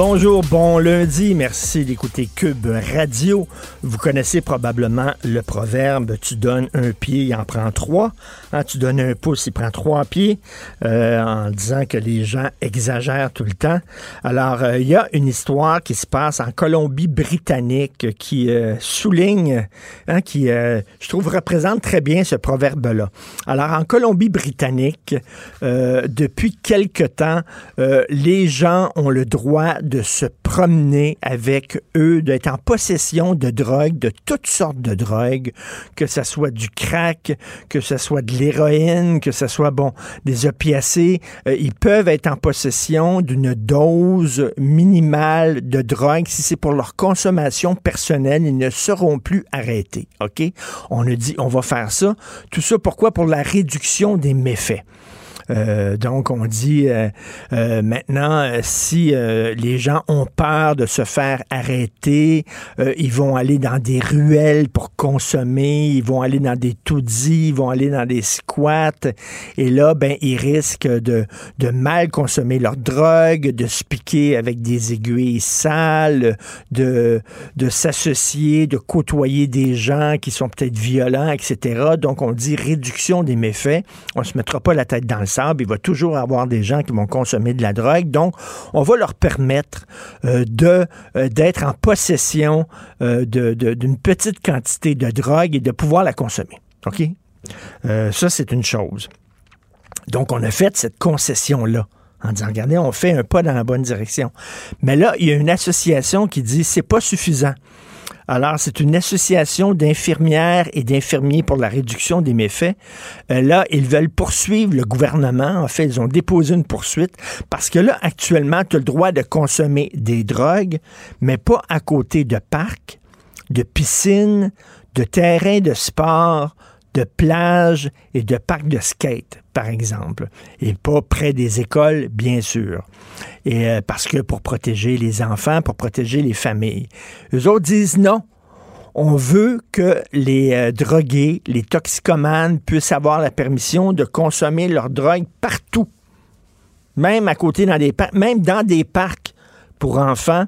Bonjour, bon lundi. Merci d'écouter Cube Radio. Vous connaissez probablement le proverbe tu donnes un pied, il en prend trois. Hein, tu donnes un pouce, il prend trois pieds, euh, en disant que les gens exagèrent tout le temps. Alors, euh, il y a une histoire qui se passe en Colombie-Britannique qui euh, souligne, hein, qui, je trouve, représente très bien ce proverbe-là. Alors, en Colombie-Britannique, depuis quelque temps, les gens ont le droit se promener avec eux, d'être en possession de drogues, de toutes sortes de drogues, que ce soit du crack, que ce soit de l'héroïne, que ce soit, bon, des opiacés. Euh, ils peuvent être en possession d'une dose minimale de drogue. Si c'est pour leur consommation personnelle, ils ne seront plus arrêtés. On a dit, on va faire ça. Tout ça, pourquoi? Pour la réduction des méfaits. Euh, donc, on dit euh, euh, maintenant, si les gens ont peur de se faire arrêter, ils vont aller dans des ruelles pour consommer, ils vont aller dans des taudis, ils vont aller dans des squats, et là, ben, ils risquent de, de mal consommer leur drogue, de se piquer avec des aiguilles sales, de, de s'associer, de côtoyer des gens qui sont peut-être violents, etc. Donc, on dit réduction des méfaits. On se mettra pas la tête dans le il va toujours avoir des gens qui vont consommer de la drogue. Donc, on va leur permettre euh, euh, d'être en possession euh, d'une petite quantité de drogue et de pouvoir la consommer. OK? ça, c'est une chose. Donc, on a fait cette concession-là en disant, regardez, on fait un pas dans la bonne direction. Mais là, il y a une association qui dit, c'est pas suffisant. Alors, c'est une association d'infirmières et d'infirmiers pour la réduction des méfaits. Euh, là, ils veulent poursuivre le gouvernement. En fait, ils ont déposé une poursuite parce que là, actuellement, tu as le droit de consommer des drogues, mais pas à côté de parcs, de piscines, de terrains de sport, de plages et de parcs de skate, par exemple, et pas près des écoles, bien sûr. Et euh, parce que pour protéger les enfants, pour protéger les familles. Eux autres disent non. On veut que les euh, drogués, les toxicomanes puissent avoir la permission de consommer leur drogue partout. Même à côté dans des parcs, même dans des parcs pour enfants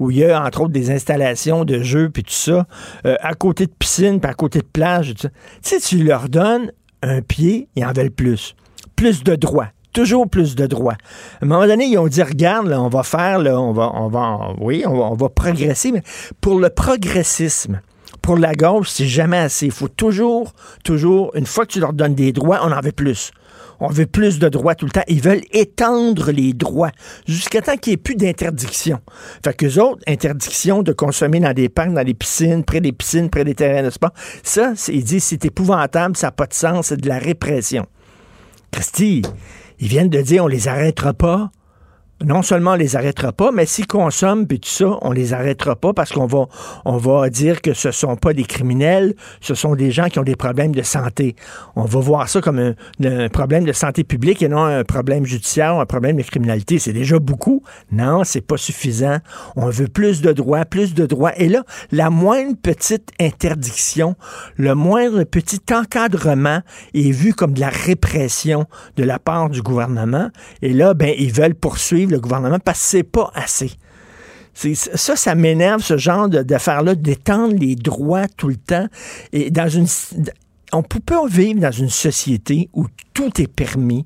où il y a entre autres des installations de jeux puis tout ça, euh, à côté de piscine puis à côté de plage. Tu sais, tu leur donnes un pied, ils en veulent plus. Plus de droits. Toujours plus de droits. À un moment donné, ils ont dit, regarde, on va faire, on va, on va, oui, on va, progresser, mais pour le progressisme, pour la gauche, c'est jamais assez. Il faut toujours, toujours, une fois que tu leur donnes des droits, on en veut plus. On veut plus de droits tout le temps. Ils veulent étendre les droits jusqu'à temps qu'il n'y ait plus d'interdiction. Fait qu'eux autres, interdiction de consommer dans des parcs, dans des piscines, près des piscines, près des terrains de sport, ça, ils disent, c'est épouvantable, ça n'a pas de sens, c'est de la répression. Christy, ils viennent de dire, on les arrêtera pas non seulement on les arrêtera pas, mais s'ils consomment puis tout ça, on les arrêtera pas parce qu'on va, on va dire que ce sont pas des criminels, ce sont des gens qui ont des problèmes de santé. On va voir ça comme un, problème de santé publique et non un problème judiciaire ou un problème de criminalité. C'est déjà beaucoup. Non, c'est pas suffisant. On veut plus de droits, plus de droits. Et là, la moindre petite interdiction, le moindre petit encadrement est vu comme de la répression de la part du gouvernement. Et là, ben, ils veulent poursuivre le gouvernement parce que c'est pas assez. Ça, ça m'énerve, ce genre d'affaires-là, d'étendre les droits tout le temps. Et dans une, on peut pas vivre dans une société où tout est permis,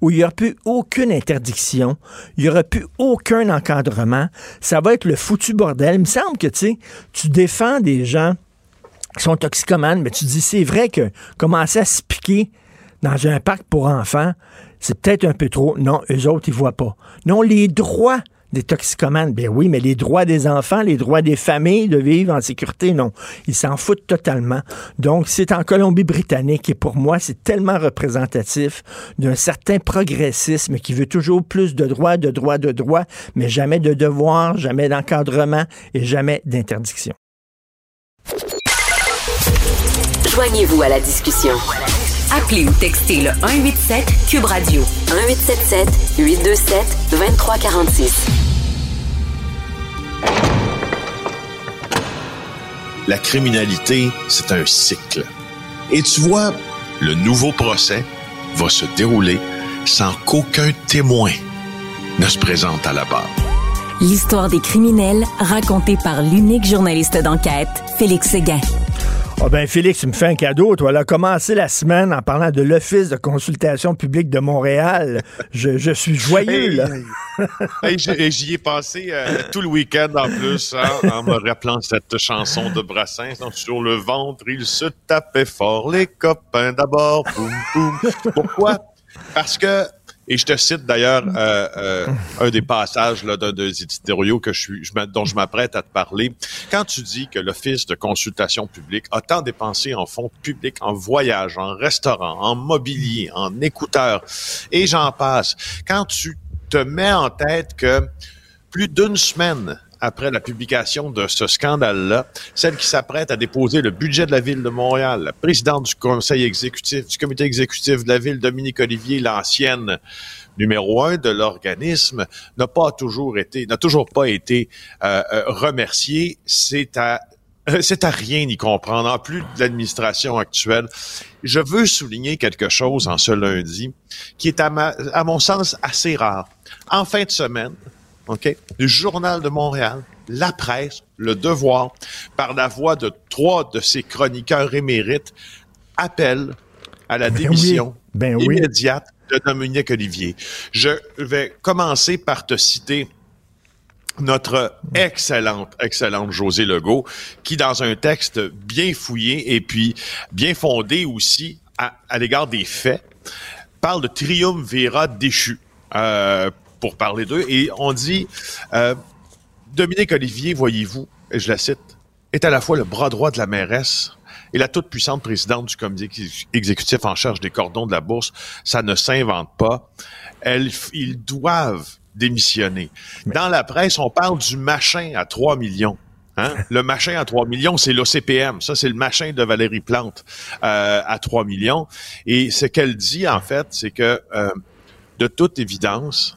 où il n'y aura plus aucune interdiction, il n'y aura plus aucun encadrement. Ça va être le foutu bordel. Il me semble que tu défends des gens qui sont toxicomanes, mais tu dis c'est vrai que commencer à se piquer dans un parc pour enfants, c'est peut-être un peu trop. Non, eux autres, ils voient pas. Non, les droits des toxicomanes. Ben oui, mais les droits des enfants, les droits des familles de vivre en sécurité, non. Ils s'en foutent totalement. Donc, c'est en Colombie-Britannique et pour moi, c'est tellement représentatif d'un certain progressisme qui veut toujours plus de droits, de droits, de droits, mais jamais de devoirs, jamais d'encadrement et jamais d'interdiction. Joignez-vous à la discussion. Appelez ou textez le 187 Cube Radio 1877 827 2346. La criminalité, c'est un cycle. Et tu vois, le nouveau procès va se dérouler sans qu'aucun témoin ne se présente à la barre. L'histoire des criminels racontée par l'unique journaliste d'enquête, Félix Séguin. Oh ben Félix, tu me fais un cadeau. Toi, a commencé la semaine en parlant de l'Office de consultation publique de Montréal. Je, suis joyeux, j'y ai passé euh, tout le week-end en plus, hein, en me rappelant cette chanson de Brassens. Donc, sur le ventre, il se tapait fort les copains d'abord. Boum, boum. Pourquoi? Parce que et je te cite d'ailleurs euh, euh, un des passages d'un des éditoriaux que je suis, dont je m'apprête à te parler. Quand tu dis que l'Office de consultation publique a tant dépensé en fonds publics, en voyages, en restaurants, en mobilier, en écouteurs, et j'en passe, quand tu te mets en tête que plus d'une semaine après la publication de ce scandale-là, celle qui s'apprête à déposer le budget de la ville de Montréal, la présidente du conseil exécutif, du comité exécutif de la ville, Dominique Olivier, l'ancienne numéro un de l'organisme, n'a pas toujours été, n'a toujours pas été euh, euh remerciée. C'est à euh, c'est à rien y comprendre, en plus de l'administration actuelle. Je veux souligner quelque chose en ce lundi qui est à mon sens assez rare. En fin de semaine, OK? Le Journal de Montréal, la presse, le devoir, par la voix de trois de ses chroniqueurs émérites, appellent à la ben démission ben immédiate de Dominique Olivier. Je vais commencer par te citer notre excellente, excellente José Legault, qui dans un texte bien fouillé et puis bien fondé aussi à, l'égard des faits, parle de triumvirat déchu. Euh, pour parler d'eux. Et on dit, euh, Dominique Olivier, voyez-vous, et je la cite, est à la fois le bras droit de la mairesse et la toute puissante présidente du comité exécutif en charge des cordons de la bourse. Ça ne s'invente pas. Elles, ils doivent démissionner. Dans la presse, on parle du machin à 3 millions. Hein? Le machin à 3 millions, c'est l'OCPM. Ça, c'est le machin de Valérie Plante euh, à 3 millions. Et ce qu'elle dit, en fait, c'est que, euh, de toute évidence,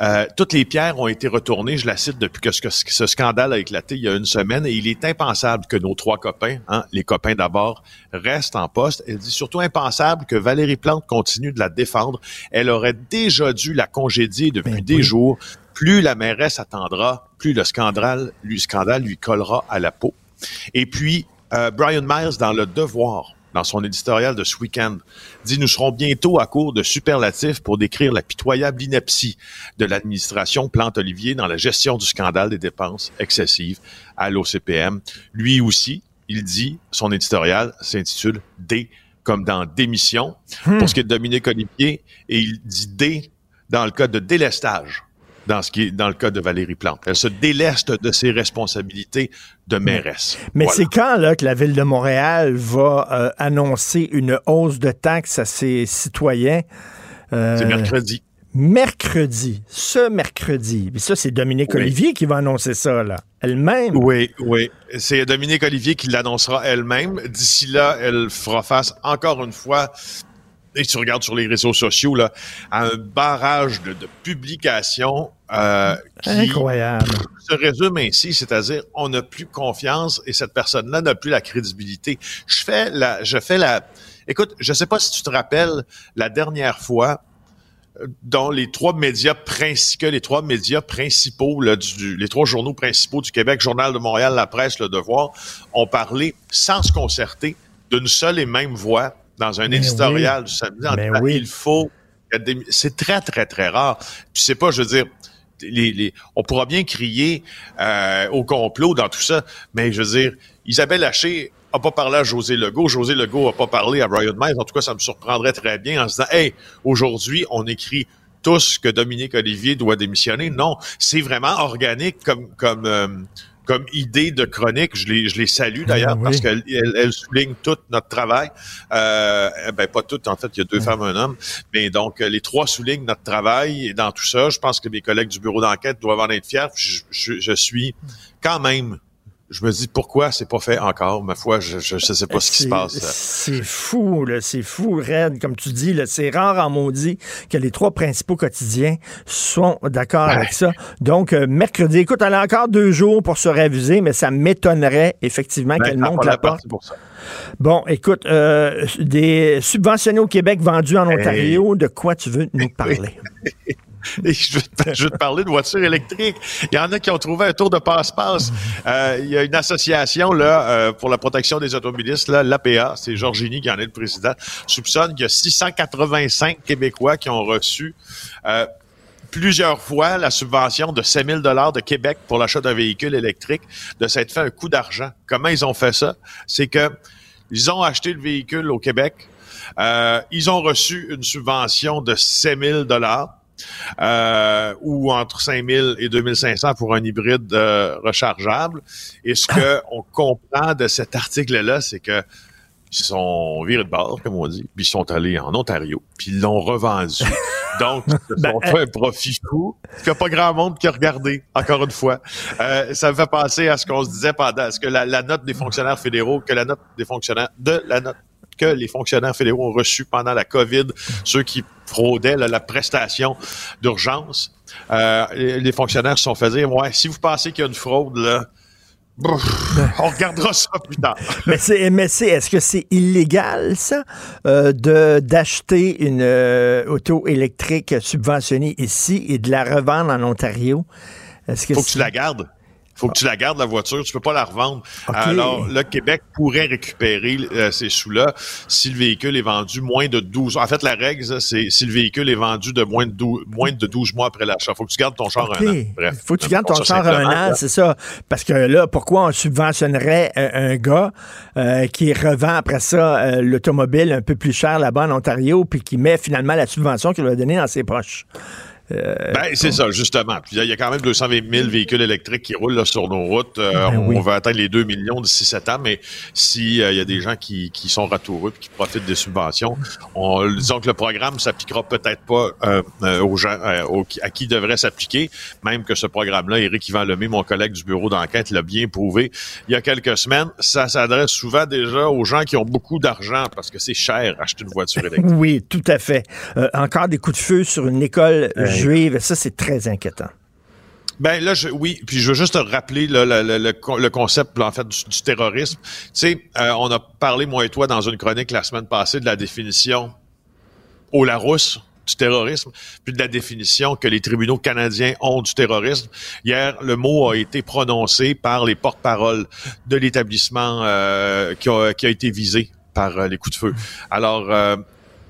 euh, toutes les pierres ont été retournées, je la cite depuis que ce, scandale a éclaté il y a une semaine, et il est impensable que nos trois copains, hein, les copains d'abord, restent en poste. Elle dit surtout impensable que Valérie Plante continue de la défendre. Elle aurait déjà dû la congédier depuis ben des jours. Plus la mairesse attendra, plus le scandale, lui, scandale lui collera à la peau. Et puis, euh, Brian Myers, dans Le Devoir, dans son éditorial de ce week-end, dit Nous serons bientôt à court de superlatifs pour décrire la pitoyable ineptie de l'administration Plante-Olivier dans la gestion du scandale des dépenses excessives à l'OCPM. Lui aussi, il dit, son éditorial s'intitule D comme dans démission hmm. pour ce qui est de Dominique Olivier et il dit D dans le cas de délestage dans ce qui est dans le cas de Valérie Plante. Elle se déleste de ses responsabilités de mairesse. Mais c'est quand là que la ville de Montréal va euh, annoncer une hausse de taxes à ses citoyens? Euh, C'est mercredi. Mercredi, ce mercredi. Et ça, c'est Dominique Olivier qui va annoncer ça, là, elle-même. Oui, oui. C'est Dominique Olivier qui l'annoncera elle-même. D'ici là, elle fera face encore une fois et tu regardes sur les réseaux sociaux, là, à un barrage de, de publications euh, qui Incroyable. se résume ainsi, c'est-à-dire on n'a plus confiance et cette personne-là n'a plus la crédibilité. Je fais la, je fais la. Écoute, je sais pas si tu te rappelles la dernière fois euh, dont les trois médias principaux, les trois médias principaux, là, du, les trois journaux principaux du Québec, Journal de Montréal, La Presse, Le Devoir, ont parlé sans se concerter d'une seule et même voix dans un éditorial du samedi en oui. il faut. C'est très, très, très rare. Puis c'est pas, je veux dire, les, les, on pourra bien crier euh, au complot dans tout ça, mais je veux dire, Isabelle Haché a pas parlé à José Legault, José Legault a pas parlé à Brian Myers. En tout cas, ça me surprendrait très bien en se disant, hey, aujourd'hui, on écrit tous que Dominique Olivier doit démissionner. Non, c'est vraiment organique comme comme euh, comme idée de chronique. Je les, je les salue d'ailleurs oui. parce qu'elle elle, souligne tout notre travail. Euh, ben pas tout, en fait, il y a deux femmes, un homme. Mais donc, les trois soulignent notre travail et dans tout ça, je pense que mes collègues du bureau d'enquête doivent en être fiers. Je, je, je suis quand même je me dis pourquoi c'est pas fait encore? Ma foi, je je sais pas ce qui se passe. C'est fou, là, c'est fou, Red, comme tu dis. C'est rare en maudit que les trois principaux quotidiens sont d'accord ouais. avec ça. Donc, euh, mercredi, écoute, elle a encore deux jours pour se réviser, mais ça m'étonnerait effectivement ben, qu'elle monte la porte. Pour ça. Bon, écoute, euh, des subventionnés au Québec vendus en Ontario, hey. de quoi tu veux nous parler? Et je, veux, je veux te parler de voitures électriques. Il y en a qui ont trouvé un tour de passe-passe. Euh, il y a une association là euh, pour la protection des automobilistes, là, l'APA, c'est Georgini qui en est le président, soupçonne qu'il y a 685 Québécois qui ont reçu euh, plusieurs fois la subvention de 5 000 de Québec pour l'achat d'un véhicule électrique, de s'être fait un coup d'argent. Comment ils ont fait ça? C'est que ils ont acheté le véhicule au Québec. Euh, ils ont reçu une subvention de 5 000 euh, ou entre 5000 et 2500 pour un hybride euh, rechargeable. Et ce que on comprend de cet article-là, c'est que ils sont virés de bord, comme on dit, puis ils sont allés en Ontario, puis ils l'ont revendu. Donc, ils se sont fait un profit fou. Il n'y a pas grand monde qui a regardé, encore une fois. Euh, ça me fait penser à ce qu'on se disait pendant, ce que la, la note des fonctionnaires fédéraux, que la note des fonctionnaires, de la note que les fonctionnaires fédéraux ont reçu pendant la COVID, ceux qui fraudaient là, la prestation d'urgence. Euh, les, les, fonctionnaires se sont fait dire, ouais, si vous pensez qu'il y a une fraude, là, on regardera ça plus tard. mais c'est, mais c'est, est-ce que c'est illégal ça, euh, de d'acheter une euh, auto électrique subventionnée ici et de la revendre en Ontario? Est-ce que faut que tu la gardes faut que tu la gardes, la voiture. Tu peux pas la revendre. Okay. Alors, le Québec pourrait récupérer euh, ces sous-là si le véhicule est vendu moins de 12... En fait, la règle, c'est si le véhicule est vendu de moins de 12, moins de 12 mois après l'achat. faut que tu gardes ton char okay. un an. Bref. faut que tu gardes ton char un an, c'est ça. Parce que là, pourquoi on subventionnerait un, un gars euh, qui revend après ça euh, l'automobile un peu plus cher là-bas en Ontario puis qui met finalement la subvention qu'il va donner dans ses poches? Euh, ben, c'est ça, justement. Puis il y a quand même 220 000 véhicules électriques qui roulent là, sur nos routes. Euh, ben on, oui. va atteindre les 2 millions d'ici 7 ans, mais s'il euh, y a des gens qui, qui sont ratoureux et qui profitent des subventions, on, disons que le programme s'appliquera peut-être pas euh, aux gens aux, à qui devrait s'appliquer, même que ce programme-là, Éric Yvan Lemay, mon collègue du bureau d'enquête, l'a bien prouvé il y a quelques semaines. Ça s'adresse souvent déjà aux gens qui ont beaucoup d'argent parce que c'est cher acheter une voiture électrique. Oui, tout à fait. encore des coups de feu sur une école juive, ça, c'est très inquiétant. Ben là, je, oui, puis je veux juste te rappeler là, le, le, le, concept en fait du, du terrorisme. Tu sais, euh, on a parlé moi et toi dans une chronique la semaine passée de la définition au Larousse du terrorisme, puis de la définition que les tribunaux canadiens ont du terrorisme. Hier, le mot a été prononcé par les porte-paroles de l'établissement euh, qui, a, qui a été visé par euh, les coups de feu. Alors, euh,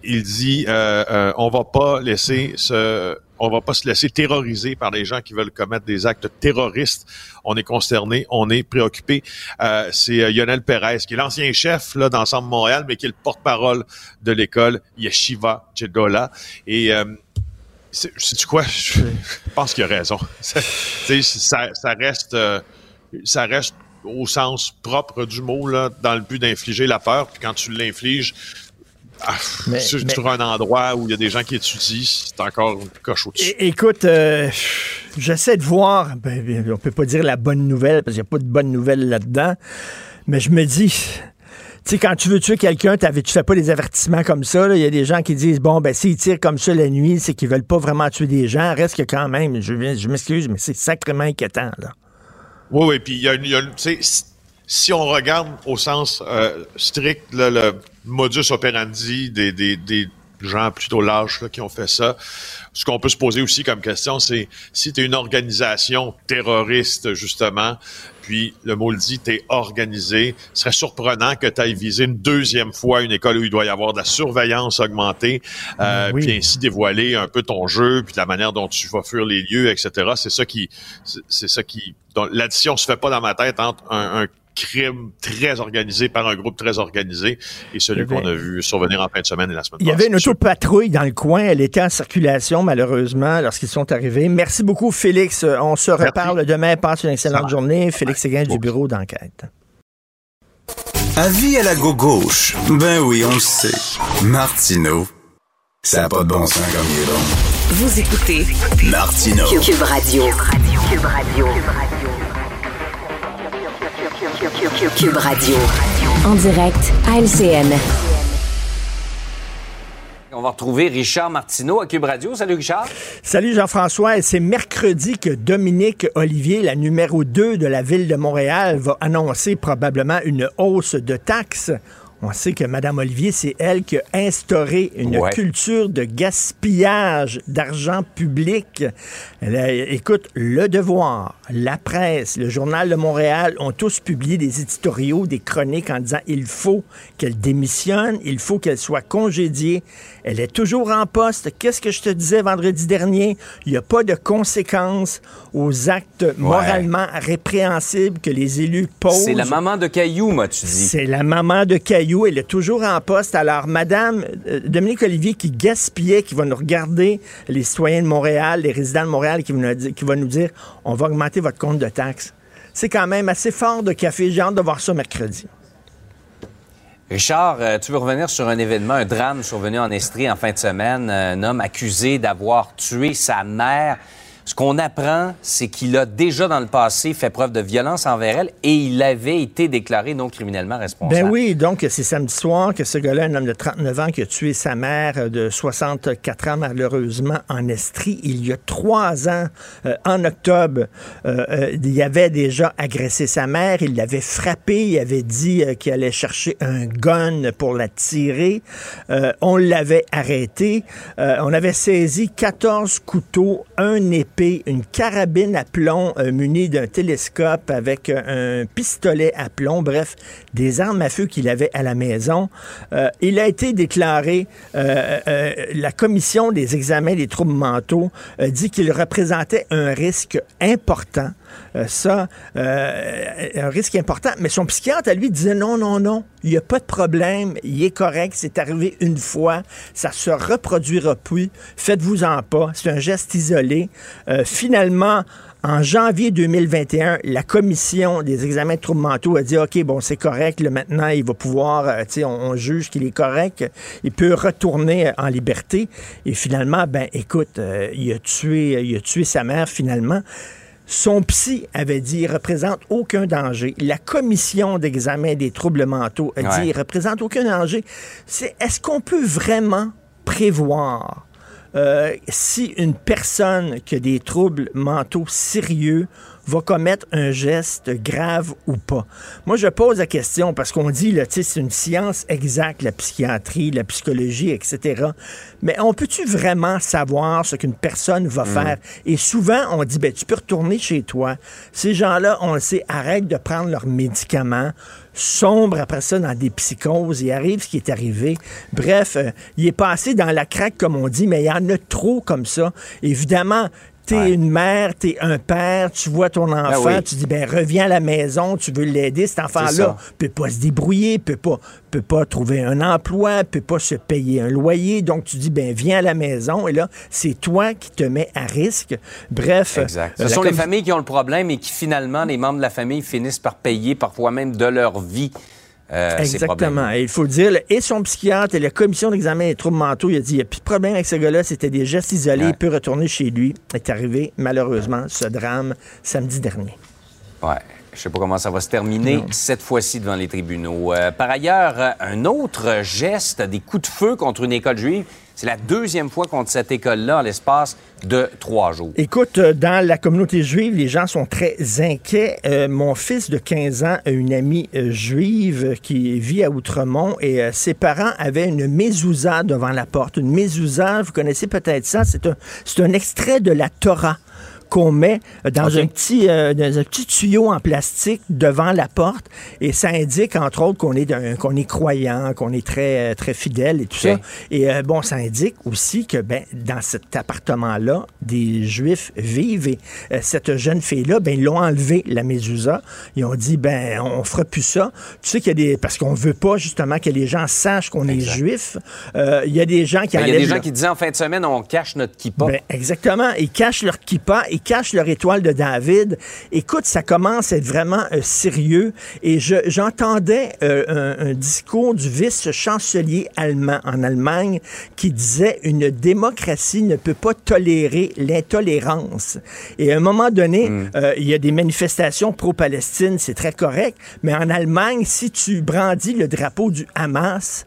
il dit, euh, on va pas laisser ce on va pas se laisser terroriser par des gens qui veulent commettre des actes terroristes. On est consterné, on est préoccupé. Euh, c'est Lionel Perez, qui est l'ancien chef là d'Ensemble Montréal, mais qui est le porte-parole de l'école Yeshiva Jedola. Et euh, c'est quoi? Je pense qu'il a raison. ça, ça reste, euh, ça reste au sens propre du mot là, dans le but d'infliger la peur. Puis quand tu l'infliges, ah, mais, sur, mais, sur, un endroit où il y a des gens qui étudient, c'est encore une coche au-dessus. Écoute, euh, j'essaie de voir, ben, on peut pas dire la bonne nouvelle, parce qu'il n'y a pas de bonne nouvelle là-dedans, mais je me dis, tu sais, quand tu veux tuer quelqu'un, tu fais pas des avertissements comme ça. Il y a des gens qui disent, bon, ben, s'ils tirent comme ça la nuit, c'est qu'ils veulent pas vraiment tuer des gens. Reste que quand même, je, je m'excuse, mais c'est sacrément inquiétant, là. Oui, oui, puis il y a, y a si on regarde au sens euh, strict le modus operandi des, des, des gens plutôt lâches là, qui ont fait ça, ce qu'on peut se poser aussi comme question, c'est si tu es une organisation terroriste, justement, puis le mot le dit, tu es organisé, ce serait surprenant que tu ailles viser une deuxième fois une école où il doit y avoir de la surveillance augmentée, euh, oui. puis ainsi dévoiler un peu ton jeu, puis la manière dont tu vas fuir les lieux, etc. C'est ça qui... C'est ça qui... L'addition se fait pas dans ma tête entre un, un crime très organisé par un groupe très organisé et celui qu'on a vu survenir en fin de semaine et la semaine Il y avait une autopatrouille dans le coin. Elle était en circulation, malheureusement, lorsqu'ils sont arrivés. Merci beaucoup, Félix. On se reparle demain. Passe une excellente journée. Félix Séguin du bureau d'enquête. Avis à la gauche. Ben oui, on le sait. Martineau, ça n'a pas de bon sens comme il est bon. Vous écoutez Martineau. Cube Radio. Cube Radio. Cube Radio. En direct à LCN. On va retrouver Richard Martineau à Cube Radio. Salut Richard. Salut Jean-François. C'est mercredi que Dominique Olivier, la numéro 2 de la ville de Montréal, va annoncer probablement une hausse de taxes. On sait que Mme Olivier, c'est elle qui a instauré une Ouais. culture de gaspillage d'argent public. Elle a- écoute, Le Devoir, la presse, le Journal de Montréal ont tous publié des éditoriaux, des chroniques en disant il faut qu'elle démissionne, il faut qu'elle soit congédiée. Elle est toujours en poste. Qu'est-ce que je te disais vendredi dernier? Il n'y a pas de conséquences aux actes moralement répréhensibles que les élus posent. C'est la maman de Caillou, m'as-tu dit? C'est la maman de Caillou. Elle est toujours en poste. Alors, Madame euh, Dominique Olivier qui gaspillait, qui va nous regarder, les citoyens de Montréal, les résidents de Montréal, qui, va nous dire- qui va nous dire on va augmenter votre compte de taxes. C'est quand même assez fort de café. J'ai hâte de voir ça mercredi. Richard, euh, tu veux revenir sur un événement, un drame survenu en Estrie en fin de semaine. Un homme accusé d'avoir tué sa mère. Ce qu'on apprend, c'est qu'il a déjà dans le passé fait preuve de violence envers elle et il avait été déclaré non criminellement responsable. Ben oui, donc c'est samedi soir que ce gars-là, un homme de 39 ans qui a tué sa mère de 64 ans malheureusement en Estrie, il y a trois ans, euh, en octobre, euh, euh, il avait déjà agressé sa mère, il l'avait frappée, il avait dit qu'il allait chercher un gun pour la tirer. On l'avait arrêté, on avait saisi 14 couteaux, un épée, une carabine à plomb euh, munie d'un télescope avec euh, un pistolet à plomb, bref, des armes à feu qu'il avait à la maison. Euh, il a été déclaré, la commission des examens des troubles mentaux dit qu'il représentait un risque important. Euh, ça, euh, un risque important. Mais son psychiatre, à lui, disait non, non, non, il n'y a pas de problème, il est correct, c'est arrivé une fois, ça se reproduira plus, faites-vous-en pas, c'est un geste isolé. Euh, finalement, en janvier 2021, la commission des examens de troubles mentaux a dit OK, bon, c'est correct, là, maintenant, il va pouvoir, euh, tu sais, on, juge qu'il est correct, il peut retourner en liberté. Et finalement, ben, écoute, il, a tué, il a tué sa mère finalement. Son psy avait dit il représente aucun danger. La commission d'examen des troubles mentaux a dit il représente aucun danger. C'est est-ce qu'on peut vraiment prévoir euh, si une personne qui a des troubles mentaux sérieux va commettre un geste grave ou pas. Moi, je pose la question parce qu'on dit, là, tu sais, c'est une science exacte, la psychiatrie, la psychologie, etc. Mais on peut-tu vraiment savoir ce qu'une personne va faire? Et souvent, on dit, ben, tu peux retourner chez toi. Ces gens-là, on le sait, arrêtent de prendre leurs médicaments sombre après ça dans des psychoses. Il arrive ce qui est arrivé. Bref, euh, il est passé dans la craque, comme on dit, mais il y en a trop comme ça. Évidemment, T'es Ouais. une mère, t'es un père, tu vois ton enfant, oui. tu dis ben reviens à la maison, tu veux l'aider, cet enfant-là peut pas se débrouiller, peut pas peut pas trouver un emploi, peut pas se payer un loyer, donc tu dis ben viens à la maison et là c'est toi qui te mets à risque. Bref, Exact. euh, Ce la sont les familles qui ont le problème et qui finalement, les membres de la famille finissent par payer parfois même de leur vie. Euh, Exactement. Et il faut le dire, et son psychiatre et la commission d'examen des troubles mentaux, il a dit il n'y a plus de problème avec ce gars-là, c'était des gestes isolés, Ouais. il peut retourner chez lui. Est arrivé, malheureusement, ce drame samedi dernier. Ouais. Je sais pas comment ça va se terminer cette fois-ci devant les tribunaux. Euh, par ailleurs, un autre geste, des coups de feu contre une école juive. C'est la deuxième fois contre cette école-là en l'espace de trois jours. Écoute, euh, dans la communauté juive, les gens sont très inquiets. Euh, mon fils de 15 ans a une amie euh, juive qui vit à Outremont et ses parents avaient une mezouza devant la porte. Une mezouza, vous connaissez peut-être ça, c'est un, c'est un extrait de la Torah qu'on met dans, un petit, dans un petit tuyau en plastique devant la porte et ça indique, entre autres, qu'on est, qu'on est croyant, qu'on est très, très fidèle et tout ça. Et bon, ça indique aussi que ben, dans cet appartement-là, des Juifs vivent et cette jeune fille-là, ben, ils l'ont enlevé, la Médusa. Ils ont dit, ben, on fera plus ça. Tu sais qu'il y a des... Parce qu'on veut pas, justement, que les gens sachent qu'on est juifs. Euh, il y a des gens qui... Ben, il y a des gens qui disaient en fin de semaine, on cache notre kippa. Ben, exactement. Ils cachent leur kippa, cachent leur étoile de David. Écoute, ça commence à être vraiment euh, sérieux. Et j'entendais euh, un, un, discours du vice-chancelier allemand en Allemagne qui disait une démocratie ne peut pas tolérer l'intolérance. Et à un moment donné, hmm. il y a des manifestations pro-Palestine, c'est très correct, mais en Allemagne, si tu brandis le drapeau du Hamas,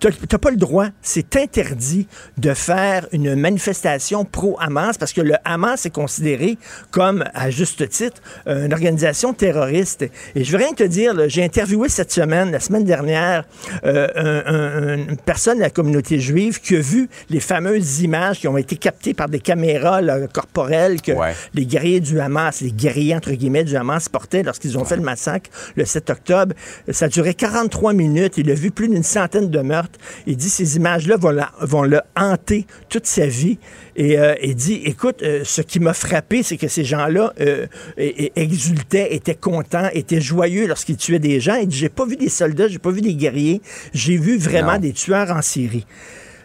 tu n'as pas le droit, c'est interdit de faire une manifestation pro-Hamas parce que le Hamas est considéré comme, à juste titre, une organisation terroriste. Et je veux rien te dire, j'ai interviewé cette semaine, la semaine dernière, euh, une personne de la communauté juive qui a vu les fameuses images qui ont été captées par des caméras corporelles que les guerriers du Hamas, les guerriers entre guillemets du Hamas portaient lorsqu'ils ont fait le massacre le 7 octobre. Ça a duré 43 minutes. Il a vu plus d'une centaine de meurtres. Il dit ces images-là vont, le hanter toute sa vie. Et euh, il dit, écoute, euh, ce qui m'a frappé, c'est que ces gens-là euh, exultaient, étaient contents, étaient joyeux lorsqu'ils tuaient des gens. Il dit, j'ai pas vu des soldats, j'ai pas vu des guerriers, j'ai vu vraiment des tueurs en Syrie.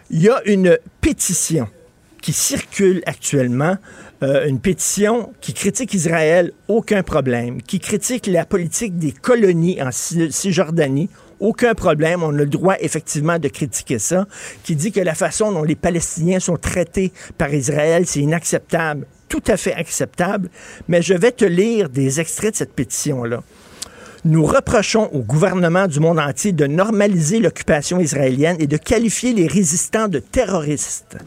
Il y a une pétition qui circule actuellement, une pétition qui critique Israël, aucun problème, qui critique la politique des colonies en Cisjordanie, aucun problème. On a le droit effectivement de critiquer ça, qui dit que la façon dont les Palestiniens sont traités par Israël, c'est inacceptable, tout à fait acceptable. Mais je vais te lire des extraits de cette pétition-là. Nous reprochons au gouvernement du monde entier de normaliser l'occupation israélienne et de qualifier les résistants de terroristes.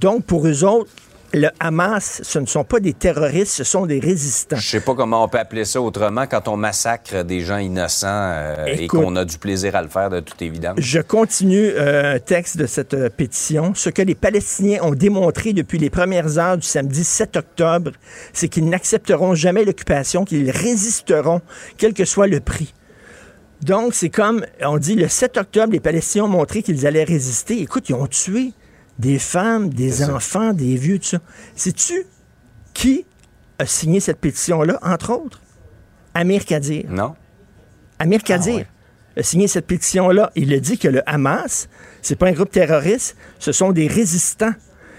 Donc, pour eux autres, le Hamas, ce ne sont pas des terroristes, ce sont des résistants. Je sais pas comment on peut appeler ça autrement quand on massacre des gens innocents euh, et qu'on a du plaisir à le faire de toute évidence. Je continue euh, un texte de cette euh, pétition. Ce que les Palestiniens ont démontré depuis les premières heures du samedi 7 octobre, c'est qu'ils n'accepteront jamais l'occupation, qu'ils résisteront, quel que soit le prix. Donc, c'est comme, on dit, le 7 octobre, les Palestiniens ont montré qu'ils allaient résister. Écoute, ils ont tué des femmes, des enfants, des vieux, tout ça. Sais-tu qui a signé cette pétition-là, entre autres? Amir Kadir. Non. Amir ah Kadir a signé cette pétition-là. Il a dit que le Hamas, c'est pas un groupe terroriste, ce sont des résistants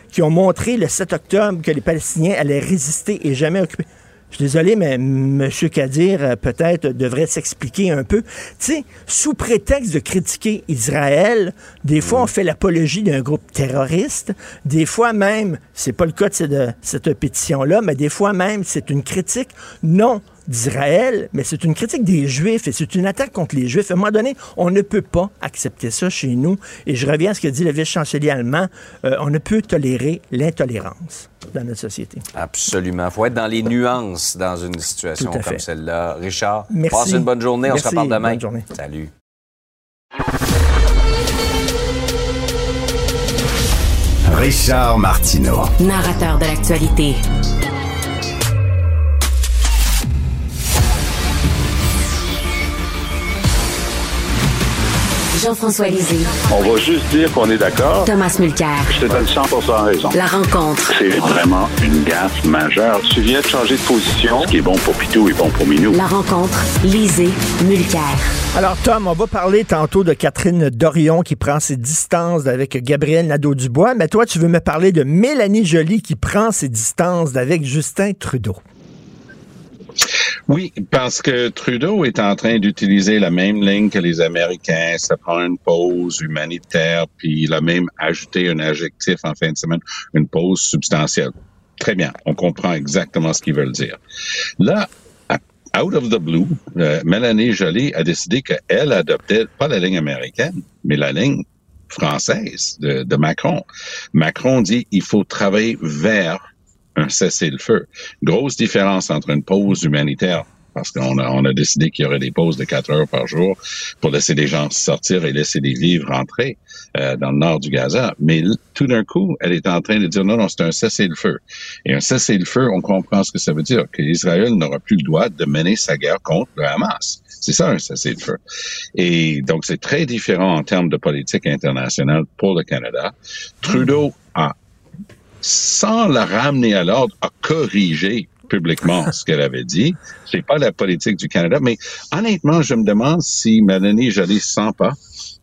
qui ont montré le 7 octobre que les Palestiniens allaient résister et jamais occuper. Je suis désolé, mais M. Kadir, euh, peut-être, devrait s'expliquer un peu. Tu sais, sous prétexte de critiquer Israël, des fois, on fait l'apologie d'un groupe terroriste. Des fois même, c'est pas le cas de cette pétition-là, mais des fois même, c'est une critique non d'Israël, mais c'est une critique des Juifs et c'est une attaque contre les Juifs. À un moment donné, on ne peut pas accepter ça chez nous. Et je reviens à ce que dit le vice-chancelier allemand, euh, on ne peut tolérer l'intolérance dans notre société. Absolument. Il faut être dans les nuances dans une situation comme celle-là. Richard, Merci. passe une bonne journée. On se reparle demain. Bonne journée. Salut. Richard Martineau. Narrateur de l'actualité. Jean-François Lisée. On va juste dire qu'on est d'accord. Thomas Mulcair. Je te donne 100 raison. La rencontre. C'est vraiment une gaffe majeure. Tu viens de changer de position. Ce qui est bon pour Pitou est bon pour Minou. La rencontre. Lisée. Mulcair. Alors, Tom, on va parler tantôt de Catherine Dorion qui prend ses distances avec Gabriel Nadeau-Dubois, mais toi, tu veux me parler de Mélanie Joly qui prend ses distances avec Justin Trudeau. Oui, parce que Trudeau est en train d'utiliser la même ligne que les Américains. Ça prend une pause humanitaire, puis il a même ajouté un adjectif en fin de semaine, une pause substantielle. Très bien, on comprend exactement ce qu'ils veulent dire. Là, out of the blue, euh, Mélanie Joly a décidé qu'elle adoptait pas la ligne américaine, mais la ligne française de, de Macron. Macron dit il faut travailler vers un cessez-le-feu. Grosse différence entre une pause humanitaire parce qu'on a, on a décidé qu'il y aurait des pauses de quatre heures par jour pour laisser les gens sortir et laisser les vivres rentrer euh, dans le nord du Gaza. Mais tout d'un coup, elle est en train de dire non, non, c'est un cessez-le-feu. Et un cessez-le-feu, on comprend ce que ça veut dire, qu'Israël n'aura plus le droit de mener sa guerre contre le Hamas. C'est ça un cessez-le-feu. Et donc, c'est très différent en termes de politique internationale pour le Canada. Trudeau a, sans la ramener à l'ordre, a corrigé publiquement ce qu'elle avait dit. C'est pas la politique du Canada, mais honnêtement, je me demande si Mélanie Joly sent pas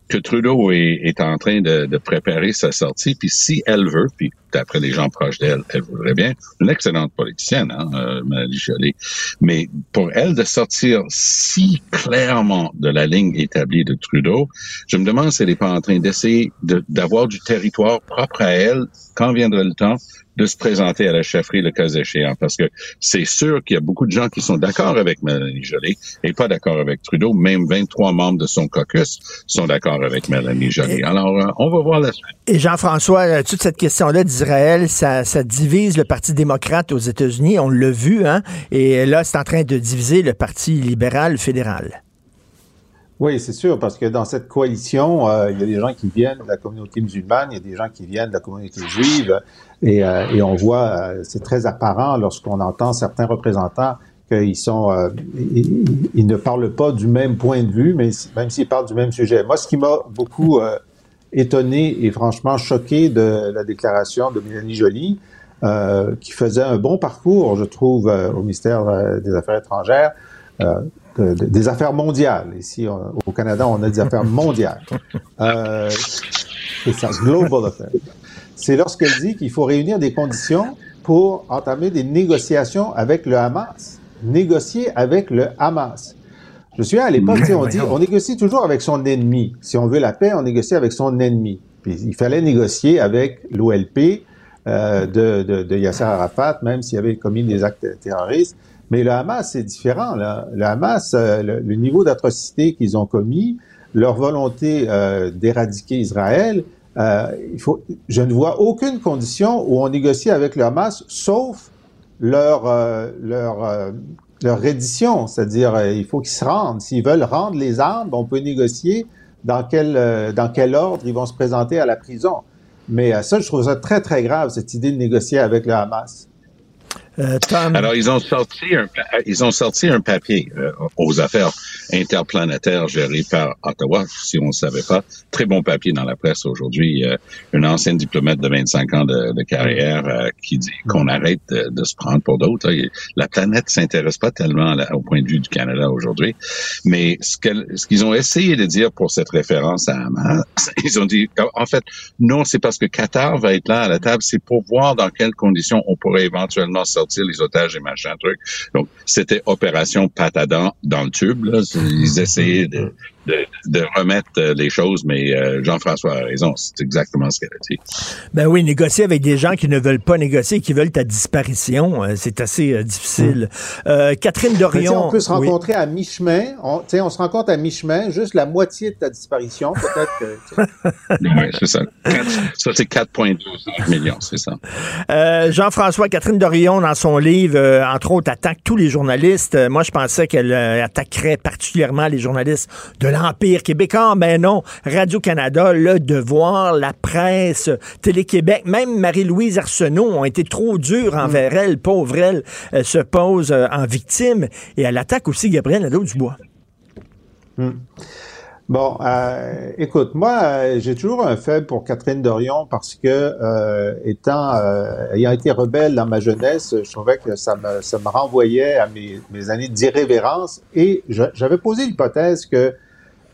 que Trudeau est, en train de, de, préparer sa sortie, puis si elle veut, puis d'après les gens proches d'elle, elle voudrait bien, une excellente politicienne, hein, euh, Mélanie Joly, mais pour elle de sortir si clairement de la ligne établie de Trudeau, je me demande si elle n'est pas en train d'essayer d'avoir du territoire propre à elle quand viendra le temps de se présenter à la chefferie le cas échéant, parce que c'est sûr qu'il y a beaucoup de gens qui sont d'accord avec Mélanie Joly et pas d'accord avec Trudeau. Même 23 membres de son caucus sont d'accord avec Mélanie Joly. Alors, euh, on va voir la suite. Et Jean-François, toute cette question-là d'Israël, ça, divise le Parti démocrate aux États-Unis. On l'a vu, hein? Et là, c'est en train de diviser le Parti libéral fédéral. Oui, c'est sûr, parce que dans cette coalition, euh, il y a des gens qui viennent de la communauté musulmane, il y a des gens qui viennent de la communauté juive, et, euh, on voit, euh, c'est très apparent lorsqu'on entend certains représentants qu'ils ne parlent pas du même point de vue, mais même s'ils parlent du même sujet. Moi, ce qui m'a beaucoup étonné et franchement choqué de la déclaration de Mélanie Joly, qui faisait un bon parcours, je trouve, au ministère des Affaires étrangères, des affaires mondiales. Ici, au Canada, on a des affaires mondiales. Euh, c'est ça, global affairs. C'est lorsqu'elle dit qu'il faut réunir des conditions pour entamer des négociations avec le Hamas. Négocier avec le Hamas. Je me souviens à l'époque, on dit, on négocie toujours avec son ennemi. Si on veut la paix, on négocie avec son ennemi. Puis il fallait négocier avec l'OLP euh, de, de, de Yasser Arafat, même s'il avait commis des actes terroristes. Mais le Hamas, c'est différent. Là. Le Hamas, euh, le, niveau d'atrocité qu'ils ont commis, leur volonté euh, d'éradiquer Israël, il faut, je ne vois aucune condition où on négocie avec le Hamas, sauf leur leur leur reddition, c'est-à-dire il faut qu'ils se rendent. S'ils veulent rendre les armes, on peut négocier dans quel dans quel ordre ils vont se présenter à la prison. Mais ça, je trouve ça très très grave cette idée de négocier avec le Hamas. Euh, Alors, ils ont sorti un, ils ont sorti un papier euh, aux affaires interplanétaires gérées par Ottawa, si on ne savait pas. Très bon papier dans la presse aujourd'hui. Euh, une ancienne diplomate de 25 ans de, de carrière euh, qui dit qu'on arrête de, de, se prendre pour d'autres. La planète s'intéresse pas tellement au point de vue du Canada aujourd'hui. Mais ce qu'ils ont essayé de dire pour cette référence à Hamas, ils ont dit, en fait, non, c'est parce que Qatar va être là à la table, c'est pour voir dans quelles conditions on pourrait éventuellement sortir les otages et machin truc. Donc, c'était opération patadant dans le tube. Là. Ils essayaient de, de, remettre euh, les choses, mais euh, Jean-François a raison, c'est exactement ce qu'elle a dit. Ben oui, négocier avec des gens qui ne veulent pas négocier, qui veulent ta disparition, euh, c'est assez difficile. Hum. Catherine Dorion... on peut se rencontrer à mi-chemin, on, on se rencontre à mi-chemin, juste la moitié de ta disparition, peut-être que... oui, c'est ça. ça, c'est 4,12 millions, c'est ça. Jean-François, Catherine Dorion, dans son livre, entre autres, attaque tous les journalistes. Moi, je pensais qu'elle attaquerait particulièrement les journalistes de la l'Empire québécois. Ben non, Radio-Canada, Le Devoir, la presse, Télé-Québec, même Marie-Louise Arsenault ont été trop durs envers elle, pauvre elle, elle se pose euh, en victime et elle attaque aussi Gabriel Nadeau-Dubois. Hmm. Bon, euh, écoute, moi, euh, j'ai toujours un faible pour Catherine Dorion parce que, étant, ayant été rebelle dans ma jeunesse, je trouvais que ça me, ça me renvoyait à mes, mes années d'irrévérence et j'avais posé l'hypothèse que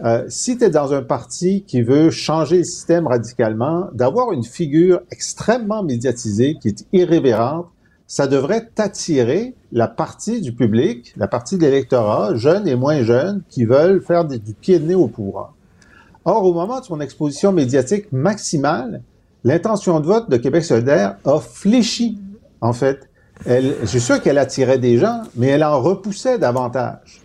euh, si tu es dans un parti qui veut changer le système radicalement, d'avoir une figure extrêmement médiatisée qui est irrévérente, ça devrait t'attirer la partie du public, la partie de l'électorat, jeunes et moins jeunes, qui veulent faire du pied de nez au pouvoir. Or, au moment de son exposition médiatique maximale, l'intention de vote de Québec solidaire a fléchi, en fait. Elle, je suis sûr qu'elle attirait des gens, mais elle en repoussait davantage.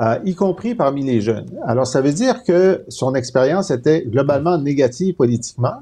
Euh, y compris parmi les jeunes. Alors, ça veut dire que son expérience était globalement négative politiquement.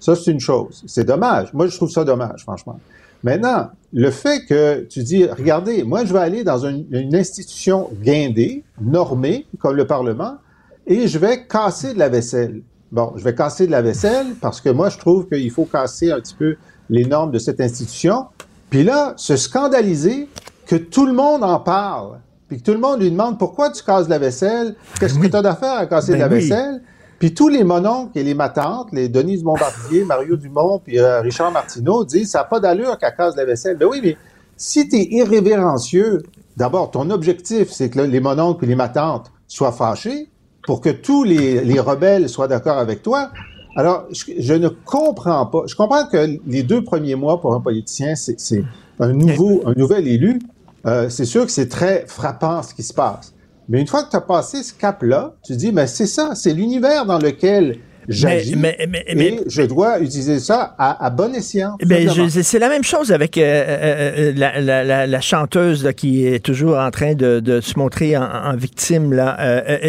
Ça, c'est une chose. C'est dommage. Moi, je trouve ça dommage, franchement. Maintenant, le fait que tu dis, regardez, moi, je vais aller dans une, une institution guindée, normée, comme le Parlement, et je vais casser de la vaisselle. Bon, je vais casser de la vaisselle parce que moi, je trouve qu'il faut casser un petit peu les normes de cette institution. Puis là, se scandaliser que tout le monde en parle, puis que tout le monde lui demande pourquoi tu casses la vaisselle, qu'est-ce que tu as d'affaire à casser de la Ben oui. vaisselle? Puis tous les mononcles et les matantes, les Denise Bombardier, Mario Dumont, puis euh, Richard Martineau disent ça n'a pas d'allure qu'elle casse la vaisselle. Ben oui, mais si tu es irrévérencieux, d'abord, ton objectif, c'est que les mononcles et les matantes soient fâchés pour que tous les, les rebelles soient d'accord avec toi. Alors, je, je ne comprends pas. Je comprends que les deux premiers mois pour un politicien, c'est c'est un nouveau, un nouvel élu. Euh, c'est sûr que c'est très frappant ce qui se passe. Mais une fois que tu as passé ce cap-là, tu dis, mais c'est ça, c'est l'univers dans lequel j'agis mais- mais- et je dois utiliser ça à, à bon escient. je- c'est la même chose avec euh, euh, la, la- la- la chanteuse là, qui est toujours en train de, de se montrer en, en victime. Là.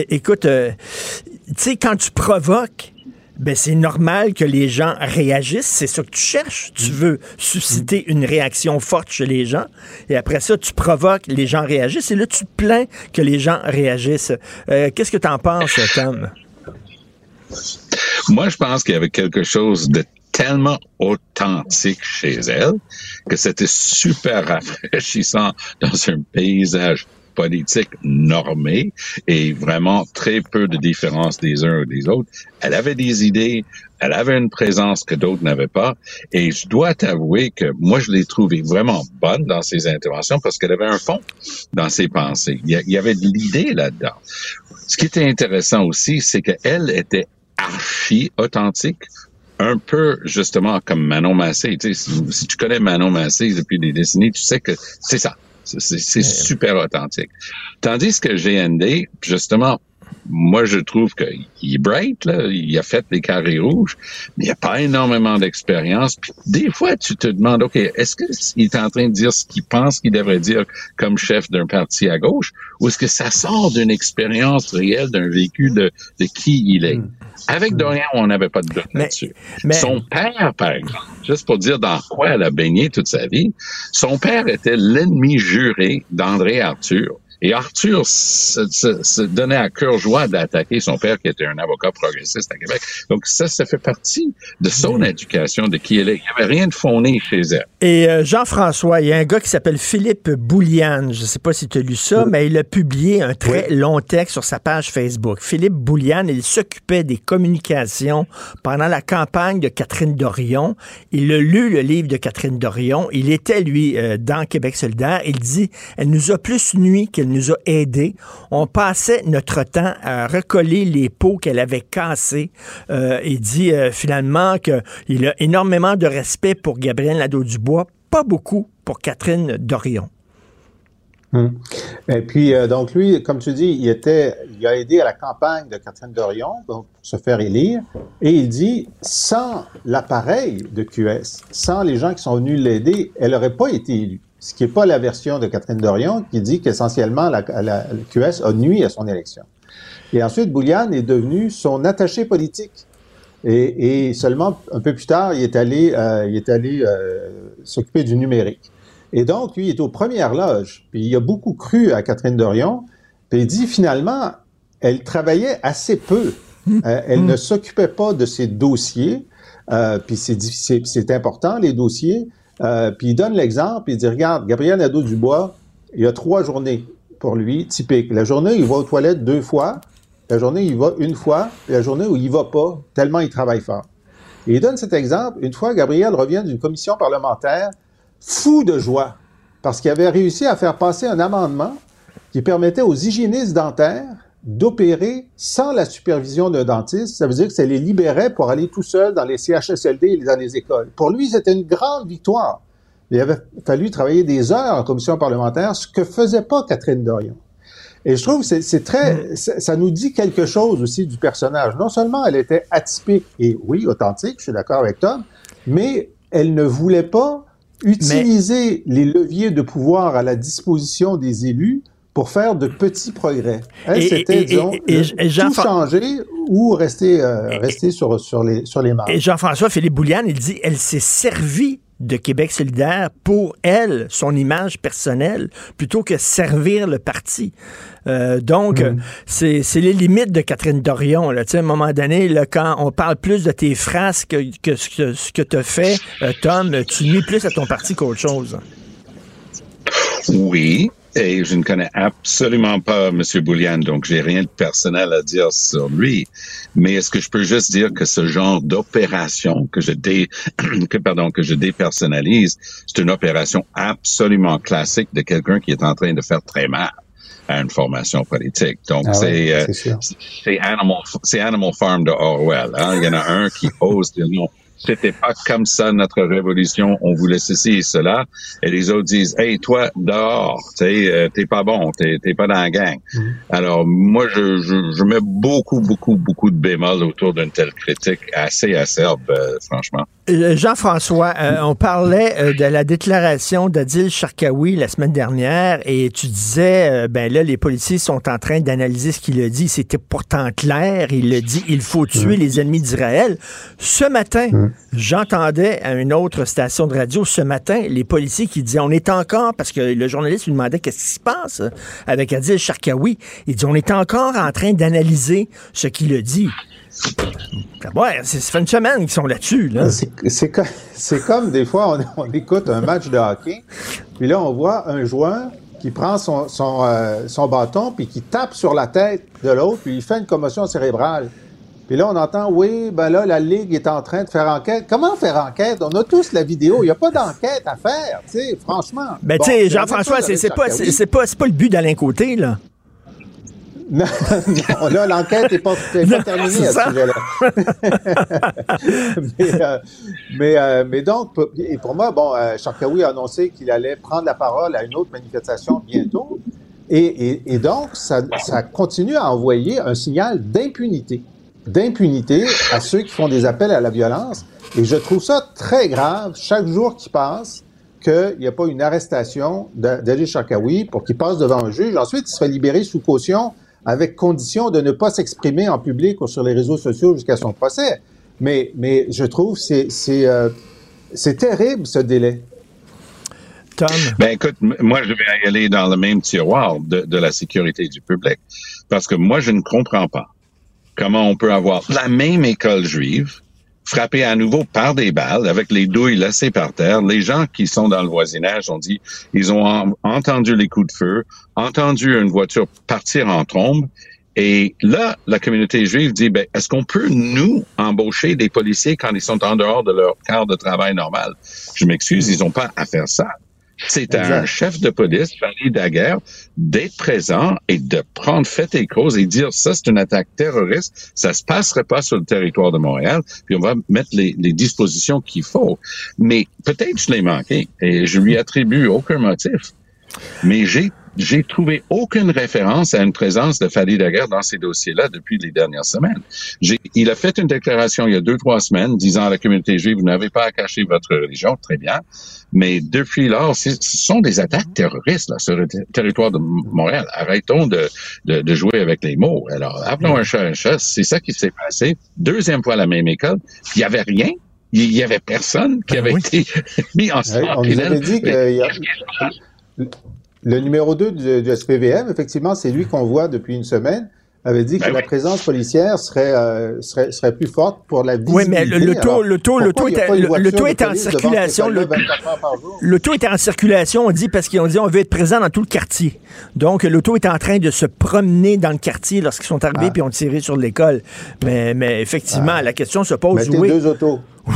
Écoute, tu sais, quand tu provoques, ben, c'est normal que les gens réagissent. C'est ça que tu cherches. Tu veux susciter une réaction forte chez les gens. Et après ça, tu provoques, les gens réagissent. Et là, tu te plains que les gens réagissent. Euh, Qu'est-ce que tu en penses, Tom? Moi, je pense qu'il y avait quelque chose de tellement authentique chez elle que c'était super rafraîchissant dans un paysage politique normé et vraiment très peu de différence des uns ou des autres. Elle avait des idées, elle avait une présence que d'autres n'avaient pas et je dois t'avouer que moi, je l'ai trouvée vraiment bonne dans ses interventions parce qu'elle avait un fond dans ses pensées. Il y, avait de l'idée là-dedans. Ce qui était intéressant aussi, c'est qu'elle était archi authentique, un peu justement comme Manon Massé. Tu sais, si, si tu connais Manon Massé depuis des décennies, tu sais que c'est ça. C'est- super authentique. Tandis que GND, justement, moi, je trouve qu'il est bright, là. Il a fait des carrés rouges, mais il n'y a pas énormément d'expérience. Puis des fois, tu te demandes, OK, est-ce qu'il est en train de dire ce qu'il pense qu'il devrait dire comme chef d'un parti à gauche, ou est-ce que ça sort d'une expérience réelle, d'un vécu de, de qui il est? Avec Dorian, on n'avait pas de doute Mais- là-dessus. mais- Son père, par exemple, juste pour dire dans quoi elle a baigné toute sa vie, son père était l'ennemi juré d'André Arthur. Et Arthur se, se- se donnait à cœur joie d'attaquer son père, qui était un avocat progressiste à Québec. Donc ça, ça fait partie de son éducation, de qui elle est. Il n'y avait rien de fondé chez elle. Et euh, Jean-François, il y a un gars qui s'appelle Philippe Bouliane. Je ne sais pas si tu as lu ça, mais il a publié un très long texte sur sa page Facebook. Philippe Bouliane, il s'occupait des communications pendant la campagne de Catherine Dorion. Il a lu le livre de Catherine Dorion. Il était, lui, euh, dans Québec solidaire. Il dit, elle nous a plus nuit qu'elle nous a aidés. On passait notre temps à recoller les pots qu'elle avait cassés. Euh, il dit euh, finalement qu'il a énormément de respect pour Gabriel Nadeau-Dubois, pas beaucoup pour Catherine Dorion. Hum. Et puis, euh, donc lui, comme tu dis, il était, il a aidé à la campagne de Catherine Dorion donc, pour se faire élire. Et il dit, sans l'appareil de QS, sans les gens qui sont venus l'aider, elle n'aurait pas été élue. Ce qui n'est pas la version de Catherine Dorion qui dit qu'essentiellement la, QS a nuit à son élection. Et ensuite, Bouliane est devenu son attaché politique. Et, et seulement un peu plus tard, il est allé, euh, il est allé euh, s'occuper du numérique. Et donc, lui, il est aux premières loges. Puis il a beaucoup cru à Catherine Dorion. Puis il dit finalement, elle travaillait assez peu. Euh, elle ne s'occupait pas de ses dossiers. Euh, puis c'est important les dossiers. Euh, puis il donne l'exemple. Il dit regarde, Gabriel Nadeau-Dubois, il y a trois journées pour lui typiques. La journée, il va aux toilettes deux fois. La journée, il va une fois. Puis la journée où il va pas, tellement il travaille fort. Et il donne cet exemple. Une fois, Gabriel revient d'une commission parlementaire fou de joie parce qu'il avait réussi à faire passer un amendement qui permettait aux hygiénistes dentaires d'opérer sans la supervision d'un dentiste. Ça veut dire que ça les libérait pour aller tout seul dans les CHSLD et dans les écoles. Pour lui, c'était une grande victoire. Il avait fallu travailler des heures en commission parlementaire, ce que faisait pas Catherine Dorion. Et je trouve que c'est très, ça nous dit quelque chose aussi du personnage. Non seulement elle était atypique et oui, authentique, je suis d'accord avec Tom, mais elle ne voulait pas utiliser mais... les leviers de pouvoir à la disposition des élus pour faire de petits progrès. Elle, c'était, disons, et, et, et tout changer ou rester, euh, rester sur, sur, les, sur les marges. Et Jean-François Philippe Bouliane, il dit, elle s'est servie de Québec solidaire pour elle, son image personnelle, plutôt que servir le parti. Euh, donc, Mm. c'est c'est les limites de Catherine Dorion. Là. Tu sais, À un moment donné, là, quand on parle plus de tes phrases que, que ce que, ce que tu as fait, euh, Tom, tu nuis plus à ton parti qu'autre chose. Oui, et je ne connais absolument pas M. Boulian, donc j'ai rien de personnel à dire sur lui. Mais est-ce que je peux juste dire que ce genre d'opération que je dé, que pardon, que je dépersonnalise, c'est une opération absolument classique de quelqu'un qui est en train de faire très mal à une formation politique. Donc Ah c'est ouais, euh, c'est Animal, c'est Animal Farm de Orwell. Hein? Il y en a un qui ose dire non. C'était pas comme ça notre révolution. On voulait ceci et cela. Et les autres disent, hey, toi, dehors, tu sais, euh, t'es pas bon, t'es, t'es pas dans la gang. Alors, moi, je, je, je mets beaucoup, beaucoup, beaucoup de bémols autour d'une telle critique assez acerbe, euh, franchement. Euh, Jean-François, euh, on parlait euh, de la déclaration d'Adil Sharkawi la semaine dernière et tu disais, euh, ben là, les policiers sont en train d'analyser ce qu'il a dit. C'était pourtant clair. Il a dit, il faut tuer les ennemis d'Israël. Ce matin, j'entendais à une autre station de radio, ce matin, les policiers qui disaient, on est encore, parce que le journaliste lui demandait qu'est-ce qui se passe euh, avec Adil Sharkawi. Il dit, on est encore en train d'analyser ce qu'il a dit. Ouais, c'est- ça fait une semaine qu'ils sont là-dessus. Là. C'est- C'est co- c'est comme des fois, on, écoute un match de hockey, puis là, on voit un joueur qui prend son, son, euh, son bâton, puis qui tape sur la tête de l'autre, puis il fait une commotion cérébrale. Puis là, on entend, oui, ben là, la Ligue est en train de faire enquête. Comment faire enquête? On a tous la vidéo. Il n'y a pas d'enquête à faire, tu sais, franchement. Ben, Bon, tu sais, Jean-François, c'est pas, pas, c'est pas le but d'Alain Côté, là. Non, non, là, l'enquête n'est pas, terminée à ce sujet-là. mais, euh, mais, euh, mais donc, pour- et pour moi, bon, euh, Charkaoui a annoncé qu'il allait prendre la parole à une autre manifestation bientôt. Et, et, et donc, ça, ça continue à envoyer un signal d'impunité. D'impunité à ceux qui font des appels à la violence. Et je trouve ça très grave, chaque jour qui passe, qu'il n'y a pas une arrestation d'Ali Charkaoui pour qu'il passe devant un juge. Ensuite, il se fait libérer sous caution avec condition de ne pas s'exprimer en public ou sur les réseaux sociaux jusqu'à son procès. Mais, mais je trouve que c'est, c'est, euh, c'est terrible, ce délai. Tom? Ben écoute, moi je vais y aller dans le même tiroir de, de la sécurité du public. Parce que moi, je ne comprends pas comment on peut avoir la même école juive frappée à nouveau par des balles avec les douilles laissées par terre. Les gens qui sont dans le voisinage ont dit, ils ont en- entendu les coups de feu, entendu une voiture partir en trombe. Et là, la communauté juive dit, ben, est-ce qu'on peut, nous, embaucher des policiers quand ils sont en dehors de leur quart de travail normal? Je m'excuse, ils n'ont pas à faire ça. C'est à un chef de police, Valérie Daguerre, d'être présent et de prendre fait et cause et dire ça, c'est une attaque terroriste, ça se passerait pas sur le territoire de Montréal, puis on va mettre les, les dispositions qu'il faut. Mais peut-être je l'ai manqué et je lui attribue aucun motif. Mais j'ai j'ai trouvé aucune référence à une présence de Fadi Daguerre dans ces dossiers-là depuis les dernières semaines. J'ai- Il a fait une déclaration il y a deux, trois semaines disant à la communauté juive, vous n'avez pas à cacher votre religion, très bien. Mais depuis lors, ce sont des attaques terroristes là, sur le ter- territoire de Montréal. Arrêtons de, de, de jouer avec les mots. Alors, appelons un chat un chat. C'est ça qui s'est passé. Deuxième fois à la même école. Il y avait rien. Il y avait personne qui Ben avait oui. été mis en sang on nous avait dit Mais que il y a- le numéro 2 du, du SPVM, effectivement, c'est lui qu'on voit depuis une semaine, avait dit que Ben la oui. présence policière serait, euh, serait, serait plus forte pour la visibilité. Oui, mais le- le taux- Alors, le taux- le taux est- le- le taux est en circulation, le- école-là 24 heures par jour? L'auto est en circulation, on dit, parce qu'on dit on veut être présent dans tout le quartier. Donc, l'auto est en train de se promener dans le quartier lorsqu'ils sont arrivés Ah. puis ont tiré sur l'école. Mais, mais effectivement, la question se pose, Mettez oui, deux autos.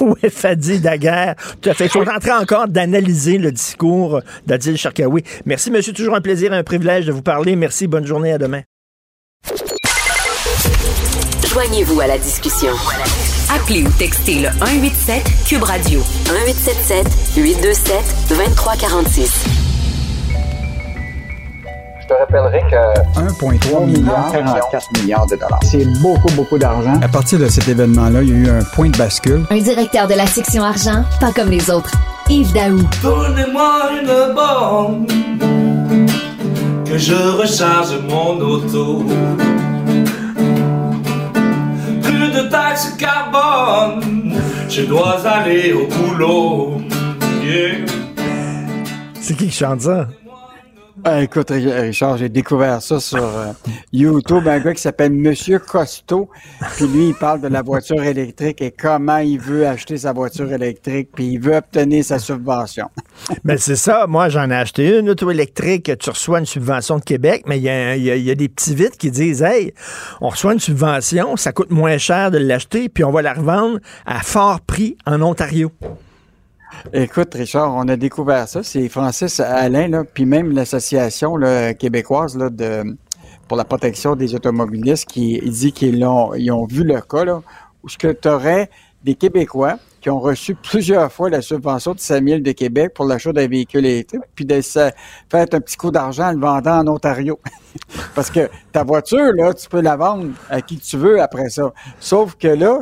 est Fadi Daguerre? Tout à fait. Il faut rentrer encore d'analyser le discours d'Adil Sharkawi. Merci, monsieur. Toujours un plaisir, un privilège de vous parler. Merci. Bonne journée. À demain. Joignez-vous à la discussion. Appelez ou textez le 187 Cube Radio 1877 827 2346. Je te rappellerai que 1,3 milliard. 44 milliards de dollars. C'est beaucoup, beaucoup d'argent. À partir de cet événement-là, il y a eu un point de bascule. Un directeur de la section argent, pas comme les autres. Yves Daou. Donnez-moi une borne que je recharge mon auto. Plus de taxes carbone, je dois aller au boulot. Yeah. C'est qui qui chante ça? Ah, écoute, Richard, j'ai découvert ça sur euh, YouTube, un gars qui s'appelle Monsieur Costo, puis lui, il parle de la voiture électrique et comment il veut acheter sa voiture électrique, puis il veut obtenir sa subvention. Mais c'est ça, moi j'en ai acheté une auto électrique, tu reçois une subvention de Québec, mais il y, a, des petits vites qui disent, hey, on reçoit une subvention, ça coûte moins cher de l'acheter, puis on va la revendre à fort prix en Ontario. Écoute, Richard, on a découvert ça. C'est Francis Alain, puis même l'association québécoise pour la protection des automobilistes qui dit qu'ils ont, ont vu le cas là, où ce que tu aurais des Québécois qui ont reçu plusieurs fois la subvention de 5 000 de Québec pour l'achat d'un véhicule électrique, puis de faire un petit coup d'argent en le vendant en Ontario. Parce que ta voiture, là, tu peux la vendre à qui tu veux après ça. Sauf que là,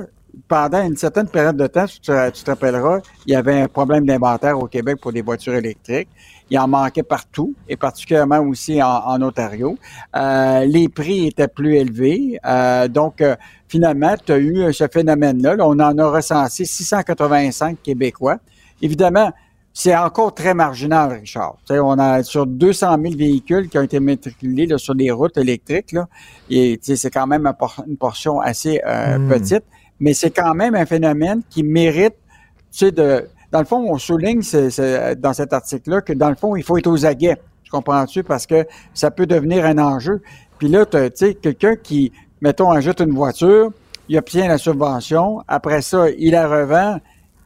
pendant une certaine période de temps, tu te, tu te rappelleras, il y avait un problème d'inventaire au Québec pour des voitures électriques. Il en manquait partout, et particulièrement aussi en, Ontario. Euh, les prix étaient plus élevés. Euh, donc, euh, finalement, tu as eu ce phénomène-là. On en a recensé 685 Québécois. Évidemment, c'est encore très marginal, Richard. on a sur 200 000 véhicules qui ont été matriculés sur les routes électriques. Là, et c'est quand même une portion assez hmm. petite mais c'est quand même un phénomène qui mérite, tu sais, de... Dans le fond, on souligne dans cet article-là que, dans le fond, il faut être aux aguets. Tu comprends-tu? Parce que ça peut devenir un enjeu. Puis là, tu sais, quelqu'un qui, mettons, ajoute une voiture, il obtient la subvention, après ça, il la revend,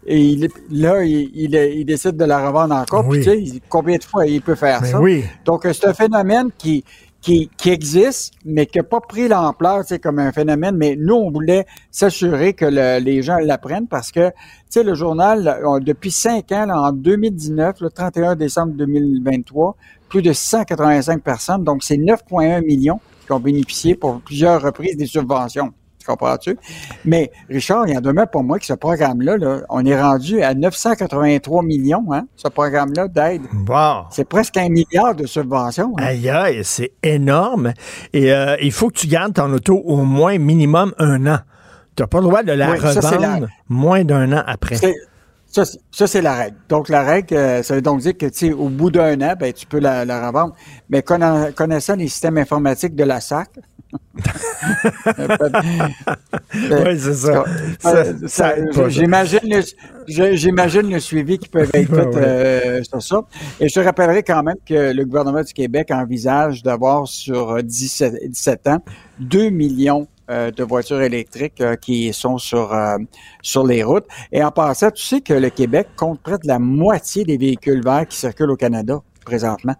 et il, là, il, il, décide de la revendre encore. Puis, tu sais, combien de fois il peut faire ça? Oui. Donc, c'est un phénomène qui, qui, existe, mais qui n'a pas pris l'ampleur, c'est comme un phénomène. Mais nous, on voulait s'assurer que les gens l'apprennent parce que, tu sais, le journal, depuis cinq ans, en 2019, le 31 décembre 2023, plus de 185 personnes, donc c'est 9,1 millions qui ont bénéficié pour plusieurs reprises des subventions. Tu comprends-tu? Mais Richard, il y en demeure pour moi que ce programme-là, on est rendu à 983 millions, hein, ce programme-là d'aide. Wow. C'est presque un milliard de subventions. Hein. Aïe, aïe, c'est énorme. Et euh, il faut que tu gardes ton auto au moins minimum un an. Tu n'as pas le droit de la revendre moins d'un an après. Ça, c'est la règle. Donc, la règle, euh, ça veut donc dire que, tu sais, au bout d'un an, ben, tu peux la, la revendre. Mais connaissant les systèmes informatiques de la SAC, oui, c'est ça. j'imagine, le, j'imagine le suivi qui peut être fait euh, sur ça. Et je te rappellerai quand même que le gouvernement du Québec envisage d'avoir sur 17, 17 ans 2 millions euh, de voitures électriques euh, qui sont sur sur les routes. Et en passant, tu sais que le Québec compte près de la moitié des véhicules verts qui circulent au Canada présentement.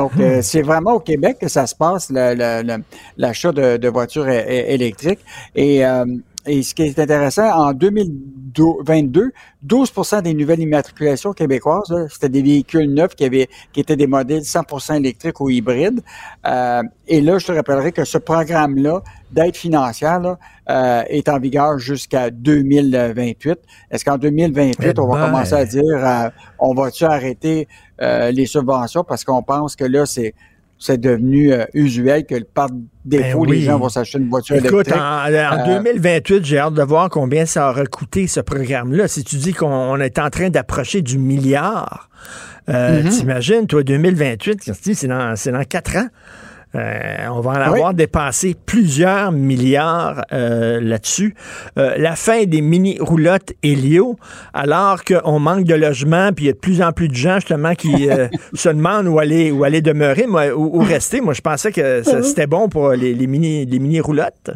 Donc, euh, hmm. c'est vraiment au Québec que ça se passe, l'achat de, voitures électriques. Et, euh, et ce qui est intéressant, en 2022, 12% des nouvelles immatriculations québécoises, c'était des véhicules neufs qui avaient qui étaient des modèles 100% électriques ou hybrides. Euh, et là, je te rappellerai que ce programme-là d'aide financière euh, est en vigueur jusqu'à 2028. Est-ce qu'en 2028, on va ben. commencer à dire euh, on va-tu arrêter les subventions parce qu'on pense que là, c'est c'est devenu euh, usuel que par défaut, ben les gens vont s'acheter une voiture Écoute, électrique. en, 2028, euh, j'ai hâte de voir combien ça aura coûté ce programme-là. Si tu dis qu'on est en train d'approcher du milliard, euh, mm-hmm. t'imagines, toi, 2028, c'est dans, dans quatre ans. Euh, on va en avoir dépassé plusieurs milliards euh, là-dessus. Euh, la fin des mini-roulottes Helio, alors qu'on manque de logements, puis il y a de plus en plus de gens justement qui se demandent où aller, où aller demeurer, moi, où, rester. Moi, je pensais que mhm. c'était bon pour les, mini, les mini-roulottes.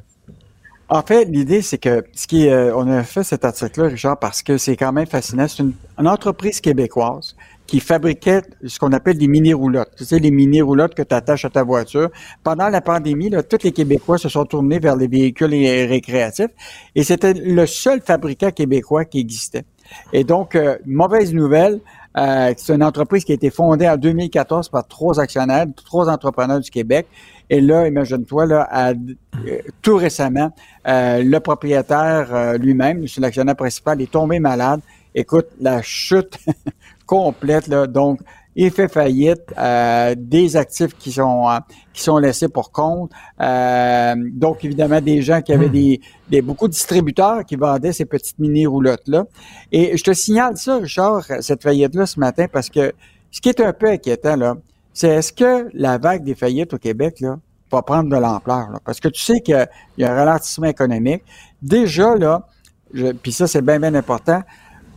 En fait, l'idée, c'est que ce qui on a fait cet article-là, Richard, parce que c'est quand même fascinant. C'est une entreprise québécoise qui fabriquait ce qu'on appelle des mini-roulottes. Tu sais, les mini-roulottes que tu attaches à ta voiture. Pendant la pandémie, là, tous les Québécois se sont tournés vers les véhicules récréatifs et c'était le seul fabricant québécois qui existait. Et donc, euh, mauvaise nouvelle, euh, c'est une entreprise qui a été fondée en 2014 par trois actionnaires, trois entrepreneurs du Québec. Et là, imagine-toi, euh, tout récemment, le propriétaire lui-même, l'actionnaire principal, est tombé malade. Écoute, la chute complète. Là. Donc, il fait faillite, euh, des actifs qui sont euh, qui sont laissés pour compte. Euh, donc évidemment des gens qui avaient des, des beaucoup de distributeurs qui vendaient ces petites mini roulottes là. Et je te signale ça, Richard, cette faillite là ce matin parce que ce qui est un peu inquiétant là, c'est est-ce que la vague des faillites au Québec là va prendre de l'ampleur là? Parce que tu sais qu'il y a un ralentissement économique. Déjà là, puis ça c'est bien bien important.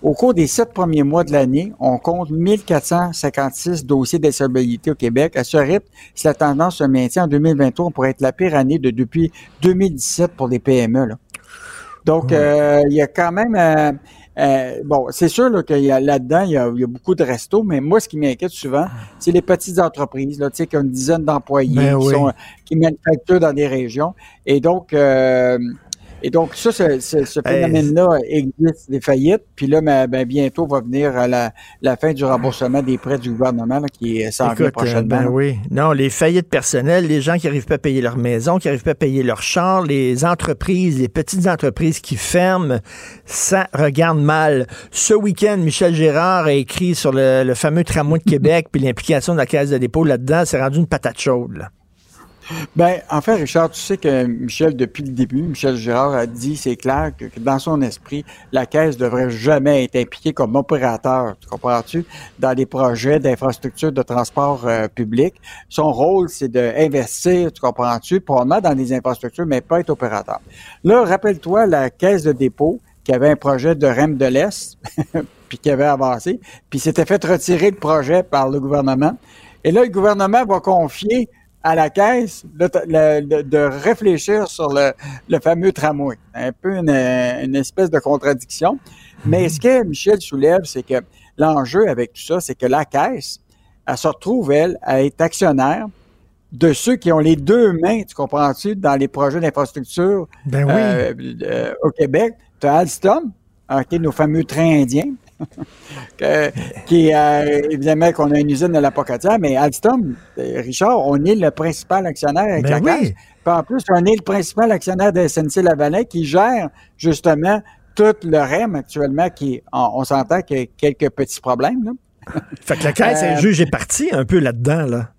Au cours des sept premiers mois de l'année, on compte 1456 dossiers d'insolvabilité au Québec. À ce rythme, si la tendance se maintient en 2023, on pourrait être la pire année de depuis 2017 pour les PME. Là. Donc, euh, il y a quand même... Euh, euh, bon, c'est sûr là, qu'il y a là-dedans, il y a, beaucoup de restos, mais moi, ce qui m'inquiète souvent, c'est les petites entreprises, là, tu sais, qui ont une dizaine d'employés, Ben qui, oui. sont, qui manufacturent dans des régions. Et donc, euh, et donc ça, ce, ce- ce phénomène-là existe, des faillites. Puis là, ben, ben, bientôt va venir euh, la, la fin du remboursement des prêts du gouvernement là, qui s'en vient Écoute, prochainement. euh, ben oui. Non, les faillites personnelles, les gens qui n'arrivent pas à payer leur maison, qui n'arrivent pas à payer leur char, les entreprises, les petites entreprises qui ferment, ça regarde mal. Ce week-end, Michel Gérard a écrit sur le, le fameux tramway de Québec, puis l'implication de la Caisse de dépôt là-dedans, c'est rendu une patate chaude. là. Ben, en fait, Richard, tu sais que Michel, depuis le début, Michel Girard a dit, c'est clair, que, dans son esprit, la Caisse devrait jamais être impliquée comme opérateur, tu comprends-tu, dans des projets d'infrastructures de transport euh, public. Son rôle, c'est d'investir, tu comprends-tu, probablement dans des infrastructures, mais pas être opérateur. Là, rappelle-toi la Caisse de dépôt qui avait un projet de REM de l'Est, puis qui avait avancé, puis s'était fait retirer le projet par le gouvernement. Et là, le gouvernement va confier à la caisse de, le- de- de réfléchir sur le, le fameux tramway. Un peu une, une espèce de contradiction. Mais ce que Michel soulève, c'est que l'enjeu avec tout ça, c'est que la caisse, elle se retrouve, elle, à être actionnaire de ceux qui ont les deux mains, tu comprends-tu, dans les projets d'infrastructure Ben oui. euh, euh, au Québec. Tu as Alstom, ok, nos fameux trains indiens, que- qui, euh, évidemment, qu'on a une usine de la Pocatière, mais Alstom, euh, Richard, on est le principal actionnaire avec Ben la oui. Puis en plus, on est le principal actionnaire de SNC-Lavalin qui gère justement tout le REM actuellement, qui, on, on s'entend qu'il y a quelques petits problèmes. Là. Fait que la Caisse Euh, est juge est partie un peu là-dedans. Là.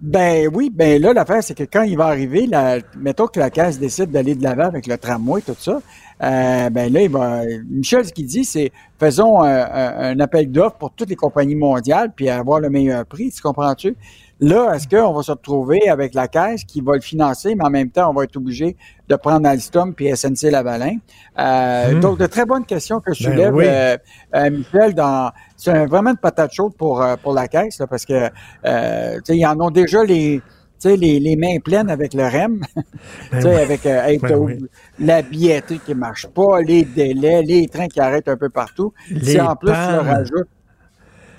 Ben oui, ben là, l'affaire, c'est que quand il va arriver, la, mettons que la caisse décide d'aller de l'avant avec le tramway, tout ça, euh, ben là, il va, Michel, ce qu'il dit, c'est faisons un, un- un appel d'offres pour toutes les compagnies mondiales, puis avoir le meilleur prix, tu comprends-tu? Là, est-ce qu'on va se retrouver avec la caisse qui va le financer, mais en même temps, on va être obligé de prendre Alstom puis SNC Lavalin? Euh, Hmm. Donc, de très bonnes questions que Ben soulève oui. euh, euh, Michel dans c'est vraiment une patate chaude pour euh, pour la caisse là, parce que euh, ils en ont déjà les les, les mains pleines avec le REM, oui. avec euh, Ben oui. la billetterie qui marche pas, les délais, les trains qui arrêtent un peu partout. Les si en plus tu leur rajoutes,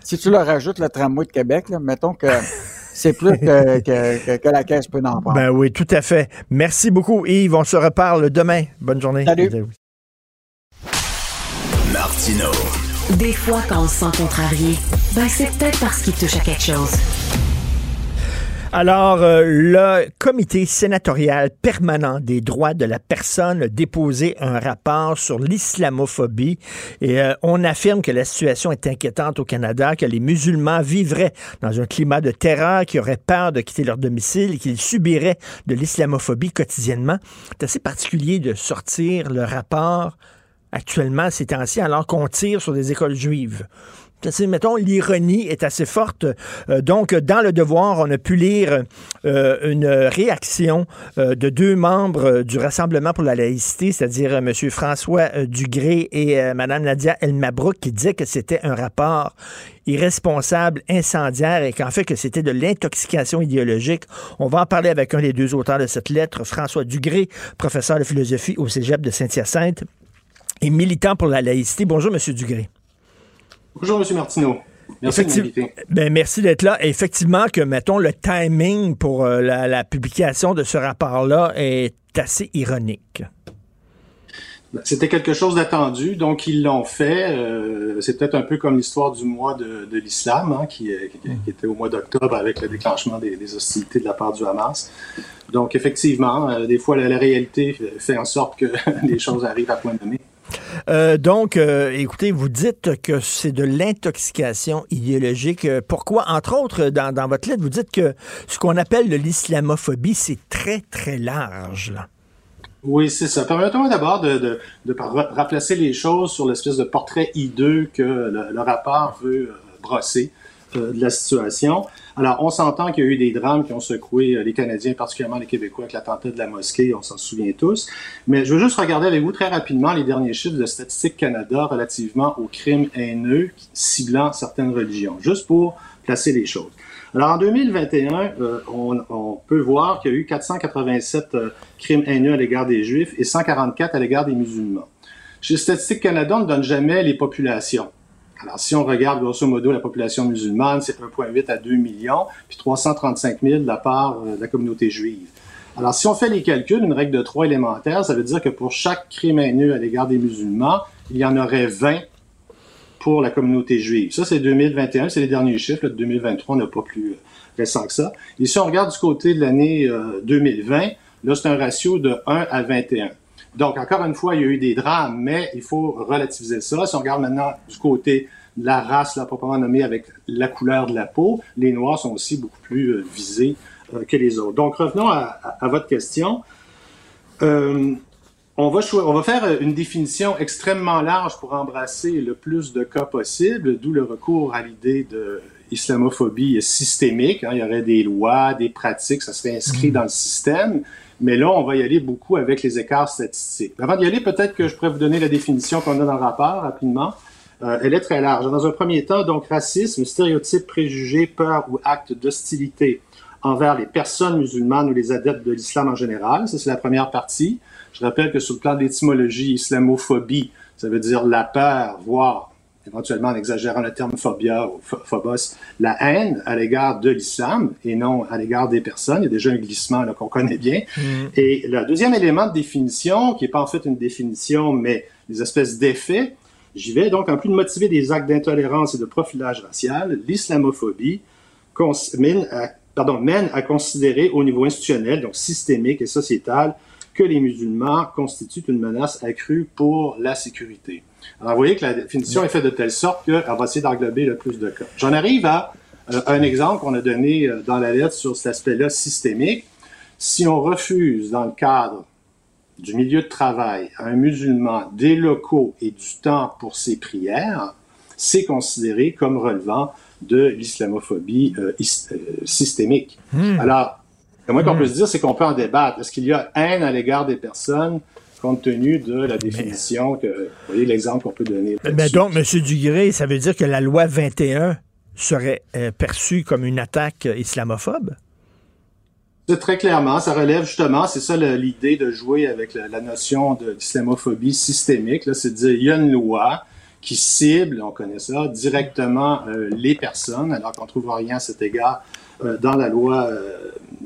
si tu leur rajoutes le tramway de Québec, là, mettons que c'est plus que, que, que- que la caisse peut en prendre. Ben oui, tout à fait. Merci beaucoup, Yves. On se reparle demain. Bonne journée. Salut. Martino. Des fois, quand on se sent contrarié, ben c'est peut-être parce qu'il touche à quelque chose. Alors, euh, le comité sénatorial permanent des droits de la personne a déposé un rapport sur l'islamophobie et euh, on affirme que la situation est inquiétante au Canada, que les musulmans vivraient dans un climat de terreur, qu'ils auraient peur de quitter leur domicile et qu'ils subiraient de l'islamophobie quotidiennement. C'est assez particulier de sortir le rapport actuellement, ces temps-ci, alors qu'on tire sur des écoles juives. Mettons, l'ironie est assez forte. Euh, donc, dans le devoir, on a pu lire euh, une réaction euh, de deux membres du Rassemblement pour la laïcité, c'est-à-dire M. François Dugré et Mme Nadia Elmabrouk, qui disaient que c'était un rapport irresponsable, incendiaire et qu'en fait que c'était de l'intoxication idéologique. On va en parler avec un des deux auteurs de cette lettre, François Dugré, professeur de philosophie au Cégep de Saint-Hyacinthe et militant pour la laïcité. Bonjour, M. Dugré. Bonjour, M. Martineau. Merci Effective-. Ben, merci d'être là. Effectivement, que, mettons, le timing pour euh, la, la publication de ce rapport-là est assez ironique. Ben, C'était quelque chose d'attendu, donc ils l'ont fait. Euh, c'est peut-être un peu comme l'histoire du mois de, de l'islam, hein, qui, euh, qui- qui était au mois d'octobre avec le déclenchement des, des hostilités de la part du Hamas. Donc effectivement, euh, des fois la, la réalité fait- fait en sorte que les choses arrivent à point nommé. Euh, donc, euh, écoutez, vous dites que c'est de l'intoxication idéologique. Euh, pourquoi? Entre autres, dans, votre lettre, vous dites que ce qu'on appelle de l'islamophobie, c'est très, très large. Là. Oui, c'est ça. Permettez-moi d'abord de, de, les choses sur l'espèce de portrait hideux que le rapport veut brosser de la situation. Alors, on s'entend qu'il y a eu des drames qui ont secoué euh, les Canadiens, particulièrement les Québécois, avec l'attentat de la mosquée, on s'en souvient tous. Mais je veux juste regarder avec vous très rapidement les derniers chiffres de Statistique Canada relativement aux crimes haineux ciblant certaines religions, juste pour placer les choses. Alors, en 2021, euh, on, peut voir qu'il y a eu 487 euh, crimes haineux à l'égard des Juifs et 144 à l'égard des musulmans. Chez Statistique Canada, on ne donne jamais les populations. Alors, si on regarde grosso modo la population musulmane, c'est 1,8 à 2 millions, puis 335 000 de la part euh, de la communauté juive. Alors, si on fait les calculs, une règle de trois élémentaire, ça veut dire que pour chaque crime haineux à l'égard des musulmans, il y en aurait 20 pour la communauté juive. Ça, c'est 2021, c'est les derniers chiffres. de 2023, on n'a pas plus euh, récent que ça. Et si on regarde du côté de l'année 2020, euh, là, c'est un ratio de 1 à 21. Donc, encore une fois, il y a eu des drames, mais il faut relativiser ça. Si on regarde maintenant du côté de la race, la proprement nommée, avec la couleur de la peau, les Noirs sont aussi beaucoup plus euh, visés euh, que les autres. Donc, revenons à, à, votre question. Euh, on va, on va faire une définition extrêmement large pour embrasser le plus de cas possible, d'où le recours à l'idée de islamophobie systémique. Hein. Il y aurait des lois, des pratiques, ça serait inscrit mmh. dans le système. Mais là, on va y aller beaucoup avec les écarts statistiques. Avant d'y aller, peut-être que je pourrais vous donner la définition qu'on a dans le rapport rapidement. Euh, elle est très large. Dans un premier temps, donc, racisme, stéréotype, préjugés, peur ou acte d'hostilité envers les personnes musulmanes ou les adeptes de l'islam en général. Ça, c'est la première partie. Je rappelle que sur le plan de l'étymologie, islamophobie, ça veut dire la peur, voire éventuellement en exagérant le terme phobia ou phobos, la haine à l'égard de l'islam et non à l'égard des personnes. Il y a déjà un glissement qu'on connaît bien. Mm. Et le deuxième élément de définition, qui n'est pas en fait une définition, mais des espèces d'effets, j'y vais donc en plus de motiver des actes d'intolérance et de profilage racial, l'islamophobie mène à, pardon, mène à considérer au niveau institutionnel, donc systémique et sociétal, que les musulmans constituent une menace accrue pour la sécurité. Alors, vous voyez que la définition est faite de telle sorte qu'elle va essayer d'englober le plus de cas. J'en arrive à euh, un exemple qu'on a donné euh, dans la lettre sur cet aspect-là systémique. Si on refuse, dans le cadre du milieu de travail, à un musulman des locaux et du temps pour ses prières, c'est considéré comme relevant de l'islamophobie euh, systémique. Hmm. Alors, le moins qu'on hmm. peut se dire, c'est qu'on peut en débattre? Est-ce qu'il y a haine à l'égard des personnes? Compte tenu de la définition que, vous voyez l'exemple qu'on peut donner. Mais donc, M. Dugré, ça veut dire que la loi 21 serait euh, perçue comme une attaque islamophobe? C'est très clairement, ça relève justement, c'est ça l'idée de jouer avec la, notion d'islamophobie systémique, c'est de dire il y a une loi qui cible, on connaît ça, directement euh, les personnes, alors qu'on ne trouve rien à cet égard euh, dans la loi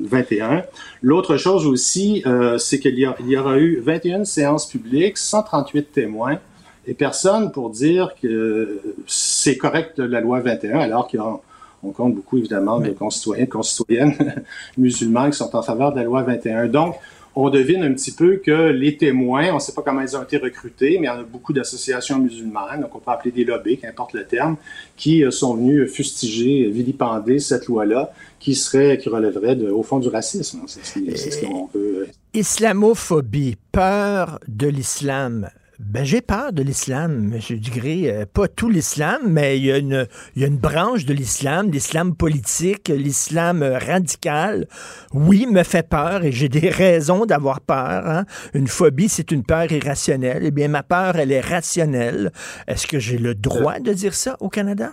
21. Euh, L'autre chose aussi, euh, c'est qu'il y, y, aura eu 21 séances publiques, 138 témoins et personne pour dire que c'est correct la loi 21, alors qu'on compte beaucoup évidemment de concitoyens et concitoyennes musulmans qui sont en faveur de la loi 21. Donc, on devine un petit peu que les témoins, on ne sait pas comment ils ont été recrutés, mais il y en a beaucoup d'associations musulmanes, donc on peut appeler des lobbies, qu'importe le terme, qui euh, sont venus fustiger, vilipender cette loi-là, qui serait, qui relèverait de, au fond du racisme. C'est ce qu'on peut. Euh, Islamophobie, peur de l'islam. Ben, j'ai peur de l'islam, M. Dugré. Euh, pas tout l'islam, mais il y, a une, il y a une branche de l'islam, l'islam politique, l'islam radical. Oui, me fait peur et j'ai des raisons d'avoir peur. Hein. Une phobie, c'est une peur irrationnelle. Eh bien, ma peur, elle est rationnelle. Est-ce que j'ai le droit de dire ça au Canada?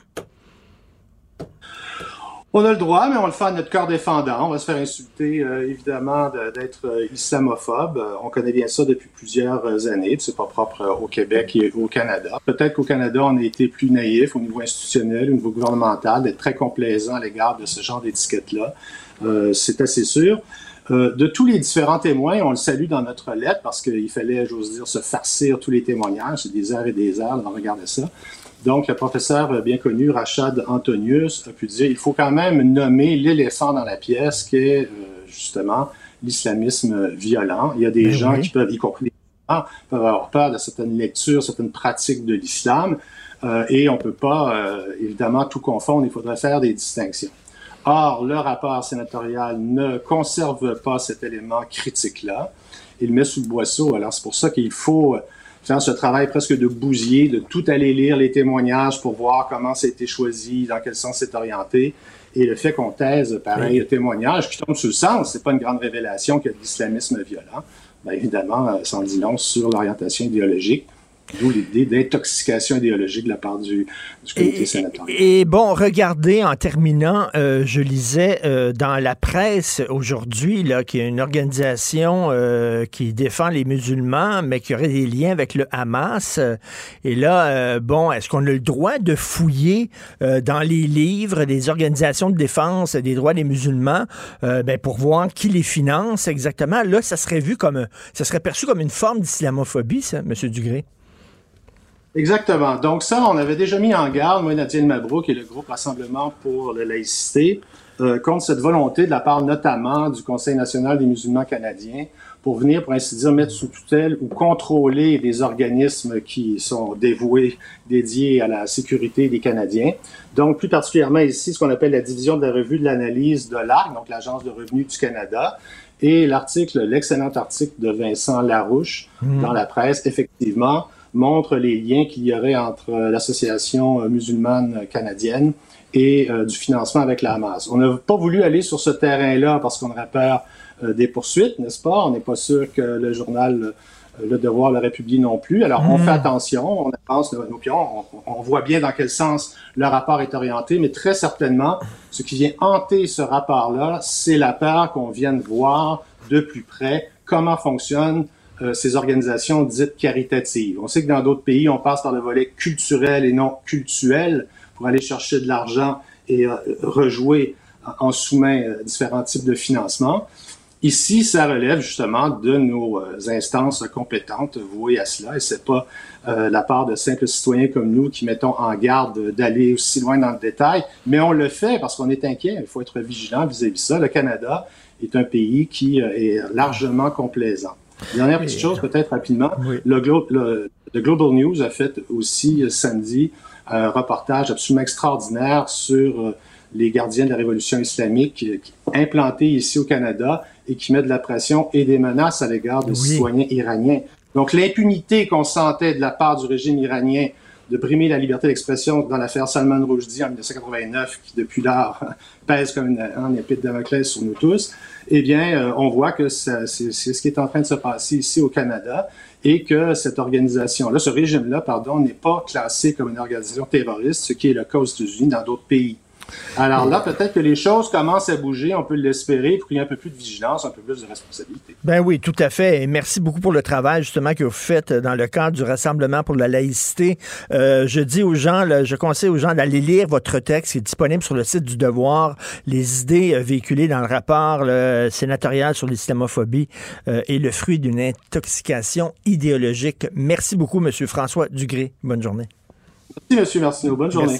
On a le droit, mais on le fait à notre corps défendant. On va se faire insulter, euh, évidemment, d'être euh, islamophobe. Euh, on connaît bien ça depuis plusieurs années. C'est pas propre au Québec et au Canada. Peut-être qu'au Canada, on a été plus naïf au niveau institutionnel, au niveau gouvernemental, d'être très complaisant à l'égard de ce genre d'étiquette-là. C'est assez sûr. de tous les différents témoins, on le salue dans notre lettre parce qu'il fallait, j'ose dire, se farcir tous les témoignages. C'est des heures et des heures, on regardait ça. Donc, le professeur bien connu, Rachad Antonius, a pu dire il faut quand même nommer l'éléphant dans la pièce, qui est euh, justement l'islamisme violent. Il y a des ben gens qui peuvent, y compris peuvent avoir peur de certaines lectures, certaines pratiques de l'islam, euh, et on ne peut pas euh, évidemment tout confondre, il faudrait faire des distinctions. Or, le rapport sénatorial ne conserve pas cet élément critique-là, il le met sous le boisseau, alors c'est pour ça qu'il faut faire ce travail presque de bousier, de tout aller lire les témoignages pour voir comment ça a été choisi, dans quel sens c'est orienté, et le fait qu'on taise pareil témoignage qui tombe sous le sens, c'est pas une grande révélation qu'il y a de l'islamisme violent. Bien évidemment, euh, en dit long sur l'orientation idéologique. D'où l'idée d'intoxication idéologique de la part du, du comité sénatorial. Et bon, regardez, en terminant, euh, je lisais euh, dans la presse aujourd'hui qu'il y a une organisation euh, qui défend les musulmans, mais qui aurait des liens avec le Hamas. Et là, bon, est-ce qu'on a le droit de fouiller dans les livres des organisations de défense des droits des musulmans ben, pour voir qui les finance exactement? Là, ça serait vu comme, ça serait perçu comme une forme d'islamophobie, ça, M. Dugré. Exactement. Donc ça, on avait déjà mis en garde, moi, Nadine Mabrouk et le groupe Rassemblement pour la laïcité, euh, contre cette volonté de la part notamment du Conseil national des musulmans canadiens pour venir, pour ainsi dire, mettre sous tutelle ou contrôler des organismes qui sont dévoués, dédiés à la sécurité des Canadiens. Donc, plus particulièrement ici, ce qu'on appelle la division de la revue de l'analyse de l'ARC, donc l'Agence de revenus du Canada, et l'article, l'excellent article de Vincent Larouche Hmm. dans la presse, effectivement, montre les liens qu'il y aurait entre euh, l'association euh, musulmane canadienne et euh, du financement avec la Hamas. On n'a pas voulu aller sur ce terrain-là parce qu'on aurait peur euh, des poursuites, n'est-ce pas? On n'est pas sûr que le journal euh, Le Devoir le République non plus. Alors, on fait attention, on avance nos, nos pions, on, on voit bien dans quel sens le rapport est orienté, mais très certainement, ce qui vient hanter ce rapport-là, c'est la peur qu'on vienne voir de plus près comment fonctionnent euh, ces organisations dites caritatives. On sait que dans d'autres pays, on passe par le volet culturel et non cultuel pour aller chercher de l'argent et euh, rejouer en sous-main euh, différents types de financement. Ici, ça relève justement de nos instances compétentes vouées à cela, et c'est pas euh, la part de simples citoyens comme nous qui mettons en garde d'aller aussi loin dans le détail, mais on le fait parce qu'on est inquiet. Il faut être vigilant vis-à-vis de ça. Le Canada est un pays qui est largement complaisant. Dernière petite chose, peut-être rapidement. Le, Glo- le- The Global News a fait aussi euh, samedi un reportage absolument extraordinaire sur euh, les gardiens de la révolution islamique euh, implantés ici au Canada et qui met de la pression et des menaces à l'égard des Oui. citoyens iraniens. Donc l'impunité qu'on sentait de la part du régime iranien de brimer la liberté d'expression dans l'affaire Salman Rushdie en 1989, qui depuis lors pèse comme une, un épée de Damoclès sur nous tous, eh bien, euh, on voit que c'est ce qui est en train de se passer ici au Canada et que cette organisation-là, ce régime-là, pardon, n'est pas classé comme une organisation terroriste, ce qui est le cas aux États-Unis, dans d'autres pays. Alors là, peut-être que les choses commencent à bouger, on peut l'espérer, pour qu'il y ait un peu plus de vigilance, un peu plus de responsabilité. Ben oui, tout à fait. Et merci beaucoup pour le travail justement que vous faites dans le cadre du Rassemblement pour la laïcité. Euh, je dis aux gens, là, je conseille aux gens d'aller lire votre texte qui est disponible sur le site du Devoir, les idées euh, véhiculées dans le rapport là, sénatorial sur l'islamophobie euh, et le fruit d'une intoxication idéologique. Merci beaucoup, Monsieur François Dugré. Bonne journée. Merci, Monsieur Martineau. Bonne journée.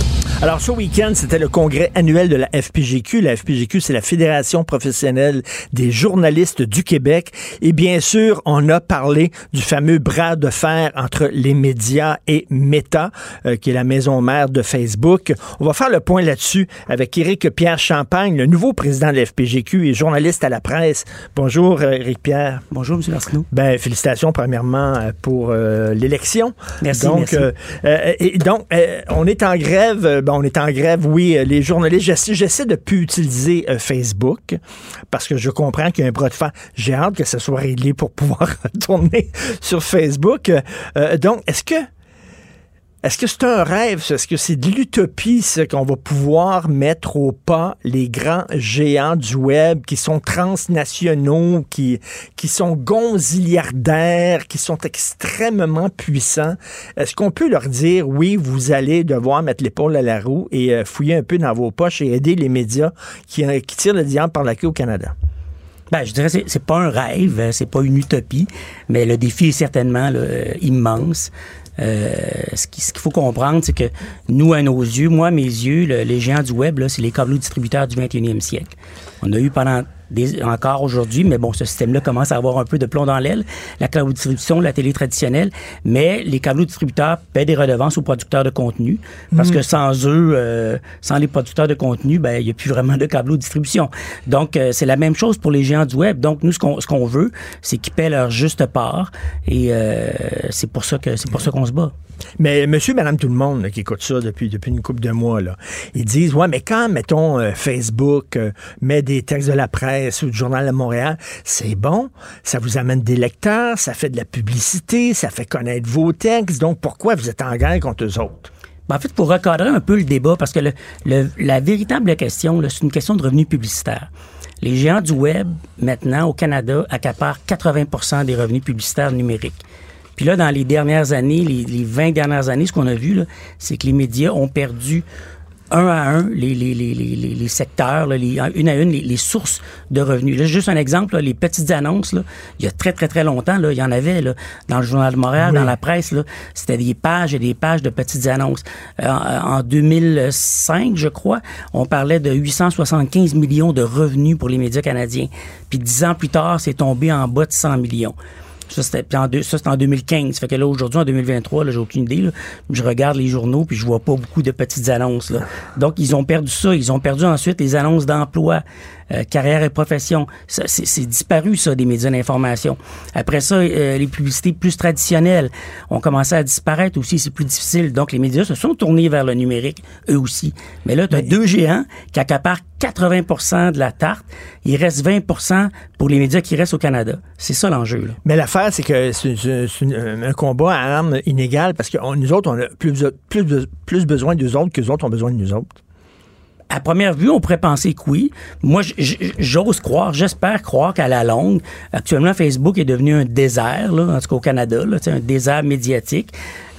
Alors, ce week-end, c'était le congrès annuel de la FPGQ. La FPGQ, c'est la Fédération professionnelle des journalistes du Québec. Et bien sûr, on a parlé du fameux bras de fer entre les médias et Meta, euh, qui est la maison mère de Facebook. On va faire le point là-dessus avec Éric Pierre Champagne, le nouveau président de la FPGQ et journaliste à la presse. Bonjour, euh, Éric Pierre. Bonjour, M. Martineau. Ben, félicitations, premièrement, euh, pour euh, l'élection. Merci, Donc, merci. euh, et donc, on est en grève. On est en grève, oui, euh, les journalistes. J'essaie, de plus utiliser euh, Facebook parce que je comprends qu'il y a un bras de fer. J'ai hâte que ça soit réglé pour pouvoir retourner sur Facebook. Euh, donc, est-ce que est-ce que c'est un rêve? Est-ce que c'est de l'utopie, ça, qu'on va pouvoir mettre au pas les grands géants du web qui sont transnationaux, qui, qui sont gonziliardaires, qui sont extrêmement puissants? Est-ce qu'on peut leur dire, oui, vous allez devoir mettre l'épaule à la roue et euh, fouiller un peu dans vos poches et aider les médias qui, euh, qui tirent le diable par la queue au Canada? Ben, je dirais c'est- pas un rêve, euh, c'est pas une utopie, mais le défi est certainement là, euh, immense. Euh, ce qu'il faut comprendre, c'est que nous, à nos yeux, moi, mes yeux, le- les géants du web, c'est les câbleaux distributeurs du 21e siècle. On a eu pendant des, encore aujourd'hui, mais bon, ce système-là commence à avoir un peu de plomb dans l'aile, la câble distribution, la télé traditionnelle, mais les câbleaux distributeurs paient des redevances aux producteurs de contenu, parce Mhm. que sans eux, euh, sans les producteurs de contenu, ben, il n'y a plus vraiment de câbleaux distribution. Donc, euh, c'est la même chose pour les géants du web. Donc, nous, ce qu'on ce qu'on veut, c'est qu'ils paient leur juste part, et euh, c'est pour ça que c'est pour ça qu'on se bat. Mais monsieur, madame, tout le monde là, qui écoute ça depuis, depuis une couple de mois, là, ils disent, ouais, mais quand, mettons, Facebook met des textes de la presse ou du Journal de Montréal, c'est bon, ça vous amène des lecteurs, ça fait de la publicité, ça fait connaître vos textes, donc pourquoi vous êtes en guerre contre eux autres? Ben, en fait, pour recadrer un peu le débat, parce que la véritable question, c'est une question de revenus publicitaires. Les géants du web, maintenant, au Canada, accaparent 80% des revenus publicitaires numériques. Puis là, dans les dernières années, les, les 20 dernières années, ce qu'on a vu, c'est que les médias ont perdu un à un les, les, les, les, secteurs, là, les- une à une, les, sources de revenus. Là, juste un exemple, là, les petites annonces, là, il y a très, très, très longtemps, là, il y en avait là, dans le Journal de Montréal, Oui. dans la presse. là, C'était des pages et des pages de petites annonces. Euh, en, en 2005, je crois, on parlait de 875 millions de revenus pour les médias canadiens. Puis dix ans plus tard, c'est tombé en bas de 100 millions. Ça, c'était en, deux- ça, en 2015. Fait que là, aujourd'hui, en 2023, là, j'ai aucune idée. là. Je regarde les journaux, puis je vois pas beaucoup de petites annonces. Là. Donc, ils ont perdu ça. Ils ont perdu ensuite les annonces d'emploi, euh, carrière et profession. C'est, disparu, ça, des médias d'information. Après ça, euh, les publicités plus traditionnelles ont commencé à disparaître aussi. C'est plus difficile. Donc, les médias se sont tournés vers le numérique, eux aussi. Mais là, tu as deux géants qui accaparent 80% de la tarte. Il reste 20% pour les médias qui restent au Canada. C'est ça l'enjeu. Mais l'affaire, c'est que c'est une- un combat à armes inégales parce que on- nous autres, on a plus, plus, plus besoin d'eux autres que les autres ont besoin de nous autres. À première vue, on pourrait penser que oui. Moi, j'ose croire, j'espère croire qu'à la longue, actuellement, Facebook est devenu un désert, là, en tout cas au Canada, là, un désert médiatique.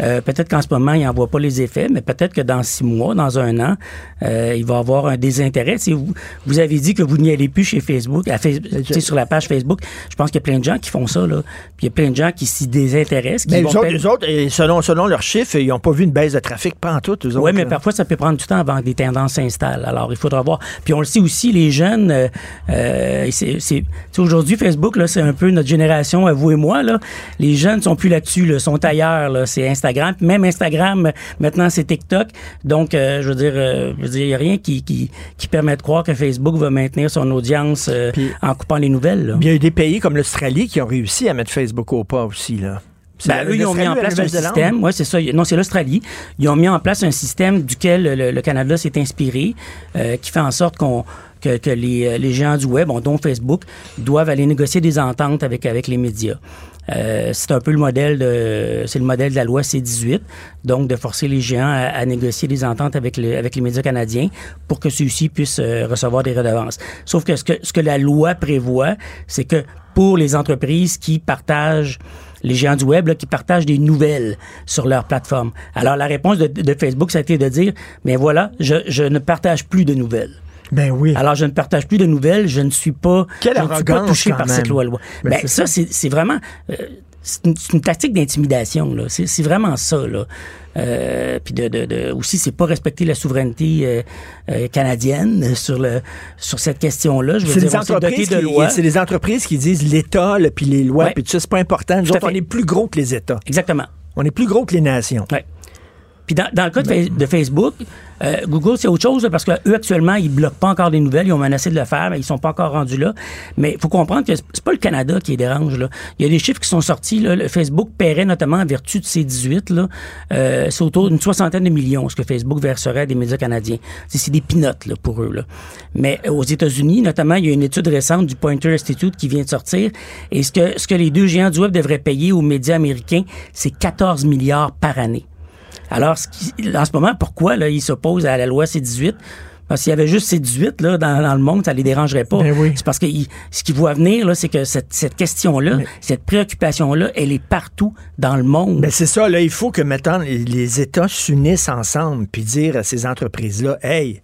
Euh, peut-être qu'en ce moment, il n'en voit pas les effets, mais peut-être que dans six mois, dans un an, euh, il va avoir un désintérêt. Sais, vous, vous avez dit que vous n'y allez plus chez Facebook, à Face- sur la page Facebook. Je pense qu'il y a plein de gens qui font ça. Là. Puis il y a plein de gens qui s'y désintéressent. Qui Mais vont eux autres, et selon, selon leurs chiffres, ils n'ont pas vu une baisse de trafic, pas en tout. Oui, mais parfois, ça peut prendre du temps avant que des tendances s'installent. Alors, il faudra voir. Puis, on le sait aussi, les jeunes, euh, euh, c'est, aujourd'hui, Facebook, c'est un peu notre génération, vous et moi. Là. Les jeunes sont plus là-dessus, là, sont ailleurs. Là. C'est Instagram. Puis même Instagram, maintenant, c'est TikTok. Donc, euh, je veux dire, euh, je veux dire, il n'y a rien qui, qui, qui permet de croire que Facebook va maintenir son audience euh, en coupant les nouvelles. Il y a eu des pays comme l'Australie qui ont réussi à mettre Facebook au pas aussi, là. Ben, eux, ils ont mis en place un système. Oui, c'est ça. Non, c'est l'Australie. Ils ont mis en place un système duquel le, le Canada s'est inspiré, euh, qui fait en sorte qu'on que, que les, les géants du web, dont Facebook, doivent aller négocier des ententes avec, avec les médias. Euh, c'est un peu le modèle de c'est le modèle de la loi C18, donc de forcer les géants à, négocier des ententes avec, avec les médias canadiens pour que ceux-ci puissent euh, recevoir des redevances. Sauf que ce que ce que la loi prévoit, c'est que pour les entreprises qui partagent les géants du web qui partagent des nouvelles sur leur plateforme. Alors la réponse de, Facebook, ça a été de dire, mais voilà, je ne partage plus de nouvelles. Ben oui. Alors, je ne partage plus de nouvelles, je ne suis pas, Quelle je ne suis pas touché par même. cette loi-loi. Ben, Ben, ça, c'est vraiment, euh, c'est une, tactique d'intimidation, là. C'est vraiment ça, là. Euh, puis de, de, de- aussi, c'est pas respecter la souveraineté euh, euh, canadienne sur le sur cette question-là. Je veux C'est dire, c'est des entreprises qui disent l'État, là, puis les lois, puis tout ça, c'est pas important. Nous autres, on est plus gros que les États. Exactement. On est plus gros que les nations. Ouais. Puis dans, dans le cas de, Fa- de Facebook, euh, Google, c'est autre chose parce qu'eux, actuellement, ils bloquent pas encore des nouvelles. Ils ont menacé de le faire, mais ils sont pas encore rendus là. Mais il faut comprendre que c'est pas le Canada qui les dérange. Là. Il y a des chiffres qui sont sortis. Là. Facebook paierait notamment en vertu de ces 18. Là, euh, c'est autour d'une soixantaine de millions ce que Facebook verserait à des médias canadiens. C'est, c'est des pinottes là, pour eux. Là. Mais euh, aux États-Unis, notamment, il y a une étude récente du Pointer Institute qui vient de sortir. Et ce que, ce que les deux géants du web devraient payer aux médias américains, c'est 14 milliards par année. Alors, ce qui- en ce moment, pourquoi là, ils s'opposent à la loi C-18? Parce qu'il y avait juste C-18 là, dans, dans le monde, ça les dérangerait pas. C'est parce que ce qu'ils voient venir, là, c'est que cette, cette question-là, cette préoccupation-là, elle est partout dans le monde. Ben c'est ça, là, il faut que maintenant les, les États s'unissent ensemble puis dire à ces entreprises-là, hey,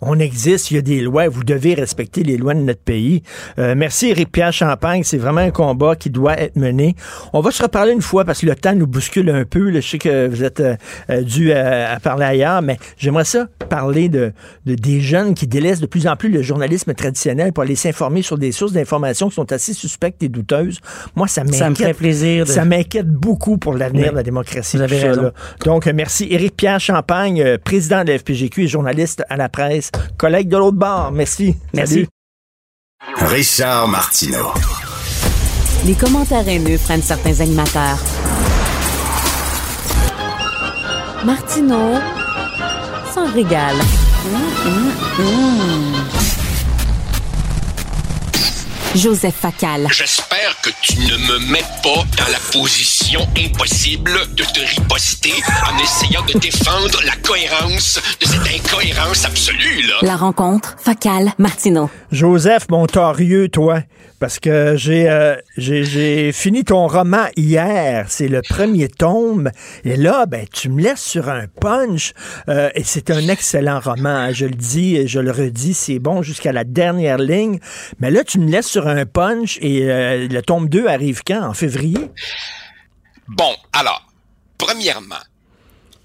On existe, il y a des lois, vous devez respecter les lois de notre pays. Euh, merci Éric Pierre Champagne, c'est vraiment un combat qui doit être mené. On va se reparler une fois parce que le temps nous bouscule un peu. Là. Je sais que vous êtes euh, euh, dû à, à parler ailleurs, mais j'aimerais ça parler de, de des jeunes qui délaissent de plus en plus le journalisme traditionnel pour aller s'informer sur des sources d'informations qui sont assez suspectes et douteuses. Moi, ça m'inquiète. Ça me fait plaisir. de- Ça m'inquiète beaucoup pour l'avenir Oui. de la démocratie. Vous avez ça, raison. Donc, merci. Éric Pierre Champagne, président de la FPGQ et journaliste à la presse, collègue de l'autre bord. Merci. Merci. Salut. Richard Martineau. Les commentaires haineux prennent certains animateurs. Martineau s'en régale. Joseph Facal. J'espère que tu ne me mets pas dans la position impossible de te riposter en essayant de défendre la cohérence de cette incohérence absolue, là. La rencontre, Facal, Martineau. Joseph Montorieux, toi, parce que j'ai euh, j'ai j'ai fini ton roman hier, c'est le premier tome, et là, ben, tu me laisses sur un punch, euh, et c'est un excellent roman, je le dis et je le redis, c'est bon jusqu'à la dernière ligne, mais là, tu me laisses sur un punch, et euh, le tome 2 arrive quand? En février? Bon, alors, premièrement,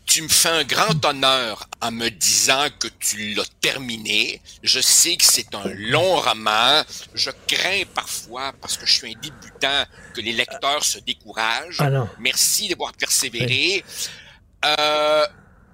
tu me fais un grand honneur en me disant que tu l'as terminé. Je sais que c'est un long roman. Je crains parfois, parce que je suis un débutant, que les lecteurs se découragent. Ah. Merci d'avoir persévéré. Euh,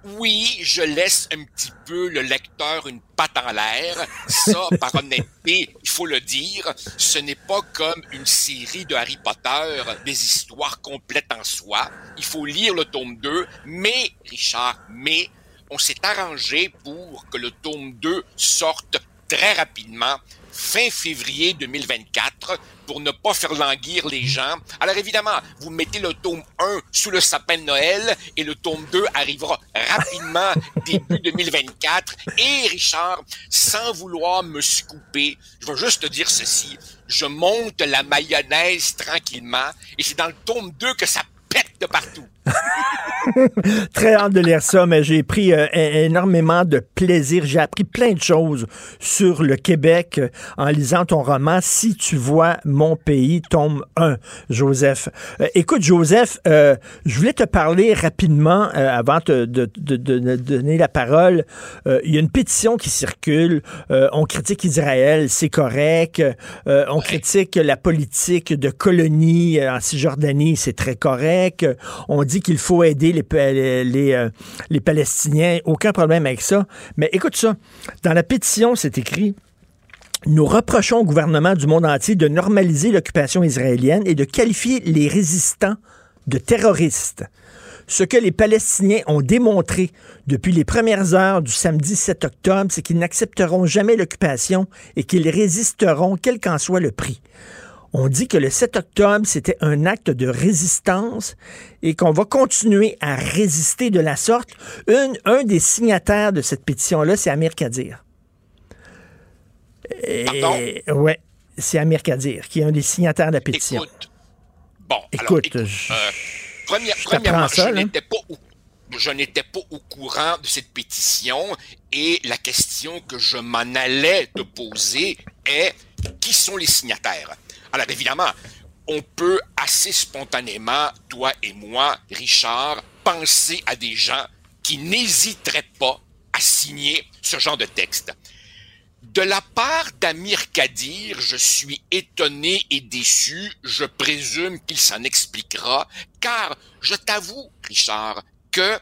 oui, je laisse un petit peu le lecteur une patte en l'air. Ça, par honnêteté, il faut le dire, ce n'est pas comme une série de Harry Potter, des histoires complètes en soi. Il faut lire le tome 2, mais, Richard, mais, on s'est arrangé pour que le tome 2 sorte très rapidement, fin février 2024, pour ne pas faire languir les gens. Alors évidemment, vous mettez le tome 1 sous le sapin de Noël et le tome 2 arrivera rapidement début 2024. Et Richard, sans vouloir me scouper, je veux juste te dire ceci. Je monte la mayonnaise tranquillement et c'est dans le tome 2 que ça pète de partout. Très hâte de lire ça, mais j'ai pris euh, énormément de plaisir. J'ai appris plein de choses sur le Québec euh, en lisant ton roman Si tu vois mon pays, tome 1, Joseph. Euh, écoute, Joseph, je voulais te parler rapidement avant de, de- donner la parole. Il y a une pétition qui circule. On critique Israël, c'est correct. On critique la politique de colonie en Cisjordanie, c'est très correct. Qu'il faut aider euh, les Palestiniens, aucun problème avec ça. Mais écoute ça, dans la pétition, c'est écrit nous reprochons au gouvernement du monde entier de normaliser l'occupation israélienne et de qualifier les résistants de terroristes. Ce que les Palestiniens ont démontré depuis les premières heures du samedi 7 octobre, c'est qu'ils n'accepteront jamais l'occupation et qu'ils résisteront quel qu'en soit le prix. On dit que le 7 octobre, c'était un acte de résistance et qu'on va continuer à résister de la sorte. Une- un des signataires de cette pétition-là, c'est Amir Kadir. Et- ouais, c'est Amir Kadir, qui est un des signataires de la pétition. Bon, Écoute, alors, je- euh, première- je premièrement, ça, je là. n'étais pas au je n'étais pas au courant de cette pétition et la question que je m'en allais te poser est qui sont les signataires? Alors évidemment, on peut assez spontanément, toi et moi, Richard, penser à des gens qui n'hésiteraient pas à signer ce genre de texte. De la part d'Amir Kadir, je suis étonné et déçu. Je présume qu'il s'en expliquera, car je t'avoue, Richard, que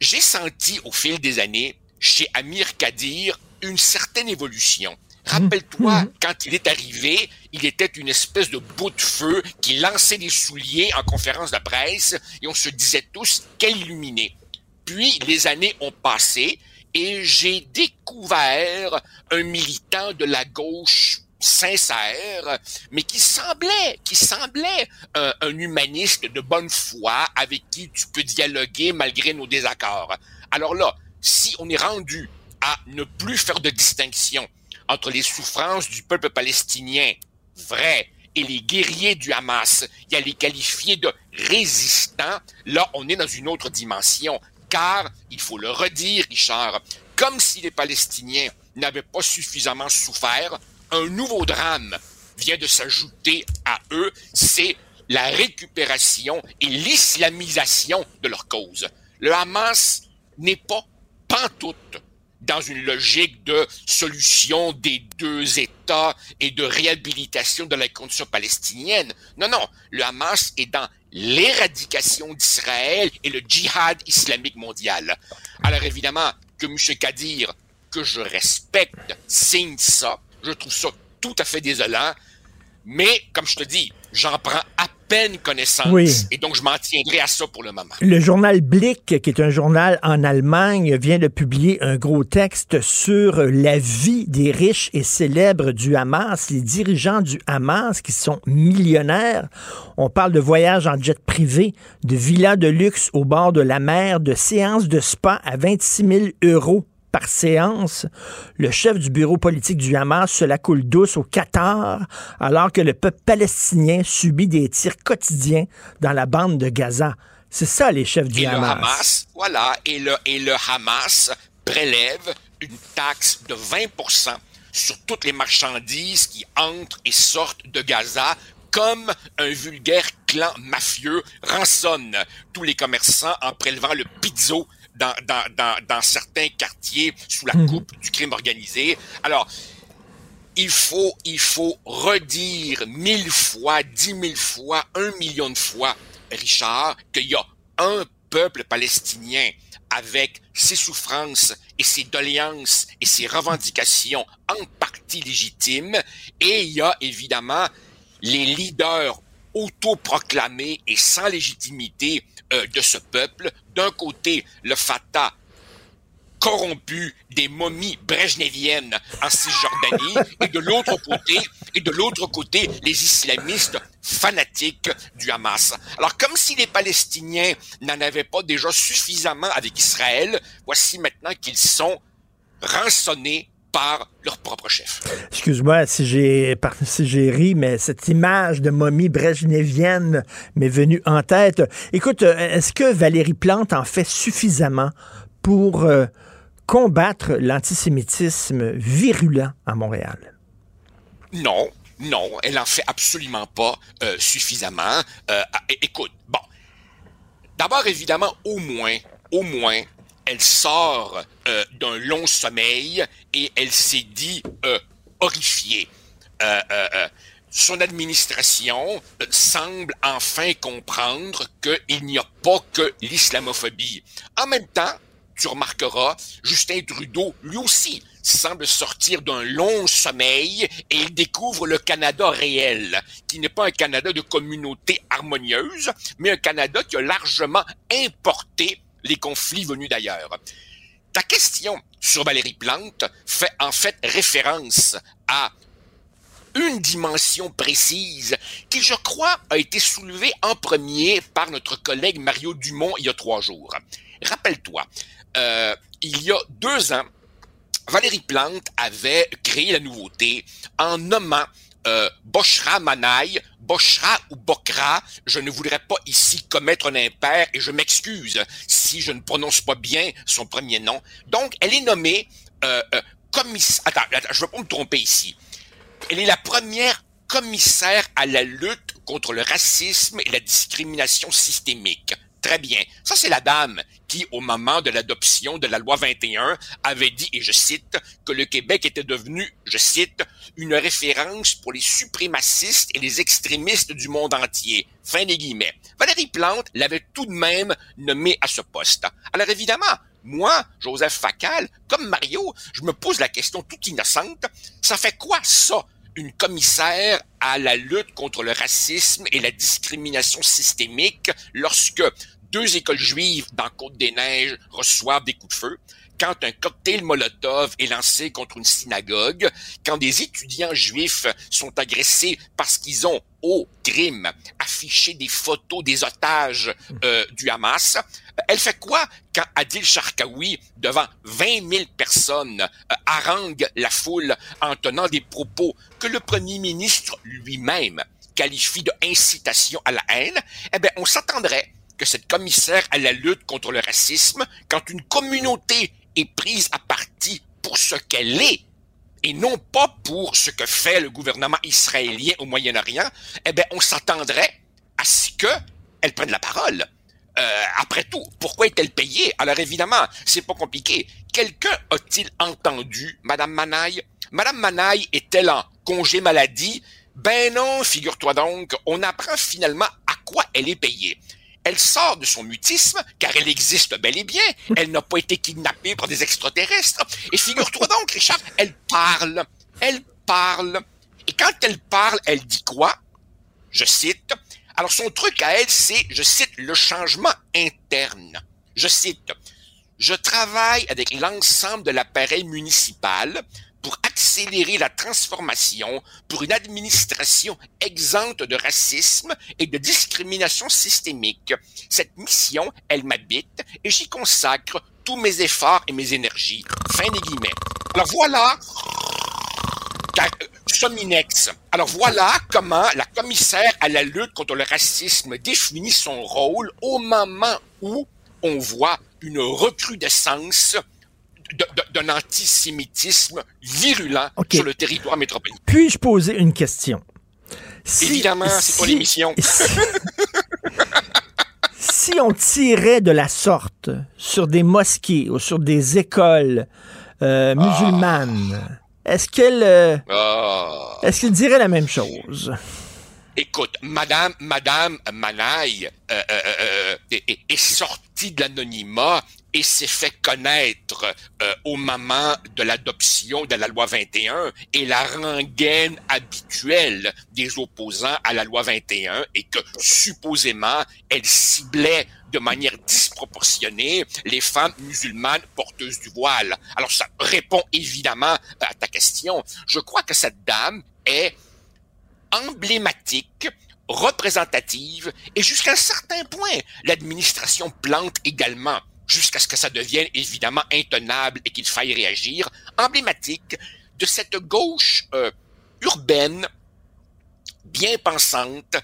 j'ai senti au fil des années chez Amir Kadir une certaine évolution. Rappelle-toi, quand il est arrivé, il était une espèce de bout de feu qui lançait des souliers en conférence de presse et on se disait tous quel illuminé. Puis les années ont passé et j'ai découvert un militant de la gauche sincère, mais qui semblait, qui semblait un, un humaniste de bonne foi avec qui tu peux dialoguer malgré nos désaccords. Alors là, si on est rendu à ne plus faire de distinction entre les souffrances du peuple palestinien, vrai, et les guerriers du Hamas, et à les qualifier de résistants, là, on est dans une autre dimension. Car, il faut le redire, Richard, comme si les Palestiniens n'avaient pas suffisamment souffert, un nouveau drame vient de s'ajouter à eux, c'est la récupération et l'islamisation de leur cause. Le Hamas n'est pas pantoute dans une logique de solution des deux États et de réhabilitation de la condition palestinienne. Non, non, le Hamas est dans l'éradication d'Israël et le djihad islamique mondial. Alors évidemment que M. Kadir, que je respecte, signe ça. Je trouve ça tout à fait désolant. Mais, comme je te dis, j'en prends à peine connaissance. Oui. Et donc, je m'en tiendrai à ça pour le moment. Le journal Blick, qui est un journal en Allemagne, vient de publier un gros texte sur la vie des riches et célèbres du Hamas, les dirigeants du Hamas qui sont millionnaires. On parle de voyages en jet privé, de villas de luxe au bord de la mer, de séances de spa à 26 000 euros par séance. Le chef du bureau politique du Hamas se la coule douce au Qatar, alors que le peuple palestinien subit des tirs quotidiens dans la bande de Gaza. C'est ça, les chefs du et Hamas. Le Hamas, voilà, et le, et le Hamas prélève une taxe de 20% sur toutes les marchandises qui entrent et sortent de Gaza comme un vulgaire clan mafieux rançonne tous les commerçants en prélevant le pizzo dans, dans, dans, dans certains quartiers sous la coupe du crime organisé. Alors, il faut, il faut redire mille fois, dix mille fois, un million de fois, Richard, qu'il y a un peuple palestinien avec ses souffrances et ses doléances et ses revendications en partie légitimes, et il y a évidemment les leaders autoproclamés et sans légitimité euh, de ce peuple. D'un côté, le Fatah corrompu des momies brejneviennes en Cisjordanie et de l'autre côté et les islamistes fanatiques du Hamas. Alors comme si les Palestiniens n'en avaient pas déjà suffisamment avec Israël, voici maintenant qu'ils sont rançonnés par leur propre chef. Excuse-moi si j'ai si j'ai ri, mais cette image de momie brejnevienne m'est venue en tête. Écoute, est-ce que Valérie Plante en fait suffisamment pour euh, combattre l'antisémitisme virulent à Montréal? Non, non, elle en fait absolument pas euh, suffisamment. Euh, écoute, bon, d'abord évidemment, au moins, au moins, elle sort euh, d'un long sommeil et elle s'est dit euh, horrifiée. Euh, son administration semble enfin comprendre qu'il n'y a pas que l'islamophobie. En même temps, tu remarqueras, Justin Trudeau, lui aussi, semble sortir d'un long sommeil et il découvre le Canada réel, qui n'est pas un Canada de communauté harmonieuse, mais un Canada qui a largement importé les conflits venus d'ailleurs. Ta question sur Valérie Plante fait en fait référence à une dimension précise qui, je crois, a été soulevée en premier par notre collègue Mario Dumont il y a trois jours. Rappelle-toi, euh, il y a deux ans, Valérie Plante avait créé la nouveauté en nommant euh, Boshra Manaï, Boshra ou Bokra, je ne voudrais pas ici commettre un impair et je m'excuse si je ne prononce pas bien son premier nom. Donc, elle est nommée euh, euh, commissaire... Attends, attends, je ne veux pas me tromper ici. Elle est la première commissaire à la lutte contre le racisme et la discrimination systémique. Très bien. Ça, c'est la dame qui, au moment de l'adoption de la loi 21, avait dit, et je cite, que le Québec était devenu, je cite, une référence pour les suprémacistes et les extrémistes du monde entier. Fin des guillemets. Valérie Plante l'avait tout de même nommé à ce poste. Alors évidemment, moi, Joseph Facal, comme Mario, je me pose la question toute innocente, ça fait quoi ça une commissaire à la lutte contre le racisme et la discrimination systémique lorsque deux écoles juives dans Côte-des-Neiges reçoivent des coups de feu, quand un cocktail Molotov est lancé contre une synagogue, quand des étudiants juifs sont agressés parce qu'ils ont, au crime, affiché des photos des otages euh, du Hamas, elle fait quoi quand Adil Sharkawi, devant 20 000 personnes, euh, harangue la foule en tenant des propos que le premier ministre lui-même qualifie de incitation à la haine? Eh bien, on s'attendrait que cette commissaire à la lutte contre le racisme, quand une communauté est prise à partie pour ce qu'elle est et non pas pour ce que fait le gouvernement israélien au Moyen-Orient, eh bien, on s'attendrait à ce qu'elle prenne la parole. Euh, après tout, pourquoi est-elle payée? Alors évidemment, c'est pas compliqué. Quelqu'un a-t-il entendu Madame Manaille? Madame Manaille est-elle en congé maladie? Ben non, figure-toi donc, on apprend finalement à quoi elle est payée. Elle sort de son mutisme, car elle existe bel et bien. Elle n'a pas été kidnappée par des extraterrestres. Et figure-toi donc, Richard, elle parle. Elle parle. Et quand elle parle, elle dit quoi? Je cite. Alors son truc à elle, c'est, je cite, le changement interne. Je cite. Je travaille avec l'ensemble de l'appareil municipal pour accélérer la transformation pour une administration exempte de racisme et de discrimination systémique. Cette mission, elle m'habite et j'y consacre tous mes efforts et mes énergies. Fin des guillemets. Alors voilà, Sominex. Alors voilà comment la commissaire à la lutte contre le racisme définit son rôle au moment où on voit une recrudescence d'un antisémitisme virulent sur le territoire métropolitain. Puis-je poser une question? Évidemment, c'est pas l'émission. Si, on tirait de la sorte sur des mosquées ou sur des écoles euh, musulmanes, est-ce qu'elle euh, Ah. est-ce qu'il dirait la même chose? Écoute, Madame, Madame Manaille euh, est- est sortie de l'anonymat et s'est fait connaître euh, au moment de l'adoption de la loi 21 et la rengaine habituelle des opposants à la loi 21 et que supposément elle ciblait de manière disproportionnée les femmes musulmanes porteuses du voile. Alors ça répond évidemment à ta question. Je crois que cette dame est emblématique, représentative, et jusqu'à un certain point, l'administration plante également, jusqu'à ce que ça devienne évidemment intenable et qu'il faille réagir, emblématique de cette gauche euh, urbaine, bien pensante,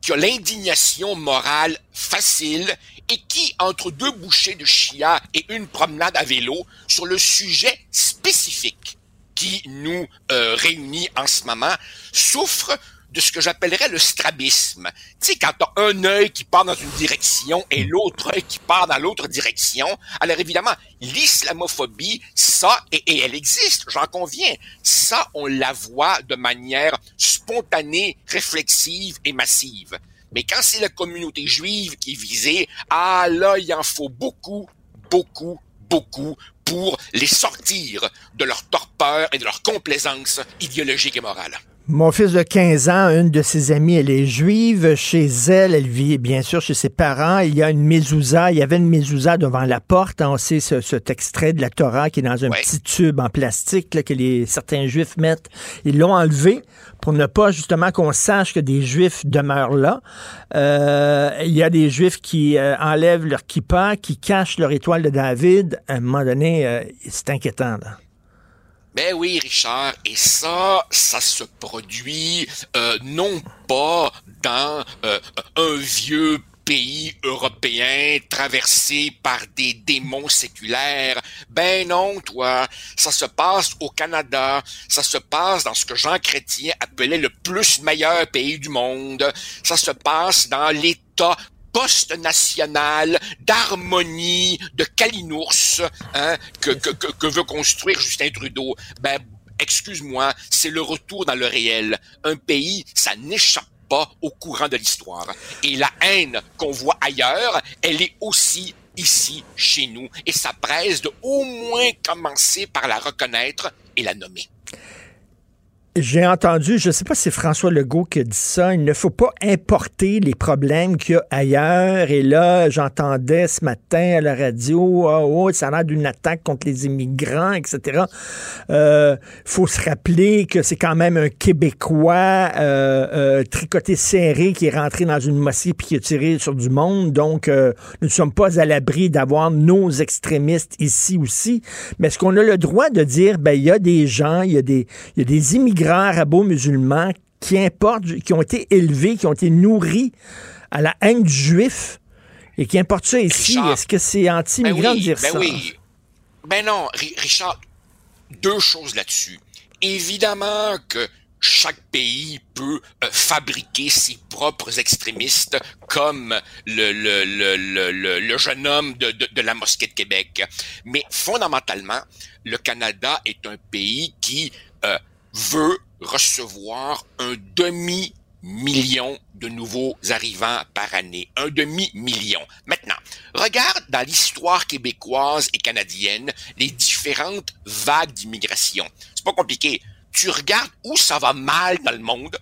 qui a l'indignation morale facile et qui, entre deux bouchées de chia et une promenade à vélo, sur le sujet spécifique qui nous euh, réunit en ce moment, souffre de ce que j'appellerais le strabisme. Tu sais, quand t'as un œil qui part dans une direction et l'autre œil qui part dans l'autre direction, alors évidemment, l'islamophobie, ça, et, elle existe, j'en conviens, ça, on la voit de manière spontanée, réflexive et massive. Mais quand c'est la communauté juive qui est visée, ah là, il en faut beaucoup, beaucoup, beaucoup pour les sortir de leur torpeur et de leur complaisance idéologique et morale. Mon fils de 15 ans, une de ses amies, elle est juive. Chez elle, elle vit bien sûr chez ses parents. Il y a une mezouza. Il y avait une mezouza devant la porte. On sait ce, cet extrait de la Torah qui est dans un petit tube en plastique là, que les, certains juifs mettent. Ils l'ont enlevé pour ne pas justement qu'on sache que des juifs demeurent là. Euh, il y a des juifs qui euh, enlèvent leur kippa, qui cachent leur étoile de David. À un moment donné, euh, c'est inquiétant. Là. Ben oui, Richard, et ça, ça se produit euh, non pas dans euh, un vieux pays européen traversé par des démons séculaires. Ben non, toi, ça se passe au Canada, ça se passe dans ce que Jean Chrétien appelait le plus meilleur pays du monde, ça se passe dans l'État post-national d'harmonie, de calinours hein, que, que, que, que veut construire Justin Trudeau. Ben, excuse-moi, c'est le retour dans le réel. Un pays, ça n'échappe pas au courant de l'histoire. Et la haine qu'on voit ailleurs, elle est aussi ici, chez nous. Et ça presse de au moins commencer par la reconnaître et la nommer. J'ai entendu, je ne sais pas si c'est François Legault qui a dit ça, il ne faut pas importer les problèmes qu'il y a ailleurs. Et là, j'entendais ce matin à la radio, oh, oh, ça a l'air d'une attaque contre les immigrants, etc. Il euh, faut se rappeler que c'est quand même un Québécois euh, euh, tricoté serré qui est rentré dans une mosquée puis qui a tiré sur du monde. Donc, nous ne sommes pas à l'abri d'avoir nos extrémistes ici aussi. Mais est-ce qu'on a le droit de dire, ben, il y a des gens, il y y a des immigrants arabo-musulmans qui importent, qui ont été élevés, qui ont été nourris à la haine du juif et qui importent ça ici. Est-ce que c'est anti-immigrant ben oui, de dire ben ça? Oui. Ben non, Ri- Richard, deux choses là-dessus. Évidemment que chaque pays peut euh, fabriquer ses propres extrémistes comme le, le, le, le, le- le jeune homme de, de, de la mosquée de Québec. Mais fondamentalement, le Canada est un pays qui euh, veut recevoir un demi million de nouveaux arrivants par année. Un demi-million. Maintenant, regarde dans l'histoire québécoise et canadienne les différentes vagues d'immigration. C'est pas compliqué. Tu regardes où ça va mal dans le monde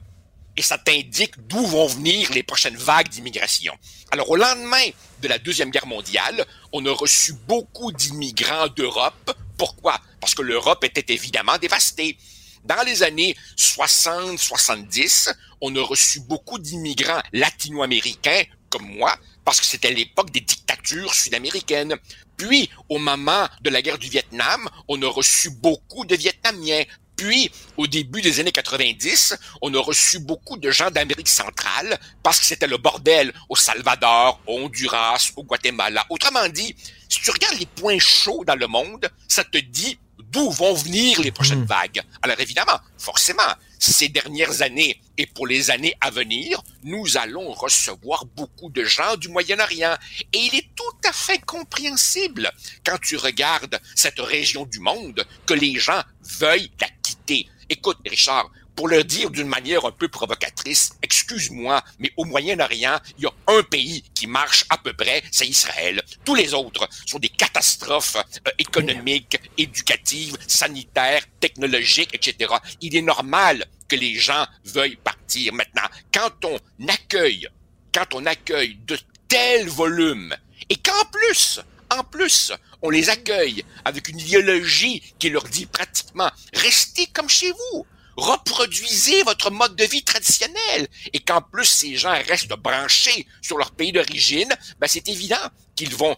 et ça t'indique d'où vont venir les prochaines vagues d'immigration. Alors, au lendemain de la Deuxième Guerre mondiale, on a reçu beaucoup d'immigrants d'Europe. Pourquoi? Parce que l'Europe était évidemment dévastée. Dans les années 60-70, on a reçu beaucoup d'immigrants latino-américains comme moi, parce que c'était l'époque des dictatures sud-américaines. Puis, au moment de la guerre du Vietnam, on a reçu beaucoup de Vietnamiens. Puis, au début des années 90, on a reçu beaucoup de gens d'Amérique centrale parce que c'était le bordel au Salvador, au Honduras, au Guatemala. Autrement dit, si tu regardes les points chauds dans le monde, ça te dit d'où vont venir les prochaines vagues. Alors évidemment, forcément, ces dernières années et pour les années à venir, nous allons recevoir beaucoup de gens du Moyen-Orient. Et il est tout à fait compréhensible quand tu regardes cette région du monde que les gens veuillent la quitter. Écoute, Richard, pour le dire d'une manière un peu provocatrice, excuse-moi, mais au Moyen-Orient, il y a un pays qui marche à peu près, c'est Israël. Tous les autres sont des catastrophes euh, économiques, éducatives, sanitaires, technologiques, etc. Il est normal que les gens veuillent partir maintenant. Quand on accueille, quand on accueille de tels volumes, et qu'en plus, en plus, on les accueille avec une idéologie qui leur dit pratiquement restez comme chez vous, reproduisez votre mode de vie traditionnel, et qu'en plus ces gens restent branchés sur leur pays d'origine, ben c'est évident qu'ils vont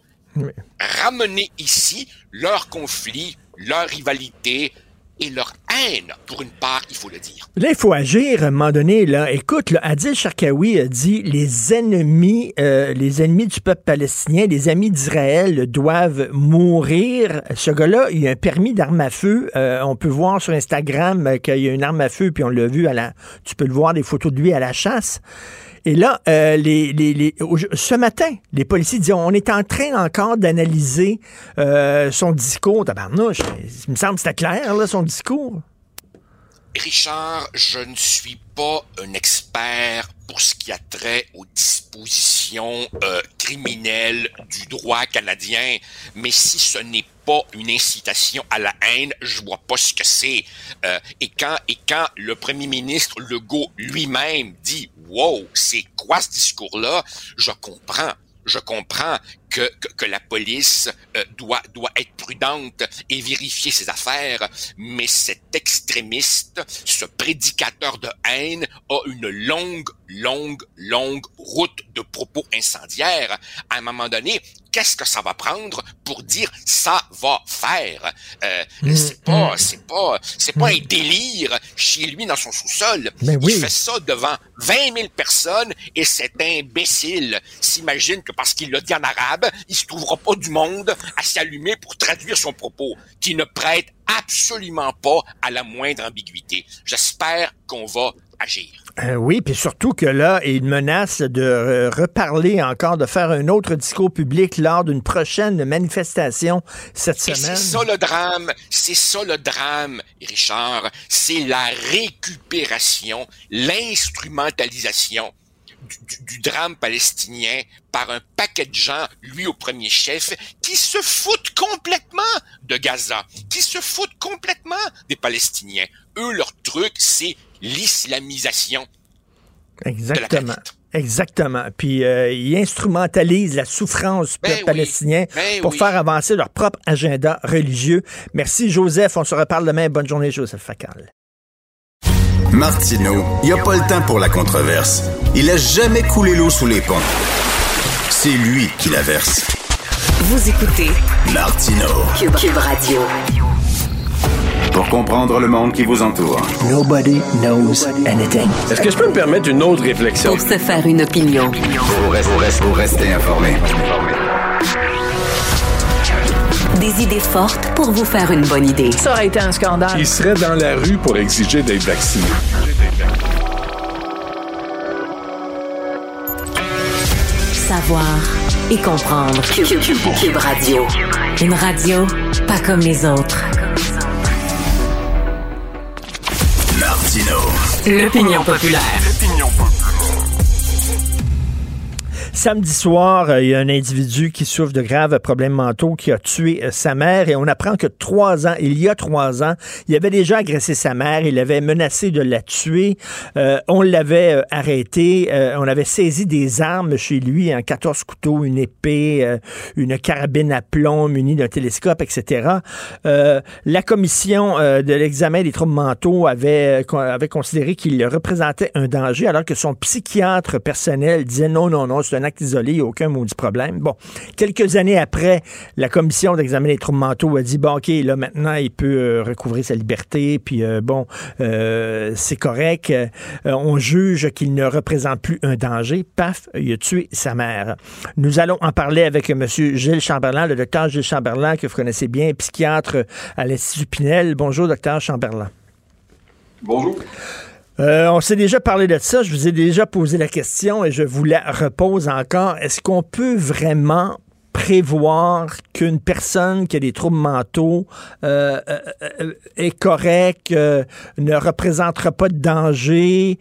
ramener ici leur conflit, leur rivalité et leur pour une part, il faut le dire. Là, il faut agir à un moment donné. Là. Écoute, Adil Sharkawi a dit les ennemis, euh, les ennemis du peuple palestinien, les amis d'Israël doivent mourir. Ce gars-là, il a un permis d'arme à feu. Euh, on peut voir sur Instagram euh, qu'il y a une arme à feu, puis on l'a vu à la. Tu peux le voir des photos de lui à la chasse. Et là, euh, ce matin, les policiers disent on est en train encore d'analyser euh, son discours. Tabarnouche, il me semble que c'était clair, son discours. Richard, je ne suis pas un expert pour ce qui a trait aux dispositions euh, criminelles du droit canadien, mais si ce n'est pas une incitation à la haine, je vois pas ce que c'est. Euh, et quand et quand le premier ministre Legault lui-même dit "Wow, c'est quoi ce discours-là?", je comprends. Je comprends que, que, que la police euh, doit, doit être prudente et vérifier ses affaires, mais cet extrémiste, ce prédicateur de haine, a une longue, longue, longue route de propos incendiaires. À un moment donné, qu'est-ce que ça va prendre pour dire ça va faire euh, Mm, C'est pas, c'est pas, c'est pas un délire chez lui dans son sous-sol. Ben oui. Il fait ça devant 20 000 personnes et cet imbécile s'imagine que parce qu'il l'a dit en arabe, il se trouvera pas du monde à s'allumer pour traduire son propos, qui ne prête absolument pas à la moindre ambiguïté. J'espère qu'on va agir. Euh, oui, puis surtout que là, il menace de euh, reparler encore, de faire un autre discours public lors d'une prochaine manifestation cette Et semaine. c'est ça le drame, c'est ça le drame, Richard, c'est la récupération, l'instrumentalisation du, drame palestinien par un paquet de gens, lui au premier chef, qui se foutent complètement de Gaza, qui se foutent complètement des Palestiniens. Eux, leur truc, c'est l'islamisation. Exactement. Exactement. Puis euh, ils instrumentalisent la souffrance Ben peuple oui. palestinien Ben pour oui. faire avancer leur propre agenda religieux. Merci Joseph. On se reparle demain. Bonne journée, Joseph Facal. Martineau, il n'y a pas le temps pour la controverse. Il a jamais coulé l'eau sous les ponts. C'est lui qui la verse. Vous écoutez Martineau. Cube, Cube Radio. Pour comprendre le monde qui vous entoure. Nobody knows anything. Est-ce que je peux me permettre une autre réflexion? Pour se faire une opinion. Pour rester, pour rester informé. Des idées fortes pour vous faire une bonne idée. Ça aurait été un scandale. Il serait dans la rue pour exiger d'être vacciné? Savoir et comprendre. Cube, Cube- Cube Radio. Une radio pas comme les autres. Martino. L'opinion populaire. Samedi soir, euh, il y a un individu qui souffre de graves problèmes mentaux qui a tué euh, sa mère et on apprend que trois ans, il y a trois ans, il avait déjà agressé sa mère, il avait menacé de la tuer. Euh, on l'avait euh, arrêté, euh, on avait saisi des armes chez lui, un 14 couteaux, une épée, une carabine à plomb munie d'un télescope, etc. La commission de l'examen des troubles mentaux avait, avait considéré qu'il représentait un danger alors que son psychiatre personnel disait non, non, non, c'est un acte isolé, il n'y a aucun problème. Bon, quelques années après, la commission d'examen des troubles mentaux a dit, bon, OK, là, maintenant, il peut euh, recouvrir sa liberté, puis euh, bon, euh, c'est correct. On juge qu'il ne représente plus un danger. Paf, il a tué sa mère. Nous allons en parler avec M. Gilles Chamberlain, le docteur Gilles Chamberlain, que vous connaissez bien, psychiatre à l'Institut Pinel. Bonjour, docteur Chamberlain. Bonjour. Euh, on s'est déjà parlé de ça, je vous ai déjà posé la question et je vous la repose encore. Est-ce qu'on peut vraiment prévoir qu'une personne qui a des troubles mentaux euh, euh, est correcte, ne représentera pas de danger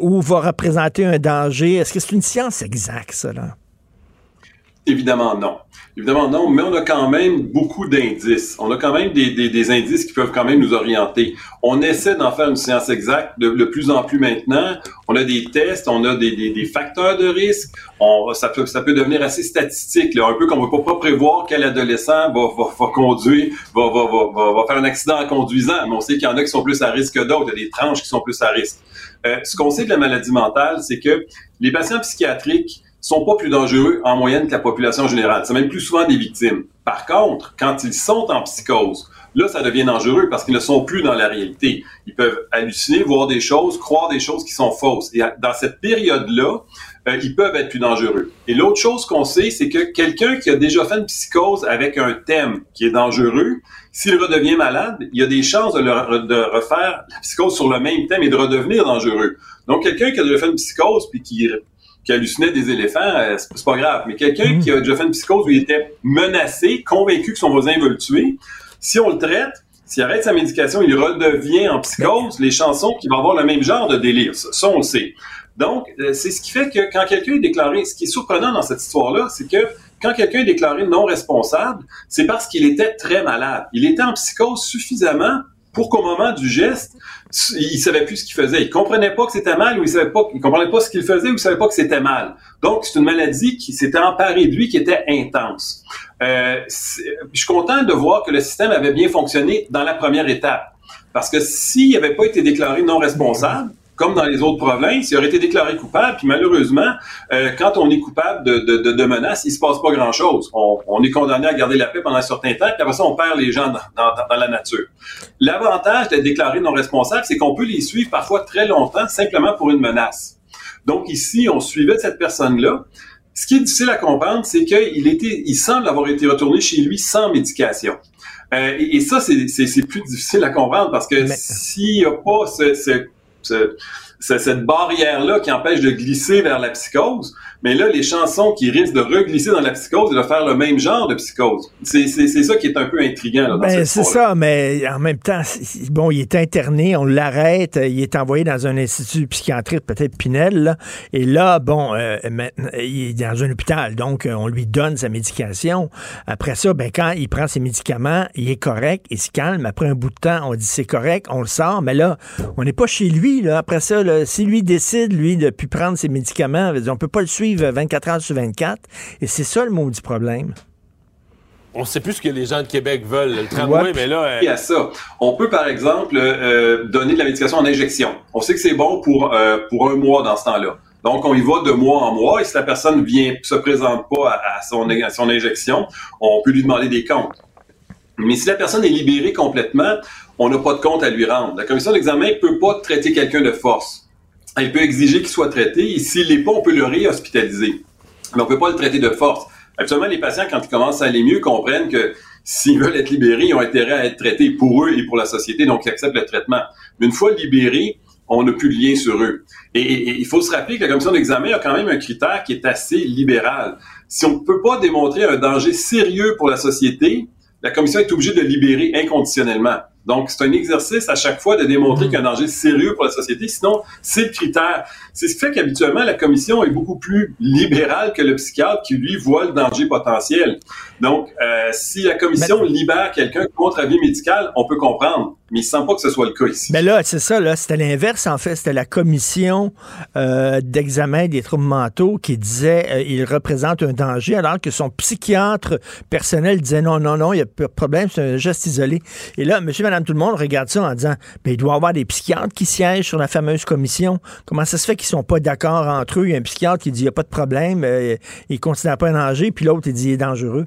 ou va représenter un danger? Est-ce que c'est une science exacte, là? Évidemment non. Évidemment non, mais on a quand même beaucoup d'indices. On a quand même des, des, des indices qui peuvent quand même nous orienter. On essaie d'en faire une science exacte de, plus en plus maintenant. On a des tests, on a des, des, facteurs de risque. On, ça, peut, ça peut devenir assez statistique, là, un peu comme on ne peut pas prévoir quel adolescent va, va, va conduire, va, va faire un accident en conduisant, mais on sait qu'il y en a qui sont plus à risque que d'autres. Il y a des tranches qui sont plus à risque. Euh, ce qu'on sait de la maladie mentale, c'est que les patients psychiatriques sont pas plus dangereux en moyenne que la population générale. C'est même plus souvent des victimes. Par contre, quand ils sont en psychose, là, ça devient dangereux parce qu'ils ne sont plus dans la réalité. Ils peuvent halluciner, voir des choses, croire des choses qui sont fausses. Et dans cette période-là, euh, ils peuvent être plus dangereux. Et l'autre chose qu'on sait, c'est que quelqu'un qui a déjà fait une psychose avec un thème qui est dangereux, s'il redevient malade, il y a des chances de, de refaire la psychose sur le même thème et de redevenir dangereux. Donc, quelqu'un qui a déjà fait une psychose puis qui qui hallucinait des éléphants, euh, c'est pas grave. Mais quelqu'un qui a déjà fait une psychose où il était menacé, convaincu que son voisin veut le tuer, si on le traite, s'il arrête sa médication, il redevient en psychose, les chansons qu'il va avoir le même genre de délire. Ça, ça, on le sait. Donc, euh, c'est ce qui fait que quand quelqu'un est déclaré, ce qui est surprenant dans cette histoire-là, c'est que quand quelqu'un est déclaré non responsable, c'est parce qu'il était très malade. Il était en psychose suffisamment pour qu'au moment du geste, il savait plus ce qu'il faisait. Il comprenait pas que c'était mal ou il savait pas, il comprenait pas ce qu'il faisait ou il savait pas que c'était mal. Donc, c'est une maladie qui s'était emparée de lui, qui était intense. Euh, je suis content de voir que le système avait bien fonctionné dans la première étape. Parce que s'il n'avait pas été déclaré non responsable, comme dans les autres provinces, il aurait été déclaré coupable. Puis malheureusement, euh, quand on est coupable de, de, de, de menaces, il se passe pas grand-chose. On, on est condamné à garder la paix pendant un certain temps, puis après ça, on perd les gens dans, dans, dans la nature. L'avantage d'être déclaré non responsable, c'est qu'on peut les suivre parfois très longtemps simplement pour une menace. Donc ici, on suivait cette personne-là. Ce qui est difficile à comprendre, c'est qu'il était, il semble avoir été retourné chez lui sans médication. Euh, et, et ça, c'est c'est- c'est plus difficile à comprendre parce que s'il n'y a pas ce, ce- ce- ce- cette barrière-là qui empêche de glisser vers la psychose, mais là, les chansons qui risquent de reglisser dans la psychose et de faire le même genre de psychose. C'est ça qui est un peu intriguant Ben, c'est ça, mais en même temps, bon, il est interné, on l'arrête, il est envoyé dans un institut psychiatrique, peut-être Pinel, là, et là, bon, euh, maintenant, il est dans un hôpital, donc euh, on lui donne sa médication. Après ça, ben, quand il prend ses médicaments, il est correct, il se calme. Après un bout de temps, on dit c'est correct, on le sort, mais là, on n'est pas chez lui, là. Après ça, là, si lui décide, lui, de plus prendre ses médicaments, on peut pas le suivre 24 heures sur 24, et c'est ça le maudit problème. On sait plus ce que les gens de Québec veulent. Le tramway, Ouais, mais là... euh, puis à ça. On peut, par exemple, euh, donner de la médication en injection. On sait que c'est bon pour, euh, pour un mois dans ce temps-là. Donc, on y va de mois en mois et si la personne vient se présente pas à, à son, à son injection, on peut lui demander des comptes. Mais si la personne est libérée complètement, on n'a pas de compte à lui rendre. La commission d'examen ne peut pas traiter quelqu'un de force. Elle peut exiger qu'il soit traité et s'il l'est pas, on peut le réhospitaliser. Mais on peut pas le traiter de force. Habituellement, les patients, quand ils commencent à aller mieux, comprennent que s'ils veulent être libérés, ils ont intérêt à être traités pour eux et pour la société, donc ils acceptent le traitement. Mais une fois libérés, on n'a plus de lien sur eux. Et, il faut se rappeler que la commission d'examen a quand même un critère qui est assez libéral. Si on ne peut pas démontrer un danger sérieux pour la société, la commission est obligée de libérer inconditionnellement. Donc, c'est un exercice à chaque fois de démontrer qu'il y a un danger sérieux pour la société. Sinon, c'est le critère. C'est ce qui fait qu'habituellement, la commission est beaucoup plus libérale que le psychiatre qui, lui, voit le danger potentiel. Donc, euh, si la commission libère quelqu'un contre avis médical, on peut comprendre. Mais il semble pas que ce soit le cas ici. Mais là, c'est ça, là, c'était l'inverse, en fait. C'était la commission euh, d'examen des troubles mentaux qui disait euh, il représente un danger, alors que son psychiatre personnel disait non, non, non, il n'y a pas de problème, c'est un geste isolé. Et là, monsieur, madame, tout le monde regarde ça en disant ben, il doit y avoir des psychiatres qui siègent sur la fameuse commission. Comment ça se fait qu'ils sont pas d'accord entre eux? Il y a un psychiatre qui dit il n'y a pas de problème, euh, il ne considère pas un danger, puis l'autre, il dit il est dangereux.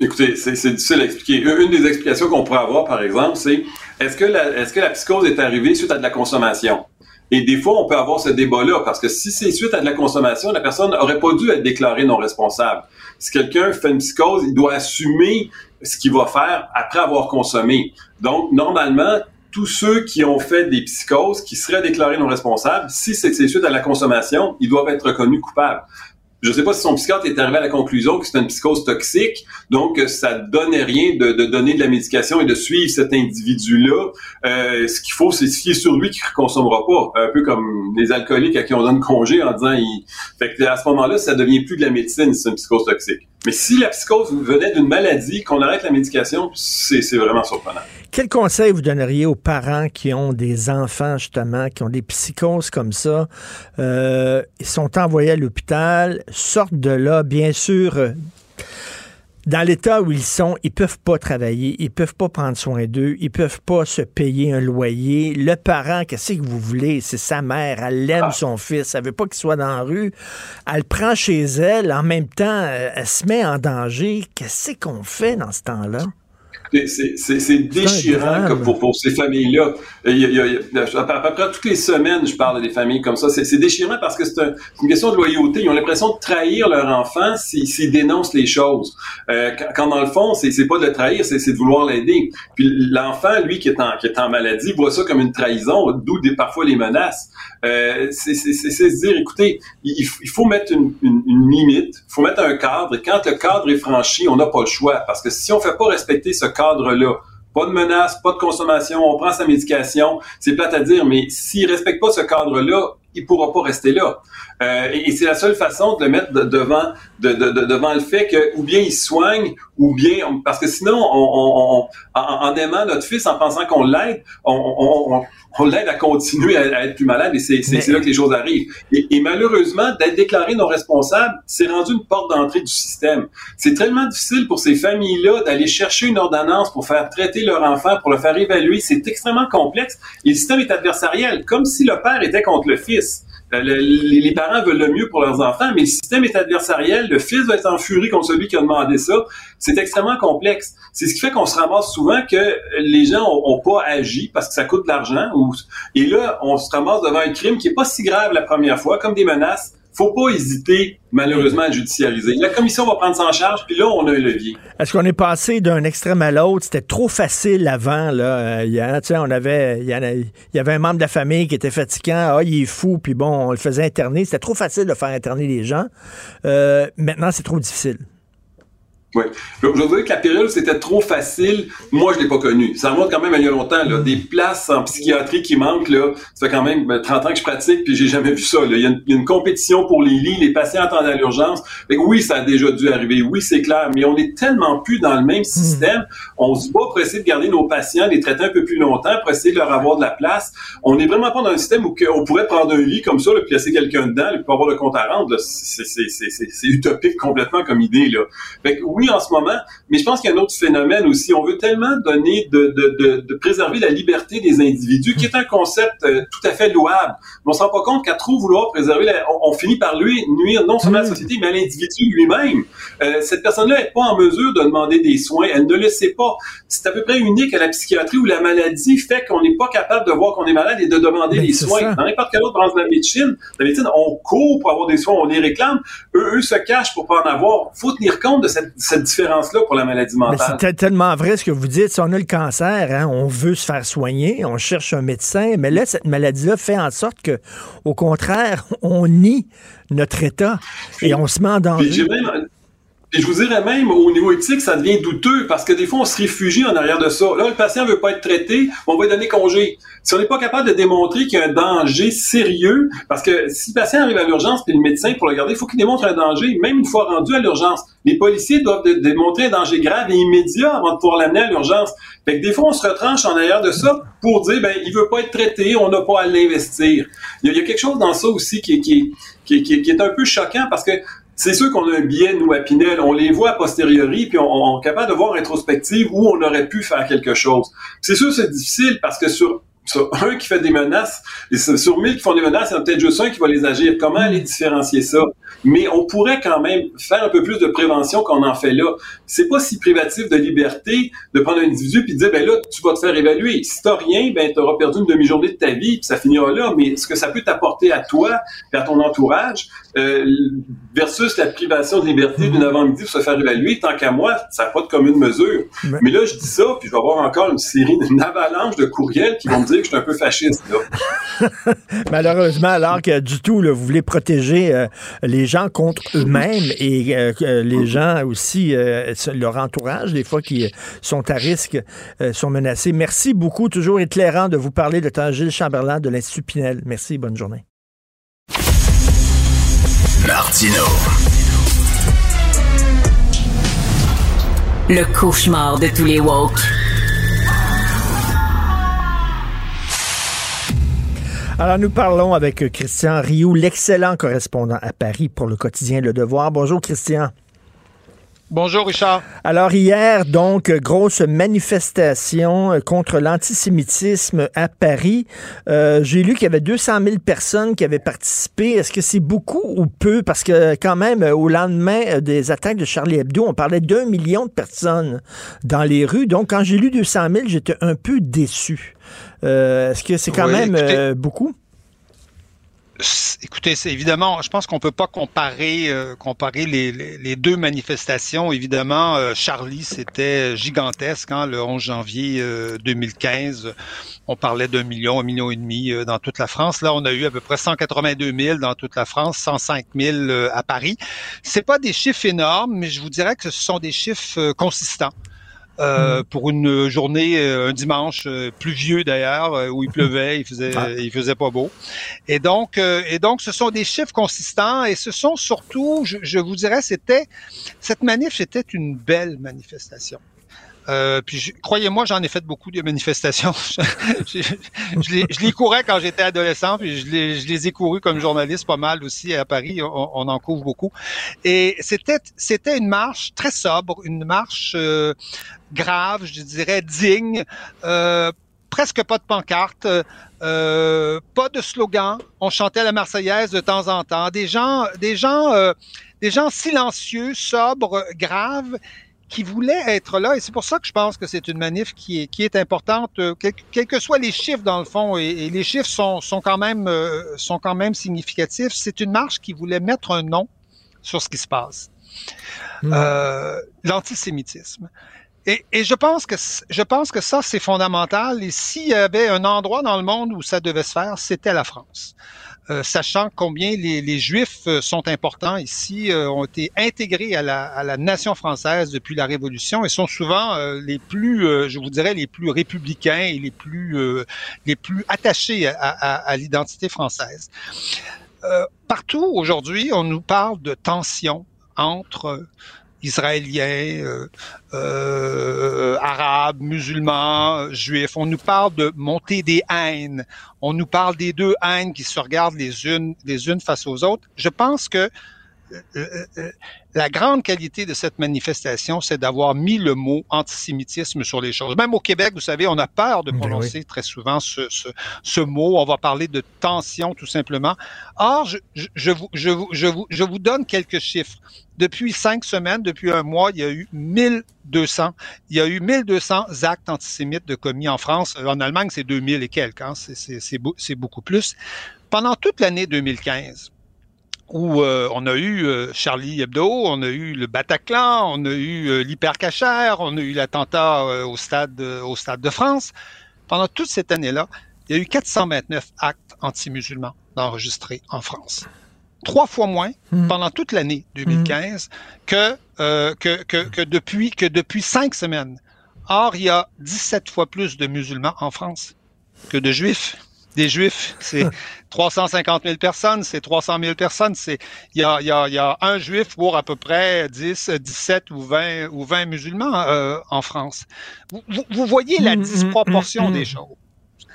Écoutez, c'est difficile à expliquer. Une des explications qu'on pourrait avoir, par exemple, c'est est-ce que la, est-ce que la psychose est arrivée suite à de la consommation? Et des fois, on peut avoir ce débat-là, parce que si c'est suite à de la consommation, la personne n'aurait pas dû être déclarée non responsable. Si quelqu'un fait une psychose, il doit assumer ce qu'il va faire après avoir consommé. Donc, normalement, tous ceux qui ont fait des psychoses, qui seraient déclarés non responsables, si c'est suite à la consommation, ils doivent être reconnus coupables. Je ne sais pas si son psychiatre est arrivé à la conclusion que c'est une psychose toxique, donc ça donnait rien de, de donner de la médication et de suivre cet individu-là. Euh, ce qu'il faut, c'est se fier sur lui qui ne consommera pas, un peu comme les alcooliques à qui on donne congé en disant, il... fait que à ce moment-là, ça devient plus de la médecine, c'est une psychose toxique. Mais si la psychose venait d'une maladie, qu'on arrête la médication, c'est vraiment surprenant. Quel conseil vous donneriez aux parents qui ont des enfants, justement, qui ont des psychoses comme ça? Euh, ils sont envoyés à l'hôpital, sortent de là, bien sûr. euh, dans l'état où ils sont, ils peuvent pas travailler, ils peuvent pas prendre soin d'eux, ils peuvent pas se payer un loyer. Le parent, qu'est-ce que vous voulez? C'est sa mère, elle aime son fils, elle veut pas qu'il soit dans la rue. Elle le prend chez elle, en même temps, euh, elle se met en danger. Qu'est-ce qu'on fait dans ce temps-là? C'est- déchirant comme pour, pour ces familles-là. À peu près toutes les semaines, je parle des familles comme ça. C'est déchirant parce que c'est un- une question de loyauté. Ils ont l'impression de trahir leur enfant s'ils dénoncent les choses. Euh, quand, quand dans le fond, c'est pas de le trahir, c'est de vouloir l'aider. Puis l'enfant, lui, qui est, en, qui est en maladie, voit ça comme une trahison, d'où parfois les menaces. Euh, c'est se dire, écoutez, il, faut mettre une, une- une limite, il faut mettre un cadre. Et quand le cadre est franchi, on n'a pas le choix. Parce que si on fait pas respecter ce cadre-là, pas de menaces, pas de consommation, on prend sa médication, c'est plate à dire, mais s'il respecte pas ce cadre-là, il pourra pas rester là. Euh, et et c'est la seule façon de le mettre de- devant, de, de- de- devant le fait que ou bien il soigne, ou bien parce que sinon, on, on- on- en, en aimant notre fils, en pensant qu'on l'aide, on, l'aide à continuer à, à être plus malade, et c'est Mais- là que les choses arrivent. Et, et malheureusement, d'être déclaré non responsable, c'est rendu une porte d'entrée du système. C'est tellement difficile pour ces familles-là d'aller chercher une ordonnance pour faire traiter leur enfant, pour le faire évaluer. C'est extrêmement complexe. Et le système est adversariel, comme si le père était contre le fils. Euh, le- les, parents veulent le mieux pour leurs enfants, mais le système est adversariel. Le fils va être en furie contre celui qui a demandé ça. C'est extrêmement complexe. C'est ce qui fait qu'on se ramasse souvent que les gens ont pas agi parce que ça coûte de l'argent. Ou, et là, on se ramasse devant un crime qui est pas si grave la première fois, comme des menaces. Faut pas hésiter, malheureusement, à judiciariser. La commission va prendre ça charge, puis là, on a un levier. Est-ce qu'on est passé d'un extrême à l'autre? C'était trop facile avant, là. euh, avait, il y, en a- il y avait un membre de la famille qui était fatigant. Ah, il est fou, puis bon, on le faisait interner. C'était trop facile de faire interner les gens. Euh, maintenant, c'est trop difficile. Oui. Je je veux dire que la période, c'était trop facile. Moi, je l'ai pas connu. Ça remonte quand même à il y a longtemps. Là. Des places en psychiatrie qui manquent, là. Ça fait quand même ben, 30 ans que je pratique, puis j'ai jamais vu ça. là. Il, y a une, il y a une compétition pour les lits, les patients attendent à l'urgence. Oui, ça a déjà dû arriver. Oui, c'est clair. Mais on est tellement plus dans le même système. On se bat pour essayer de garder nos patients, les traiter un peu plus longtemps, pour essayer de leur avoir de la place. On n'est vraiment pas dans un système où on pourrait prendre un lit comme ça, là, puis laisser quelqu'un dedans, puis pas avoir le compte à rendre. là. C'est utopique complètement comme idée. Là. Fait que oui, oui, en ce moment, mais je pense qu'il y a un autre phénomène aussi. On veut tellement donner de, de, de, de préserver la liberté des individus, qui est un concept euh, tout à fait louable. Mais on se rend pas compte qu'à trop vouloir préserver, la, on, on, finit par lui nuire non seulement à la société, mais à l'individu lui-même. Euh, cette personne-là n'est pas en mesure de demander des soins. Elle ne le sait pas. C'est à peu près unique à la psychiatrie où la maladie fait qu'on n'est pas capable de voir qu'on est malade et de demander Ben, des soins. ça. Dans n'importe quelle autre branche de la médecine, la médecine, on court pour avoir des soins, on les réclame. Eux, eux se cachent pour pas en avoir. Faut tenir compte de cette, cette différence-là pour la maladie mentale. c'est te- tellement vrai ce que vous dites. Si on a le cancer, hein, on veut se faire soigner, on cherche un médecin, mais là, cette maladie-là fait en sorte que, au contraire, on nie notre état et on se met en danger. Puis je vous dirais même, au niveau éthique, ça devient douteux parce que des fois, on se réfugie en arrière de ça. Là, le patient veut pas être traité, on va lui donner congé. Si on n'est pas capable de démontrer qu'il y a un danger sérieux, parce que si le patient arrive à l'urgence puis le médecin, pour le garder, il faut qu'il démontre un danger, même une fois rendu à l'urgence. Les policiers doivent dé- démontrer un danger grave et immédiat avant de pouvoir l'amener à l'urgence. Fait que des fois, on se retranche en arrière de ça pour dire, ben, il veut pas être traité, on n'a pas à l'investir. Il y, a, il y a quelque chose dans ça aussi qui est, qui est, qui est- qui est un peu choquant parce que c'est sûr qu'on a un biais, nous, à Pinel. On les voit a posteriori, puis on, est capable de voir rétrospective où on aurait pu faire quelque chose. C'est sûr, c'est difficile parce que sur, sur un qui fait des menaces, et sur sur mille qui font des menaces, il y en a peut-être juste un qui va les agir. Comment aller différencier ça? Mais on pourrait quand même faire un peu plus de prévention qu'on en fait là. C'est pas si privatif de liberté de prendre un individu puis de dire, ben là, tu vas te faire évaluer. Si t'as rien, ben t'auras perdu une demi-journée de ta vie puis ça finira là. Mais ce que ça peut t'apporter à toi et à ton entourage, euh, versus la privation de liberté d'une avant-midi pour se faire évaluer, tant qu'à moi, ça n'a pas de commune mesure. Mais- Mais là, je dis ça, puis je vais avoir encore une série, une avalanche de courriels qui vont me dire que je suis un peu fasciste. Là. Malheureusement, alors que du tout, là, vous voulez protéger euh, les gens contre eux-mêmes et euh, les gens aussi, leur entourage, des fois, qui sont à risque, sont menacés. Merci beaucoup. Toujours éclairant de vous parler de temps Gilles Chamberlain de l'Institut Pinel. Merci. Bonne journée. Martino. Le cauchemar de tous les woke. Alors, nous parlons avec Christian Rioux, l'excellent correspondant à Paris pour le quotidien Le Devoir. Bonjour, Christian. Bonjour, Richard. Alors hier, donc, grosse manifestation euh, contre l'antisémitisme à Paris. Euh, J'ai lu qu'il y avait 200 000 personnes qui avaient participé. Est-ce que c'est beaucoup ou peu? Parce que quand même, euh, au lendemain des attaques de Charlie Hebdo, on parlait d'un million de personnes dans les rues. Donc, quand j'ai lu 200 000, j'étais un peu déçu. Euh, Est-ce que c'est quand Oui, même écoutez- euh, beaucoup? Écoutez, évidemment, je pense qu'on peut pas comparer euh, les, deux manifestations. Évidemment, euh, Charlie, c'était gigantesque. Hein, le 11 janvier euh, 2015, on parlait d'un million, un million et demi euh, dans toute la France. Là, on a eu à peu près 182 000 dans toute la France, 105 000 euh, à Paris. C'est pas des chiffres énormes, mais je vous dirais que ce sont des chiffres consistants. Euh, pour une journée, euh, un dimanche euh, pluvieux d'ailleurs, où il pleuvait, il faisait, Ah. il faisait pas beau. Et donc, euh, et donc, ce sont des chiffres consistants et ce sont surtout, je, je vous dirais, c'était cette manif, c'était une belle manifestation. Euh, puis croyez-moi, j'en ai fait beaucoup de manifestations. je les, je les courais quand j'étais adolescent, puis je les, je les ai courus comme journaliste pas mal aussi à Paris. On, on en couvre beaucoup. Et c'était c'était une marche très sobre, une marche euh, grave, je dirais digne. Euh, presque pas de pancarte, euh, pas de slogan. On chantait la Marseillaise de temps en temps. Des gens, des gens, euh, des gens silencieux, sobres, graves, qui voulaient être là. Et c'est pour ça que je pense que c'est une manif qui est, qui est importante, euh, quel- quels que soient les chiffres dans le fond. Et, et les chiffres sont, sont quand même, euh, sont quand même significatifs. C'est une marche qui voulait mettre un nom sur ce qui se passe. Euh, l'antisémitisme. Et, et je pense que je pense que ça c'est fondamental. Et s'il y avait un endroit dans le monde où ça devait se faire, c'était la France. Euh, sachant combien les, les Juifs euh, sont importants ici, euh, ont été intégrés à la, à la nation française depuis la Révolution et sont souvent euh, les plus, euh, je vous dirais, les plus républicains et les plus, les plus attachés à, à- à l'identité française. Partout aujourd'hui, on nous parle de tensions entre Israéliens, euh, euh, arabes, musulmans, juifs. On nous parle de montée des haines. On nous parle des deux haines qui se regardent les unes, les unes face aux autres. Je pense que la grande qualité de cette manifestation, c'est d'avoir mis le mot antisémitisme sur les choses. Même au Québec, vous savez, on a peur de Ben prononcer très souvent ce, ce, ce mot. On va parler de tension, tout simplement. Or, je, je, je vous, je, vous, je, vous, je vous donne quelques chiffres. Depuis cinq semaines, depuis un mois, il y a eu 1200. Il y a eu 1200 actes antisémites de commis en France. Euh, En Allemagne, c'est 2000 et quelques. Hein. C'est beaucoup plus. Pendant toute l'année 2015, où euh, on a eu euh, Charlie Hebdo, on a eu le Bataclan, on a eu euh, l'hypercachère, on a eu l'attentat euh, au stade euh, au stade de France. Pendant toute cette année-là, il y a eu 429 actes anti-musulmans enregistrés en France. Trois fois moins pendant toute l'année 2015 que, euh, que, que, que depuis que depuis cinq semaines. Or, il y a 17 fois plus de musulmans en France que de juifs. Des juifs, c'est 350 000 personnes, c'est 300 000 personnes, c'est il y a, y, a, y a un juif pour à peu près 10, 17 ou 20 ou 20 musulmans euh, en France. Vous, vous, vous voyez la disproportion des choses.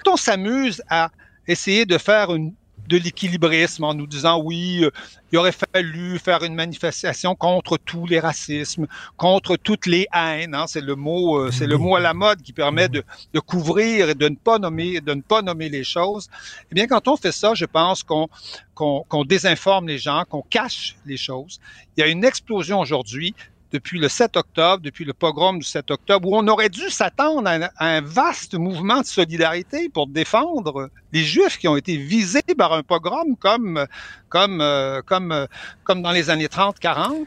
Quand on s'amuse à essayer de faire une de l'équilibrisme en nous disant oui, euh, il aurait fallu faire une manifestation contre tous les racismes, contre toutes les haines. Hein, c'est le mot, euh, c'est le mot à la mode qui permet de, de couvrir et de ne pas nommer, de ne pas nommer les choses. Eh bien, quand on fait ça, je pense qu'on qu'on qu'on désinforme les gens, qu'on cache les choses. Il y a une explosion aujourd'hui depuis le 7 octobre, depuis le pogrom du 7 octobre, où on aurait dû s'attendre à, un- vaste mouvement de solidarité pour défendre les Juifs qui ont été visés par un pogrom comme, comme, euh, comme, euh, comme dans les années 30-40.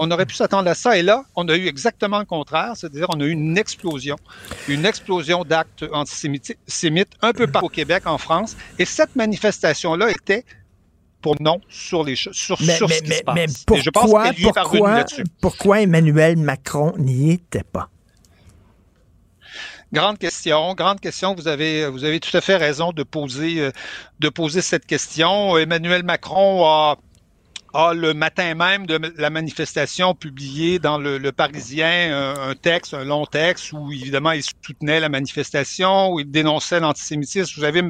On aurait pu s'attendre à ça. Et là, on a eu exactement le contraire, c'est-à-dire on a eu une explosion, une explosion d'actes antisémites sémites un peu partout au Québec, en France. Et cette manifestation-là était pour non sur les choses, sur, Mais, sur mais, ce qui mais, se passe. mais Et je pense pourquoi, est pourquoi, là-dessus. pourquoi Emmanuel Macron n'y était pas? Grande question, grande question. Vous avez, vous avez tout à fait raison de poser, euh, de poser cette question. Emmanuel Macron a, a le matin même de la manifestation publié dans le, le Parisien un, texte, un long texte où évidemment il soutenait la manifestation, où il dénonçait l'antisémitisme. Vous savez,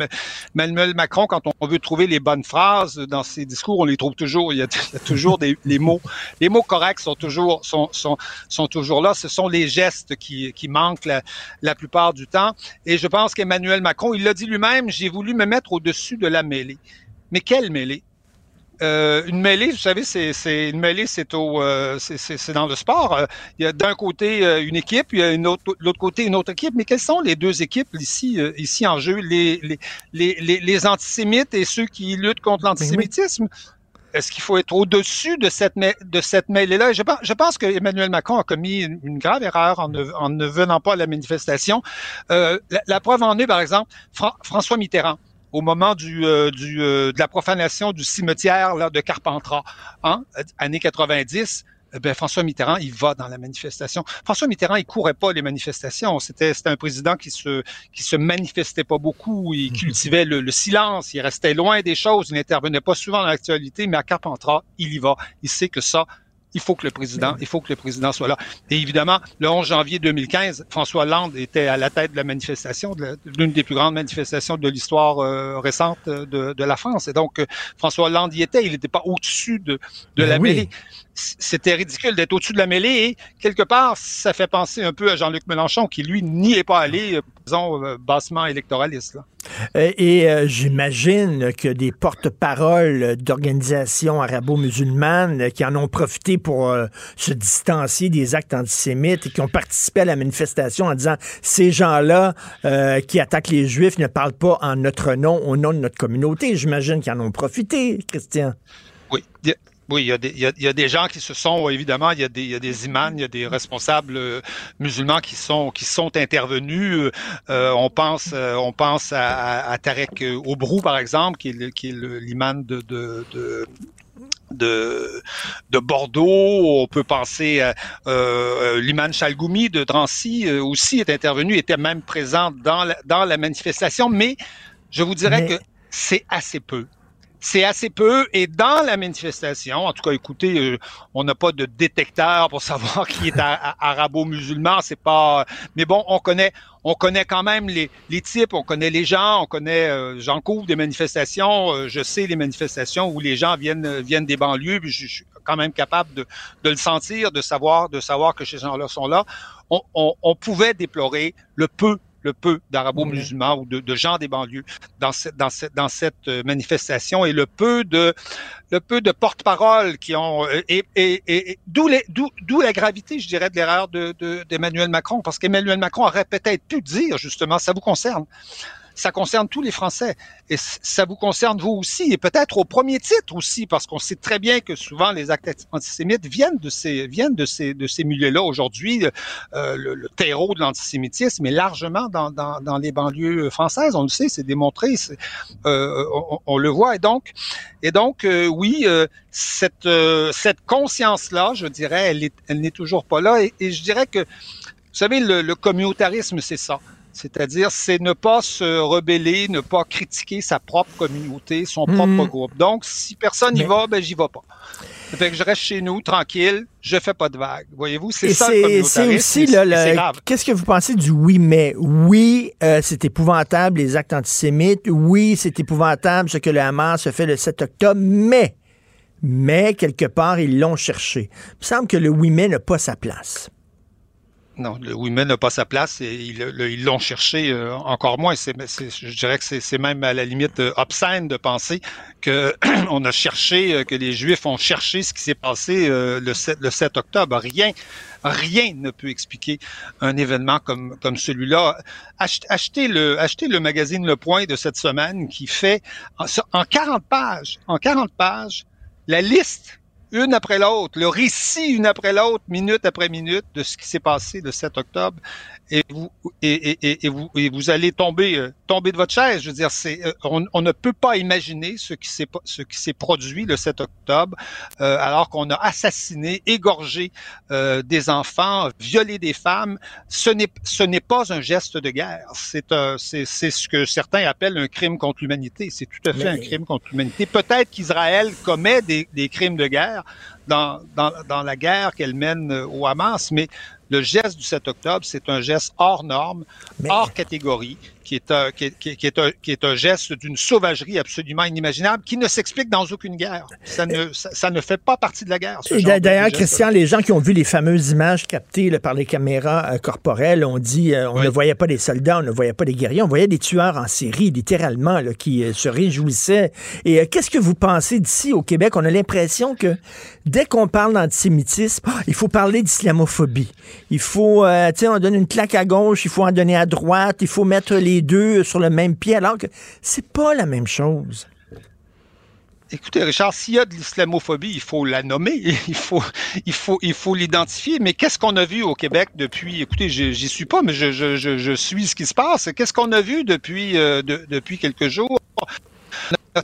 Emmanuel Macron, quand on veut trouver les bonnes phrases dans ses discours, on les trouve toujours. Il y a, il y a toujours des les mots, les mots corrects sont toujours sont sont, sont toujours là. Ce sont les gestes qui qui manquent la, la plupart du temps. Et je pense qu'Emmanuel Macron, il l'a dit lui-même, j'ai voulu me mettre au-dessus de la mêlée. Mais quelle mêlée? Euh, une mêlée, vous savez, c'est, c'est une mêlée, c'est au, euh, c'est, c'est, c'est dans le sport. Il y a d'un côté euh, une équipe, il y a une autre, l'autre côté une autre équipe. Mais quelles sont les deux équipes ici, euh, ici en jeu? Les, les, les, les, les antisémites et ceux qui luttent contre l'antisémitisme? Est-ce qu'il faut être au-dessus de cette, de cette mêlée-là? Je pense, je pense que Emmanuel Macron a commis une, une grave erreur en ne, en ne venant pas à la manifestation. Euh, la, la preuve en est, par exemple, Fran- François Mitterrand au moment du, euh, du, euh, de la profanation du cimetière là, de Carpentras, hein, euh, années 90, eh ben, François Mitterrand, il va dans la manifestation. François Mitterrand, il courait pas les manifestations. C'était, c'était un président qui se, qui se manifestait pas beaucoup. Il cultivait le, le silence. Il restait loin des choses. Il n'intervenait pas souvent dans l'actualité, mais à Carpentras, il y va. Il sait que ça, il faut que le président, il faut que le président soit là. Et évidemment, le 11 janvier 2015, François Hollande était à la tête de la manifestation, de l'une des plus grandes manifestations de l'histoire euh, récente euh, de, de la France. Et donc, euh, François Hollande y était. Il n'était pas au-dessus de, de Ben la oui. mêlée. C'était ridicule d'être au-dessus de la mêlée et quelque part, ça fait penser un peu à Jean-Luc Mélenchon qui, lui, n'y est pas allé, euh, disons, euh, bassement électoraliste. Là. Euh, et euh, j'imagine que des porte-paroles d'organisations arabo-musulmanes qui en ont profité pour euh, se distancier des actes antisémites et qui ont participé à la manifestation en disant ces gens-là euh, qui attaquent les juifs ne parlent pas en notre nom, au nom de notre communauté. J'imagine qu'ils en ont profité, Christian. Oui. Oui, il y, a des, il, y a, il y a des gens qui se sont, évidemment, il y a des, il y a des imams, il y a des responsables euh, musulmans qui sont, qui sont intervenus. Euh, on pense, euh, on pense à, à, à Tarek Obrou, par exemple, qui est, le- qui est le- l'imam de, de, de de, de Bordeaux, on peut penser à euh, l'imam Chalgoumi de Drancy euh, aussi est intervenu, était même présent dans la, dans la manifestation, mais je vous dirais Mais- que c'est assez peu. C'est assez peu et dans la manifestation, en tout cas, écoutez, euh, on n'a pas de détecteur pour savoir qui est arabo-musulman, c'est pas. Mais bon, on connaît, on connaît quand même les, types, on connaît les gens, on connaît. euh, J'en couvre des manifestations, euh, je sais les manifestations où les gens viennent viennent des banlieues. Puis je, je- quand même capable de, de le sentir, de savoir, de savoir que ces gens-là sont là. On, on, on pouvait déplorer le peu le peu d'arabo-musulmans ou de, de, gens des banlieues dans, cette, dans, cette, dans cette euh, manifestation et le peu de le peu de porte-parole qui ont euh, et, et, et d'où d'où la gravité, je dirais, de l'erreur de, d'Emmanuel Macron, parce qu'Emmanuel Macron aurait peut-être pu dire justement, ça vous concerne ça concerne tous les Français. Et ça vous concerne vous aussi, et peut-être au premier titre aussi, parce qu'on sait très bien que souvent les actes antisémites viennent de ces, viennent de ces, de ces milieux-là. Aujourd'hui, euh, le, le, terreau de l'antisémitisme est largement dans, dans, dans, les banlieues françaises. On le sait, c'est démontré, euh, on, on, le voit. Et donc, et donc euh, oui, euh, cette, euh, cette conscience-là, je dirais, elle, est, elle n'est toujours pas là. Et, et, je dirais que, vous savez, le, le communautarisme, c'est ça. C'est-à-dire, c'est ne pas se rebeller, ne pas critiquer sa propre communauté, son Mhm. propre groupe. Donc, si personne n'y va, ben j'y vais pas. Ça fait que je reste chez nous, tranquille, je fais pas de vagues. Voyez-vous, c'est ça le c'est aussi, là, le- qu'est-ce que vous pensez du oui, mais? Oui, euh, c'est épouvantable, les actes antisémites. Oui, c'est épouvantable ce que le Hamas a fait le 7 octobre, mais, mais, quelque part, ils l'ont cherché. Il me semble que le oui, mais n'a pas sa place. Non, le women n'a pas sa place et ils l'ont cherché euh, encore moins. Je dirais que c'est, même à la limite euh, obscène de penser que on a cherché, euh, que les Juifs ont cherché ce qui s'est passé le, 7, le 7 octobre. Rien, rien ne peut expliquer un événement comme, celui-là. Ach- Achetez le, achetez le magazine Le Point de cette semaine qui fait en 40 pages, en 40 pages, la liste une après l'autre, le récit une après l'autre, minute après minute de ce qui s'est passé le 7 octobre, et vous et, et, et, vous et vous allez tomber euh, tomber de votre chaise. Je veux dire, c'est euh, on, on ne peut pas imaginer ce qui s'est ce qui s'est produit le 7 octobre, euh, alors qu'on a assassiné, égorgé euh, des enfants, violé des femmes. Ce n'est ce n'est pas un geste de guerre. C'est un c'est c'est ce que certains appellent un crime contre l'humanité. C'est tout à fait Mais- un crime contre l'humanité. Peut-être qu'Israël commet des, des crimes de guerre dans, dans, dans la guerre qu'elle mène au Hamas, mais le geste du 7 octobre, c'est un geste hors norme, hors catégorie, qui est un, qui est, qui est- qui est un, qui est un geste d'une sauvagerie absolument inimaginable, qui ne s'explique dans aucune guerre. Ça ne, ça, ça ne fait pas partie de la guerre. D'ailleurs. Christian, les gens qui ont vu les fameuses images captées là, par les caméras euh, corporelles ont dit euh, on ne voyait pas des soldats, on ne voyait pas des guerriers, on voyait des tueurs en série, littéralement, là, qui euh, se réjouissaient. Et euh, qu'est-ce que vous pensez d'ici au Québec? On a l'impression que dès qu'on parle d'antisémitisme, ah, il faut parler d'islamophobie. Il faut, euh, tu sais, on donne une claque à gauche, il faut en donner à droite, il faut mettre les deux sur le même pied, alors que c'est pas la même chose. Écoutez, Richard, s'il y a de l'islamophobie, il faut la nommer, il faut, l'identifier. Mais qu'est-ce qu'on a vu au Québec depuis Écoutez, j'y suis pas, mais je, suis ce qui se passe. Qu'est-ce qu'on a vu depuis, euh, de- depuis quelques jours? On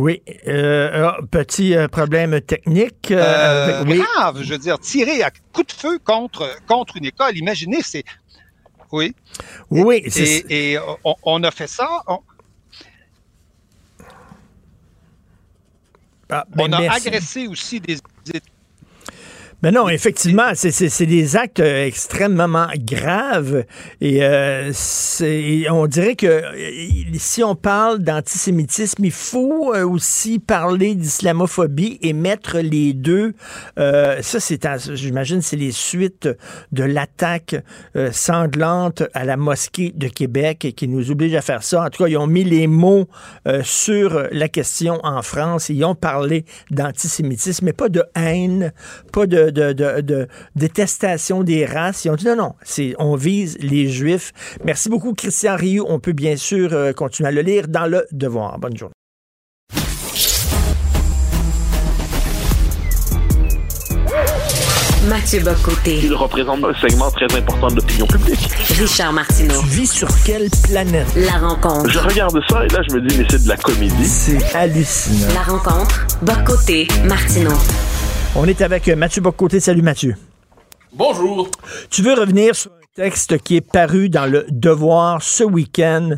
Oui, euh, ah, petit euh, problème technique. euh, oui. grave, je veux dire, tirer à coup de feu contre contre une école. Imaginez, c'est oui. Oui, Et, c'est- et on, on a fait ça. On, Ah, ben, on a merci. agressé aussi des Mais non, effectivement, c'est- des actes euh, extrêmement graves et euh, on dirait que euh, si on parle d'antisémitisme, il faut euh, aussi parler d'islamophobie et mettre les deux. Euh, ça, c'est, j'imagine, c'est les suites de l'attaque sanglante à la mosquée de Québec qui nous oblige à faire ça. En tout cas, ils ont mis les mots sur la question en France. Ils ont parlé d'antisémitisme, mais pas de haine, pas de, de, de- de détestation des races. Ils ont dit non, non, c'est, on vise les Juifs. Merci beaucoup, Christian Rioux. On peut bien sûr euh, continuer à le lire dans le Devoir. Bonne journée. Mathieu Bocoté. Il représente un segment très important de l'opinion publique. Richard Martineau. Tu vis sur quelle planète? La rencontre. Je regarde ça et là, je me dis, mais c'est de la comédie. C'est hallucinant. La rencontre. Bocoté. Martineau. On est avec euh, Mathieu Bocoté. Salut Mathieu. Bonjour. Tu veux revenir sur un texte qui est paru dans le Devoir ce week-end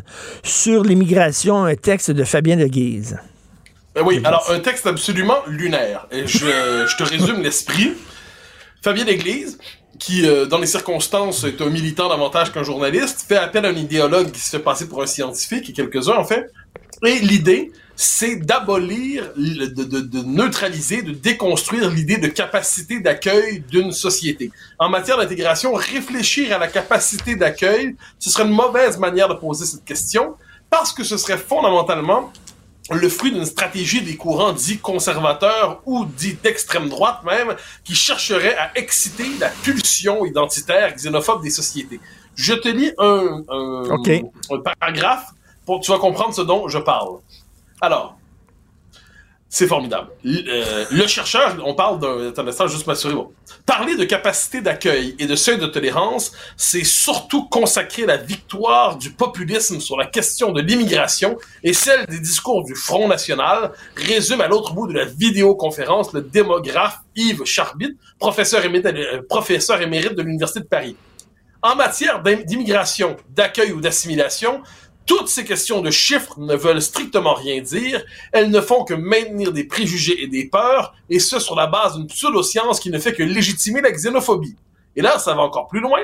sur l'immigration, un texte de Fabien de Guise. Ben oui, alors un texte absolument lunaire. Et je, je te résume l'esprit. Fabien Église, qui euh, dans les circonstances est un militant davantage qu'un journaliste, fait appel à un idéologue qui se fait passer pour un scientifique, et quelques-uns en fait, Et l'idée, c'est d'abolir, de, de, de, neutraliser, de déconstruire l'idée de capacité d'accueil d'une société. En matière d'intégration, réfléchir à la capacité d'accueil, ce serait une mauvaise manière de poser cette question, parce que ce serait fondamentalement le fruit d'une stratégie des courants dits conservateurs ou dits d'extrême droite même, qui chercheraient à exciter la pulsion identitaire xénophobe des sociétés. Je te lis un, un, un paragraphe pour que tu vas comprendre ce dont je parle. Alors, c'est formidable. Euh, le chercheur, on parle d'un un instant, juste m'assurer. Bon. Parler de capacité d'accueil et de seuil de tolérance, c'est surtout consacrer la victoire du populisme sur la question de l'immigration et celle des discours du Front National, résume à l'autre bout de la vidéoconférence le démographe Yves Charbit, professeur euh, professeur émérite de l'Université de Paris. En matière d'immigration, d'accueil ou d'assimilation, toutes ces questions de chiffres ne veulent strictement rien dire. Elles ne font que maintenir des préjugés et des peurs, et ce sur la base d'une pseudo-science qui ne fait que légitimer la xénophobie. Et là, ça va encore plus loin.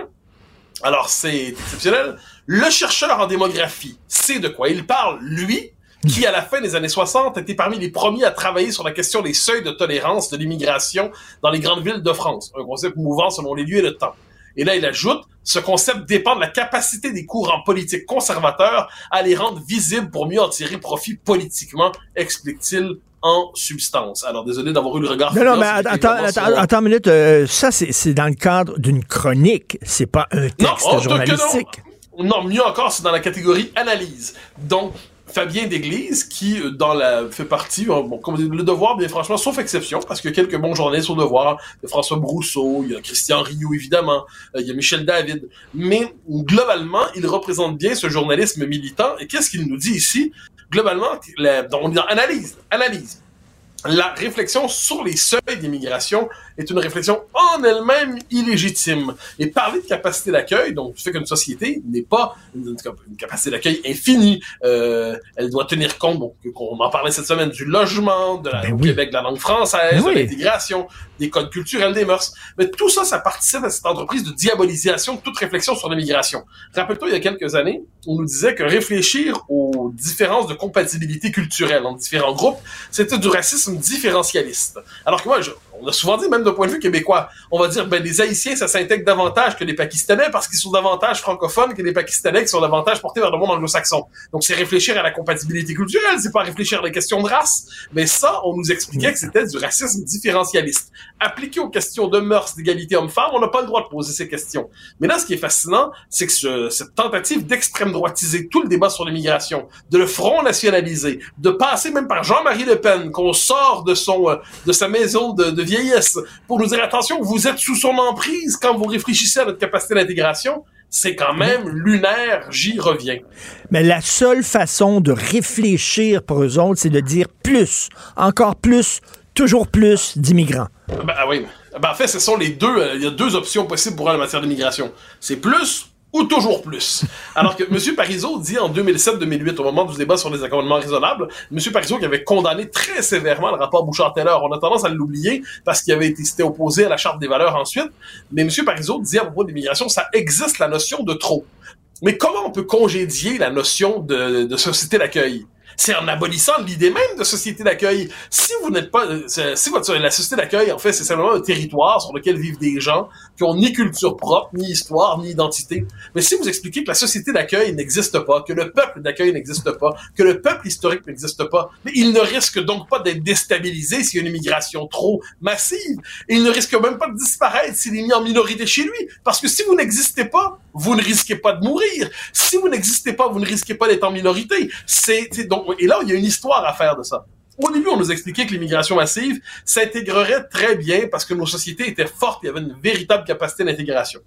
Alors, c'est exceptionnel. Le chercheur en démographie sait de quoi il parle, lui, qui, à la fin des années 60, était parmi les premiers à travailler sur la question des seuils de tolérance de l'immigration dans les grandes villes de France. Un concept mouvant selon les lieux et le temps. Et là, il ajoute, ce concept dépend de la capacité des courants politiques conservateurs à les rendre visibles pour mieux en tirer profit politiquement, explique-t-il en substance. Alors, désolé d'avoir eu le regard... Non, non, mais attends, attends, attends, une minute. Euh, ça, c'est dans le cadre d'une chronique. C'est pas un texte non, oh, journalistique. Non. mieux encore, c'est dans la catégorie analyse. Donc, Fabien d'Église, qui euh, dans la fait partie, euh, bon, comme le devoir, bien franchement, sauf exception, parce a quelques bons journalistes au devoir, il y a François Brousseau, il y a Christian Rioux, évidemment, euh, il y a Michel David, mais globalement, il représente bien ce journalisme militant, et qu'est-ce qu'il nous dit ici? Globalement, la, on dit analyse, analyse. La réflexion sur les seuils d'immigration est une réflexion en elle-même illégitime. Et parler de capacité d'accueil, donc du fait qu'une société n'est pas une, capacité d'accueil infinie, euh, elle doit tenir compte, donc on en parlait cette semaine, du logement, de la, ben Québec, de la langue française, Ben de oui. l'intégration, des codes culturels, des mœurs. Mais tout ça, ça participe à cette entreprise de diabolisation de toute réflexion sur l'immigration. Rappelle-toi, il y a quelques années, on nous disait que réfléchir aux différences de compatibilité culturelle entre différents groupes, c'était du racisme différentialiste. Alors que moi, je, on a souvent dit, même d'un point de vue québécois, on va dire, ben, les Haïtiens, ça s'intègre davantage que les Pakistanais parce qu'ils sont davantage francophones que les Pakistanais qui sont davantage portés vers le monde anglo-saxon. Donc, c'est réfléchir à la compatibilité culturelle, c'est pas réfléchir à la question de race. Mais ça, on nous expliquait que c'était du racisme différentialiste. Appliqué aux questions de mœurs, d'égalité homme-femme, on n'a pas le droit de poser ces questions. Mais là, ce qui est fascinant, c'est que ce- cette tentative d'extrême droitiser tout le débat sur l'immigration, de le front nationaliser, de passer même par Jean-Marie Le Pen, qu'on sort de son, euh, de sa maison de, de vieillesse, pour nous dire attention, vous êtes sous son emprise quand vous réfléchissez à notre capacité d'intégration, c'est quand même lunaire, j'y reviens. Mais la seule façon de réfléchir pour eux autres, c'est de dire plus, encore plus, toujours plus d'immigrants. Ben ah oui. Ben, en fait, ce sont les deux. euh, Il y a deux options possibles pour eux en matière d'immigration. C'est plus ou toujours plus. Alors que M. Parizeau dit en 2007-2008, au moment du débat sur les accommodements raisonnables, M. Parizeau qui avait condamné très sévèrement le rapport Bouchard-Taylor. On a tendance à l'oublier parce qu'il avait été opposé à la Charte des valeurs ensuite. Mais M. Parizeau dit à propos de l'immigration, ça existe la notion de trop. Mais comment on peut congédier la notion de, de société d'accueil? C'est en abolissant l'idée même de société d'accueil. Si vous n'êtes pas, euh, si la société d'accueil, en fait, c'est simplement un territoire sur lequel vivent des gens qui ont ni culture propre, ni histoire, ni identité. Mais si vous expliquez que la société d'accueil n'existe pas, que le peuple d'accueil n'existe pas, que le peuple historique n'existe pas, mais il ne risque donc pas d'être déstabilisé s'il y a une immigration trop massive. Il ne risque même pas de disparaître s'il est mis en minorité chez lui. Parce que si vous n'existez pas, vous ne risquez pas de mourir. Si vous n'existez pas, vous ne risquez pas d'être en minorité. C'est, donc, et là, il y a une histoire à faire de ça. Au début, on nous expliquait que l'immigration massive s'intégrerait très bien parce que nos sociétés étaient fortes, y avait une véritable capacité d'intégration.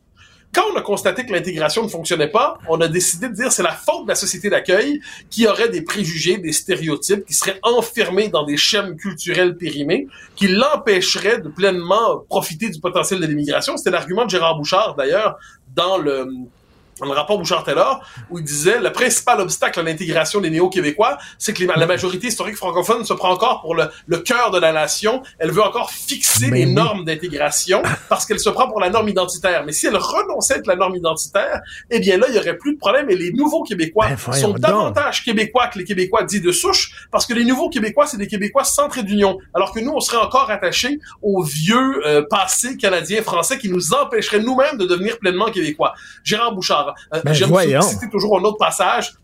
Quand on a constaté que l'intégration ne fonctionnait pas, on a décidé de dire c'est la faute de la société d'accueil qui aurait des préjugés, des stéréotypes, qui seraient enfermés dans des schèmes culturels périmés, qui l'empêcheraient de pleinement profiter du potentiel de l'immigration. C'était l'argument de Gérard Bouchard, d'ailleurs, dans le dans le rapport Bouchard-Taylor, où il disait le principal obstacle à l'intégration des néo-québécois, c'est que les- la majorité historique francophone se prend encore pour le, le cœur de la nation. Elle veut encore fixer Mais les oui. normes d'intégration parce qu'elle se prend pour la norme identitaire. Mais si elle renonçait à la norme identitaire, eh bien là, il y aurait plus de problème et les nouveaux Québécois Ben, sont donc. davantage Québécois que les Québécois dits de souche parce que les nouveaux Québécois, c'est des Québécois centrés d'union. Alors que nous, on serait encore attachés au vieux euh, passé canadien, français qui nous empêcherait nous-mêmes de devenir pleinement Québécois. Gérard Bouchard, euh, Ben, j'aime citer toujours un autre passage.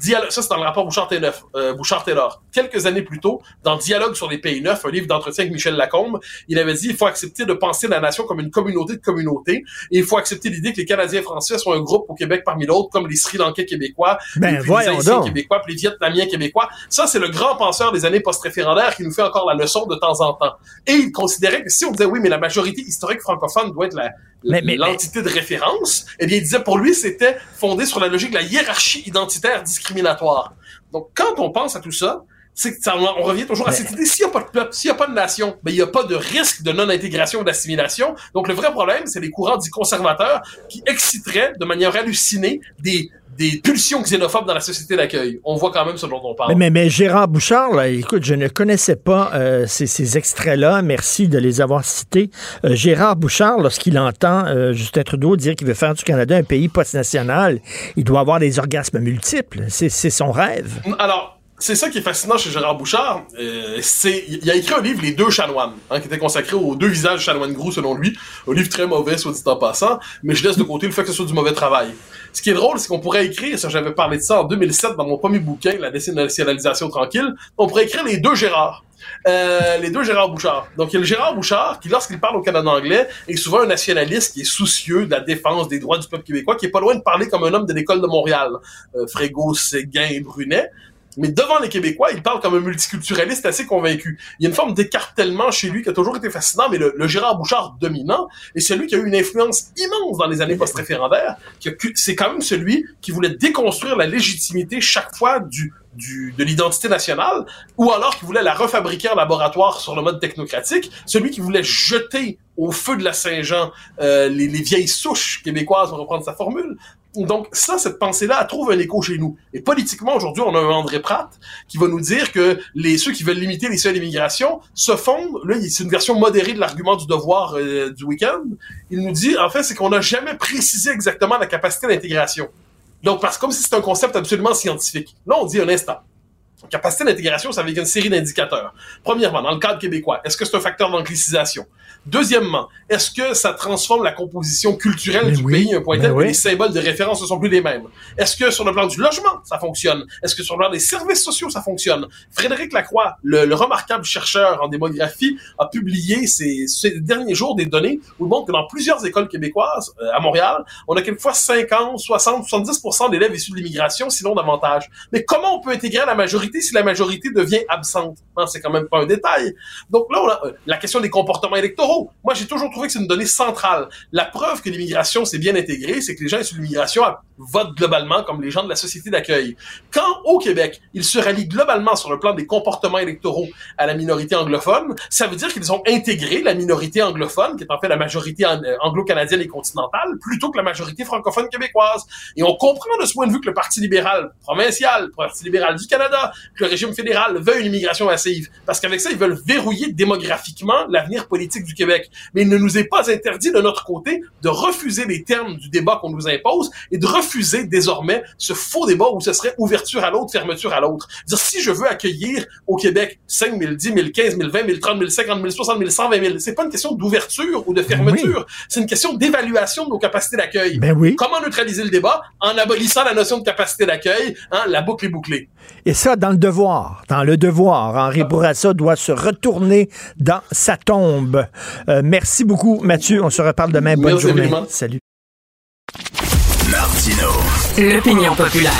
Dialogue, ça c'est dans le rapport Bouchard-Taylor. Euh, Bouchard-Taylor. Quelques années plus tôt, dans Dialogue sur les pays neufs, un livre d'entretien avec Michel Lacombe, il avait dit il faut accepter de penser la nation comme une communauté de communautés et il faut accepter l'idée que les Canadiens français sont un groupe au Québec parmi d'autres, comme les Sri Lankais québécois, Ben, les Haïtiens québécois, puis les Vietnamiens québécois. Ça, c'est le grand penseur des années post-référendaires qui nous fait encore la leçon de temps en temps. Et il considérait que si on disait oui, mais la majorité historique francophone doit être la l'entité de référence, eh bien, il disait pour lui, c'était fondé sur la logique de la hiérarchie identitaire discriminatoire. Donc, quand on pense à tout ça, c'est que ça, on revient toujours à cette idée, s'il n'y a pas de peuple, s'il n'y a pas de nation, ben, il n'y a pas de risque de non-intégration ou d'assimilation. Donc, le vrai problème, c'est les courants dits conservateurs qui exciteraient de manière hallucinée des, des pulsions xénophobes dans la société d'accueil. On voit quand même ce dont on parle. Mais, mais, mais Gérard Bouchard, là, écoute, je ne connaissais pas euh, ces, ces extraits-là. Merci de les avoir cités. Euh, Gérard Bouchard, lorsqu'il entend euh, Justin Trudeau dire qu'il veut faire du Canada un pays post-national, il doit avoir des orgasmes multiples. C'est c'est son rêve. Alors, c'est ça qui est fascinant chez Gérard Bouchard. Euh, c'est, il a écrit un livre, Les deux chanoines, hein, qui était consacré aux deux visages chanoines Grou, selon lui. Un livre très mauvais, soit dit en passant, mais je laisse de côté le fait que ce soit du mauvais travail. Ce qui est drôle, c'est qu'on pourrait écrire, ça j'avais parlé de ça en 2007 dans mon premier bouquin, La dénationalisation tranquille, on pourrait écrire les deux Gérard. Euh, les deux Gérard Bouchard. Donc, il y a le Gérard Bouchard qui, lorsqu'il parle au Canada anglais, est souvent un nationaliste qui est soucieux de la défense des droits du peuple québécois, qui est pas loin de parler comme un homme de l'école de Montréal. Euh, Frégo, Séguin, Brunet. Mais devant les Québécois, il parle comme un multiculturaliste assez convaincu. Il y a une forme d'écartèlement chez lui qui a toujours été fascinant, mais le, le Gérard Bouchard dominant est celui qui a eu une influence immense dans les années post-référendaires. C'est quand même celui qui voulait déconstruire la légitimité chaque fois du, du, de l'identité nationale, ou alors qui voulait la refabriquer en laboratoire sur le mode technocratique, celui qui voulait jeter au feu de la Saint-Jean euh, les, les vieilles souches québécoises, pour reprendre sa formule. Donc ça, cette pensée-là, trouve un écho chez nous. Et politiquement, aujourd'hui, on a un André Pratt qui va nous dire que les ceux qui veulent limiter les seuils d'immigration se fondent, là, c'est une version modérée de l'argument du devoir euh, du week-end. Il nous dit, en fait, c'est qu'on n'a jamais précisé exactement la capacité d'intégration. Donc, parce comme si c'était un concept absolument scientifique. Là, on dit un instant. Capacité d'intégration, ça avec une série d'indicateurs. Premièrement, dans le cadre québécois, est-ce que c'est un facteur d'anglicisation? Deuxièmement, est-ce que ça transforme la composition culturelle Mais du oui, pays un point mais tel que oui. les symboles de référence ne sont plus les mêmes? Est-ce que sur le plan du logement, ça fonctionne? Est-ce que sur le plan des services sociaux, ça fonctionne? Frédéric Lacroix, le, le remarquable chercheur en démographie, a publié ces, ces derniers jours des données où il montre que dans plusieurs écoles québécoises, euh, à Montréal, on a quelquefois 50, 60, 70% d'élèves issus de l'immigration, sinon davantage. Mais comment on peut intégrer la majorité si la majorité devient absente? Hein, c'est quand même pas un détail. Donc là, on a, euh, la question des comportements électoraux. Moi, j'ai toujours que c'est une donnée centrale. La preuve que l'immigration s'est bien intégrée, c'est que les gens issus de l'immigration votent globalement comme les gens de la société d'accueil. Quand, au Québec, ils se rallient globalement sur le plan des comportements électoraux à la minorité anglophone, ça veut dire qu'ils ont intégré la minorité anglophone, qui est en fait la majorité euh, anglo-canadienne et continentale, plutôt que la majorité francophone québécoise. Et on comprend de ce point de vue que le Parti libéral provincial, le Parti libéral du Canada, que le régime fédéral veuille une immigration massive. Parce qu'avec ça, ils veulent verrouiller démographiquement l'avenir politique du Québec. Mais ne est pas interdit de notre côté de refuser les termes du débat qu'on nous impose et de refuser désormais ce faux débat où ce serait ouverture à l'autre, fermeture à l'autre. Dire si je veux accueillir au Québec 5 000, 10 000, 15 000, 20 000, 30 000, 50 000, 60 000, 120 000, c'est pas une question d'ouverture ou de fermeture. C'est une question d'évaluation de nos capacités d'accueil. Ben oui. Comment neutraliser le débat en abolissant la notion de capacité d'accueil, hein, la boucle est bouclée. Et ça, dans le devoir. Dans le devoir. Henri Bourassa doit se retourner dans sa tombe. Euh, merci beaucoup, Mathieu. On se reparle demain. Bonne Merci, journée. Salut. Martino. L'opinion populaire.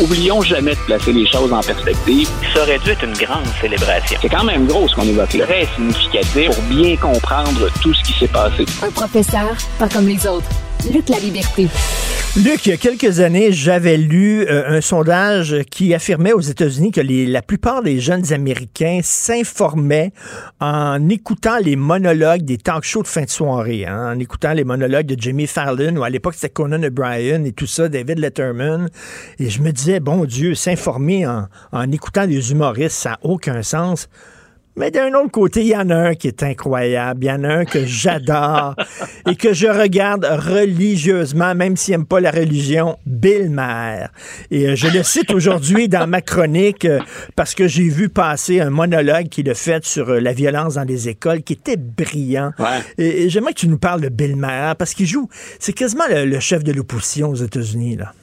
Oublions jamais de placer les choses en perspective. Ça aurait dû être une grande célébration. C'est quand même gros ce qu'on évoque là. Très significatif pour bien comprendre tout ce qui s'est passé. Un professeur, pas comme les autres. Lutte la liberté. Luc, il y a quelques années, j'avais lu euh, un sondage qui affirmait aux États-Unis que la plupart des jeunes Américains s'informaient en écoutant les monologues des talk shows de fin de soirée, hein, en écoutant les monologues de Jimmy Fallon, ou à l'époque c'était Conan O'Brien et tout ça, David Letterman. Et je me disais, bon Dieu, s'informer en, en écoutant des humoristes, ça n'a aucun sens. Mais d'un autre côté, il y en a un qui est incroyable. Il y en a un que j'adore et que je regarde religieusement, même s'il n'aime pas la religion, Bill Maher. Et euh, je le cite aujourd'hui dans ma chronique euh, parce que j'ai vu passer un monologue qu'il a fait sur euh, la violence dans les écoles qui était brillant. Et, et j'aimerais que tu nous parles de Bill Maher parce qu'il joue, c'est quasiment le, le chef de l'opposition aux États-Unis, là.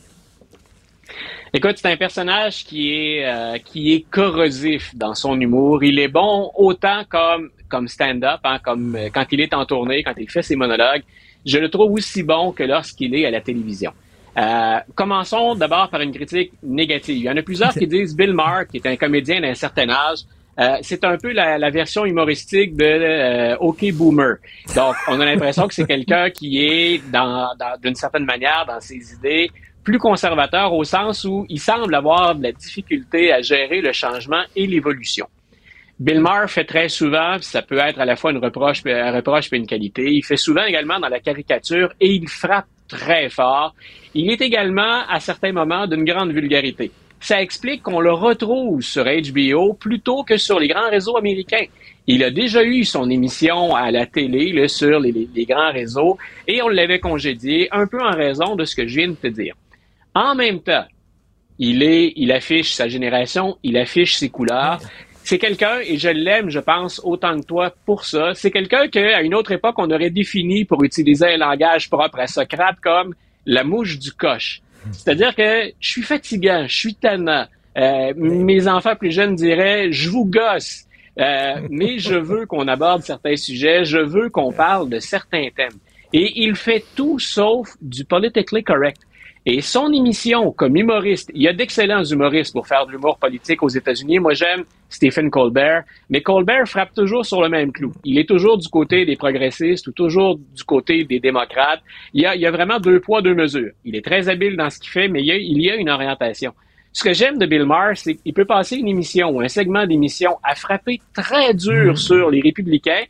Écoute, c'est un personnage qui est euh, qui est corrosif dans son humour. Il est bon autant comme comme stand-up, hein, comme euh, quand il est en tournée, quand il fait ses monologues. Je le trouve aussi bon que lorsqu'il est à la télévision. Euh, commençons d'abord par une critique négative. Il y en a plusieurs qui disent Bill Maher, qui est un comédien d'un certain âge, euh, c'est un peu la, la version humoristique de euh, OK Boomer. Donc, on a l'impression que c'est quelqu'un qui est, dans, dans- d'une certaine manière, dans ses idées, plus conservateur au sens où il semble avoir de la difficulté à gérer le changement et l'évolution. Bill Maher fait très souvent, ça peut être à la fois une reproche, un reproche et une qualité. Il fait souvent également dans la caricature et il frappe très fort. Il est également, à certains moments, d'une grande vulgarité. Ça explique qu'on le retrouve sur HBO plutôt que sur les grands réseaux américains. Il a déjà eu son émission à la télé là, sur les- les grands réseaux et on l'avait congédié un peu en raison de ce que je viens de te dire. En même temps, il est, il affiche sa génération, il affiche ses couleurs. C'est quelqu'un, et je l'aime, je pense, autant que toi pour ça. C'est quelqu'un qu'à une autre époque, on aurait défini pour utiliser un langage propre à Socrate comme la mouche du coche. C'est-à-dire que je suis fatigant, je suis tannant. Euh, mes enfants plus jeunes diraient, je vous gosse. Euh, mais je veux qu'on aborde certains sujets, je veux qu'on parle de certains thèmes. Et il fait tout sauf du politically correct. Et son émission comme humoriste, il y a d'excellents humoristes pour faire de l'humour politique aux États-Unis. Moi, j'aime Stephen Colbert, mais Colbert frappe toujours sur le même clou. Il est toujours du côté des progressistes ou toujours du côté des démocrates. Il y a, il y a vraiment deux poids, deux mesures. Il est très habile dans ce qu'il fait, mais il y a, il y a une orientation. Ce que j'aime de Bill Maher, c'est qu'il peut passer une émission ou un segment d'émission à frapper très dur sur les républicains,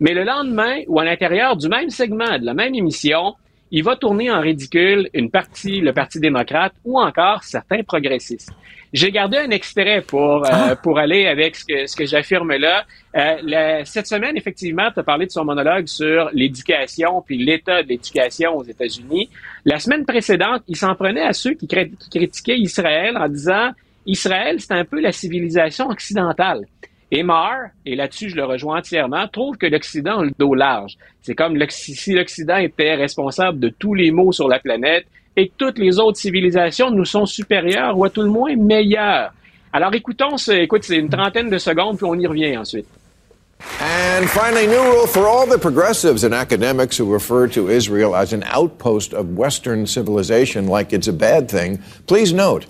mais le lendemain ou à l'intérieur du même segment, de la même émission, il va tourner en ridicule une partie, le Parti démocrate ou encore certains progressistes. J'ai gardé un extrait pour, euh, pour aller avec ce que, ce que j'affirme là. Euh, la- cette semaine, effectivement, tu as parlé de son monologue sur l'éducation puis l'état de l'éducation aux États-Unis. La semaine précédente, il s'en prenait à ceux qui, qui critiquaient Israël en disant Israël, c'est un peu la civilisation occidentale. Et Maher, et là-dessus je le rejoins entièrement, trouve que l'Occident a le dos large. C'est comme si l'Occident était responsable de tous les maux sur la planète et que toutes les autres civilisations nous sont supérieures ou à tout le moins meilleures. Alors écoutons, écoute, c'est une trentaine de secondes, puis on y revient ensuite. And finally, new rule for all the progressives and academics who refer to Israel as an outpost of Western civilization like it's a bad thing. Please note,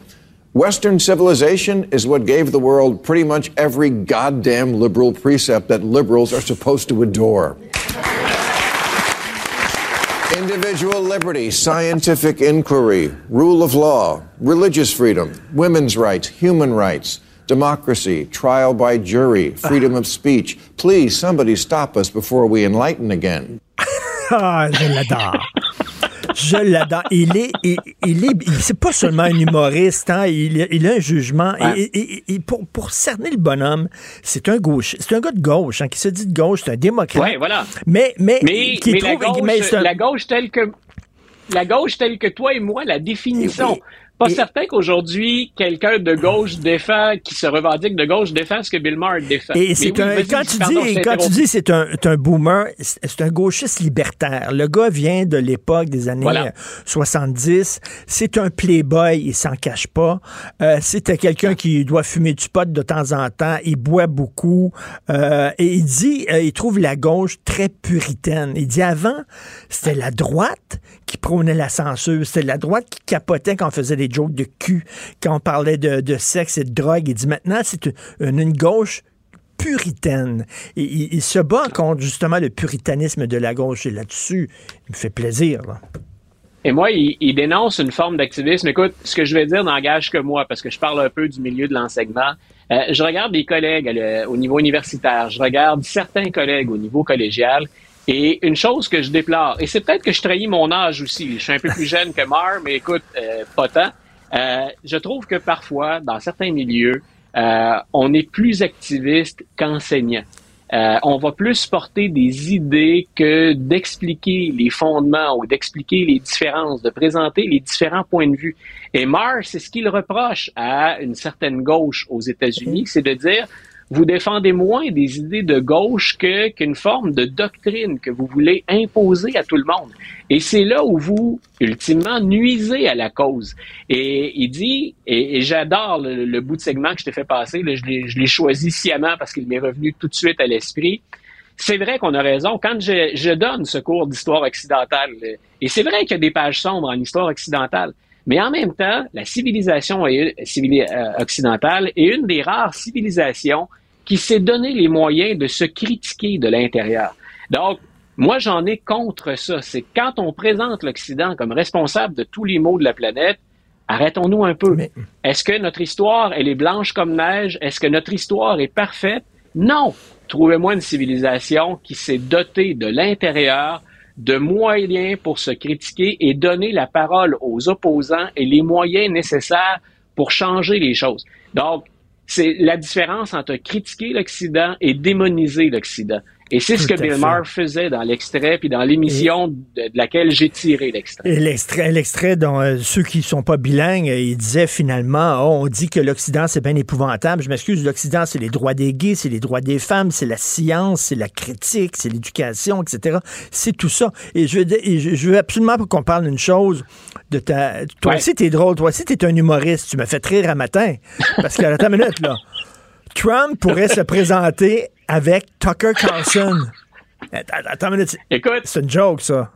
Western civilization is what gave the world pretty much every goddamn liberal precept that liberals are supposed to adore. Individual liberty, scientific inquiry, rule of law, religious freedom, women's rights, human rights, democracy, trial by jury, freedom of speech. Please, somebody stop us before we enlighten again. Ah, Je l'adore. Il est, il, il est, il- c'est pas seulement un humoriste, hein, il, il a un jugement. Ouais. Et, et- et- pour, pour cerner le bonhomme, c'est un gauche, c'est un gars de gauche, hein, qui se dit de gauche, c'est un démocrate. Ouais, voilà. Mais, mais, Mais, qui mais trouve, la, gauche, mais un- la gauche telle que la gauche telle que toi et moi la définissons. Pas certain qu'aujourd'hui quelqu'un de gauche défend, qui se revendique de gauche défend ce que Bill Maher défend. Et c'est un, quand tu pardon, dis, quand tu dis c'est un, un boomer, c'est un gauchiste libertaire. Le gars vient de l'époque des années Voilà. euh, 70. C'est un playboy, il s'en cache pas. Euh, C'était quelqu'un qui doit fumer du pot de temps en temps. Il boit beaucoup. Euh, et il dit, euh, il trouve la gauche très puritaine. Il dit avant, c'était la droite qui prônait la censure. C'était la droite qui capotait quand on faisait des jokes de cul, quand on parlait de, sexe et de drogue. Il dit maintenant, c'est une, gauche puritaine. Il, se bat contre justement le puritanisme de la gauche. Et là-dessus, il me fait plaisir. Et moi, il, il dénonce une forme d'activisme. Écoute, ce que je vais dire n'engage que moi, parce que je parle un peu du milieu de l'enseignement. Euh, je regarde des collègues euh, au niveau universitaire, je regarde certains collègues au niveau collégial, et une chose que je déplore, et c'est peut-être que je trahis mon âge aussi, je suis un peu plus jeune que Mar, mais écoute, euh, pas tant, euh, je trouve que parfois, dans certains milieux, euh, on est plus activiste qu'enseignant. Euh, on va plus porter des idées que d'expliquer les fondements ou d'expliquer les différences, de présenter les différents points de vue. Et Marr, c'est ce qu'il reproche à une certaine gauche aux États-Unis, c'est de dire vous défendez moins des idées de gauche que qu'une forme de doctrine que vous voulez imposer à tout le monde. Et c'est là où vous, ultimement, nuisez à la cause. Et il dit, et, j'adore le, bout de segment que je t'ai fait passer, je l'ai choisi sciemment parce qu'il m'est revenu tout de suite à l'esprit. C'est vrai qu'on a raison. Quand je donne ce cours d'histoire occidentale, et c'est vrai qu'il y a des pages sombres en histoire occidentale, mais en même temps, la civilisation occidentale est une des rares civilisations qui s'est donné les moyens de se critiquer de l'intérieur. Donc, moi, j'en ai contre ça. C'est quand on présente l'Occident comme responsable de tous les maux de la planète, arrêtons-nous un peu. Est-ce que notre histoire, elle est blanche comme neige? Est-ce que notre histoire est parfaite? Non. Trouvez-moi une civilisation qui s'est dotée de l'intérieur de moyens pour se critiquer et donner la parole aux opposants et les moyens nécessaires pour changer les choses. Donc, c'est la différence entre critiquer l'Occident et démoniser l'Occident. Et c'est ce que Bill Maher faisait dans l'extrait, puis dans l'émission de, de, laquelle j'ai tiré l'extrait. Et l'extrait, l'extrait dont euh, ceux qui sont pas bilingues, euh, il disait finalement, oh, on dit que l'Occident c'est bien épouvantable. Je m'excuse, l'Occident c'est les droits des gays, c'est les droits des femmes, c'est la science, c'est la critique, c'est l'éducation, etc. C'est tout ça. Et je veux, et je, je veux absolument qu'on parle d'une chose de ta. Toi ouais. aussi t'es drôle, toi aussi t'es un humoriste. Tu m'as fait rire un matin parce que attends une minute là. Trump pourrait se présenter avec Tucker Carlson. Attends une minute. Écoute. C'est une joke, ça.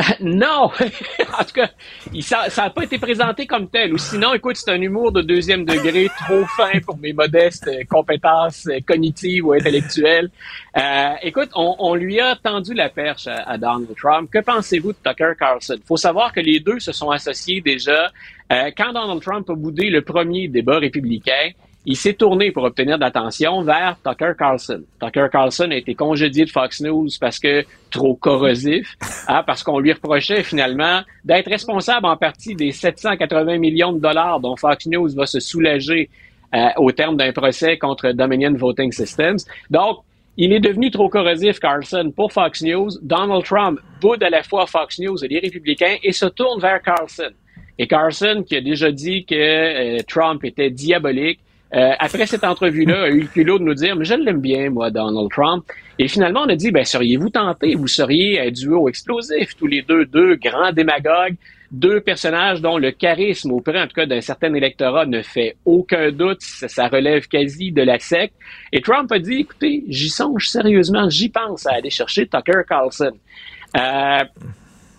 non! en tout cas, il, ça n'a pas été présenté comme tel. Ou sinon, écoute, c'est un humour de deuxième degré trop fin pour mes modestes compétences cognitives ou intellectuelles. Euh, écoute, on, on, lui a tendu la perche à, à Donald Trump. Que pensez-vous de Tucker Carlson? Il faut savoir que les deux se sont associés déjà. Euh, quand Donald Trump a boudé le premier débat républicain, il s'est tourné pour obtenir de l'attention vers Tucker Carlson. Tucker Carlson a été congédié de Fox News parce que trop corrosif, hein, parce qu'on lui reprochait finalement d'être responsable en partie des 780 millions de dollars dont Fox News va se soulager euh, au terme d'un procès contre Dominion Voting Systems. Donc, il est devenu trop corrosif, Carlson, pour Fox News. Donald Trump boude à la fois Fox News et les républicains et se tourne vers Carlson. Et Carlson, qui a déjà dit que euh, Trump était diabolique, euh, après cette entrevue-là, a eu le culot de nous dire, mais je l'aime bien, moi, Donald Trump. Et finalement, on a dit, ben, seriez-vous tenté? Vous seriez un duo explosif, tous les deux, deux grands démagogues, deux personnages dont le charisme auprès, en tout cas, d'un certain électorat ne fait aucun doute. Ça, relève quasi de la secte. Et Trump a dit, écoutez, j'y songe sérieusement, j'y pense à aller chercher Tucker Carlson. Euh,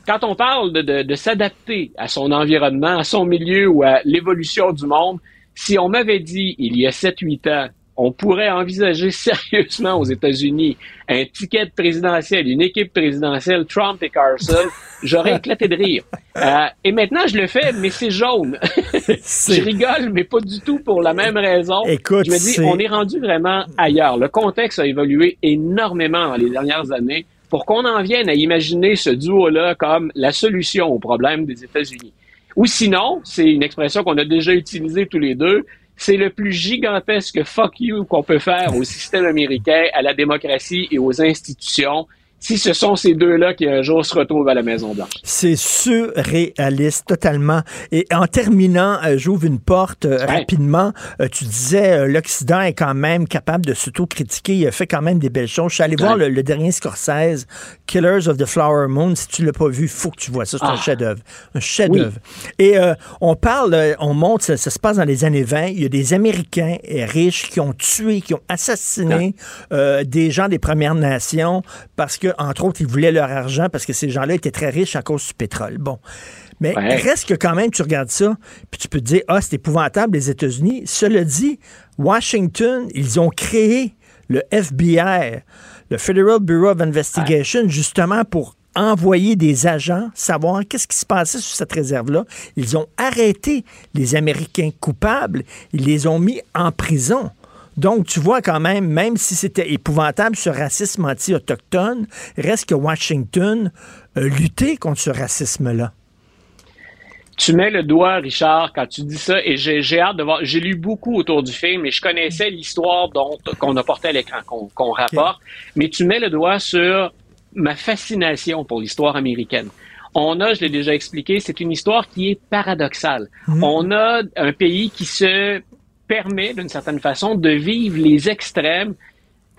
quand on parle de, de, de s'adapter à son environnement, à son milieu ou à l'évolution du monde, si on m'avait dit il y a 7-8 ans, on pourrait envisager sérieusement aux États-Unis un ticket présidentiel, une équipe présidentielle, Trump et Carson, j'aurais éclaté de rire. Euh, et maintenant, je le fais, mais c'est jaune. je rigole, mais pas du tout pour la même raison. Écoute, je me dis, on est rendu vraiment ailleurs. Le contexte a évolué énormément dans les dernières années pour qu'on en vienne à imaginer ce duo-là comme la solution au problème des États-Unis. Ou sinon, c'est une expression qu'on a déjà utilisée tous les deux, c'est le plus gigantesque fuck you qu'on peut faire au système américain, à la démocratie et aux institutions si ce sont ces deux-là qui un jour se retrouvent à la Maison-Blanche. C'est surréaliste, totalement. Et en terminant, euh, j'ouvre une porte euh, ouais. rapidement. Euh, tu disais, l'Occident est quand même capable de s'auto-critiquer. Il a fait quand même des belles choses. Je suis allé ouais. voir le, le, dernier Scorsese, Killers of the Flower Moon. Si tu l'as pas vu, faut que tu vois ça. C'est ah. un chef-d'œuvre. Un chef-d'œuvre. Oui. Et on parle, on montre, ça, ça, se passe dans les années 20. Il y a des Américains riches qui ont tué, qui ont assassiné des gens des Premières Nations parce que entre autres, ils voulaient leur argent parce que ces gens-là étaient très riches à cause du pétrole. Bon. Mais ouais. reste que quand même, tu regardes ça, puis tu peux te dire, ah, c'est épouvantable, les États-Unis. Cela dit, Washington, ils ont créé le FBI, le Federal Bureau of Investigation, ouais. justement pour envoyé des agents savoir qu'est-ce qui se passait sur cette réserve-là. Ils ont arrêté les Américains coupables. Ils les ont mis en prison. Donc, tu vois quand même, même si c'était épouvantable ce racisme anti-autochtone, reste que Washington a lutté contre ce racisme-là. Tu mets le doigt, Richard, quand tu dis ça, et j'ai hâte de voir. J'ai lu beaucoup autour du film, et je connaissais l'histoire dont qu'on a porté à l'écran, qu'on rapporte, mais tu mets le doigt sur ma fascination pour l'histoire américaine. On a, je l'ai déjà expliqué, c'est une histoire qui est paradoxale. Mhm. On a un pays qui se permet, d'une certaine façon, de vivre les extrêmes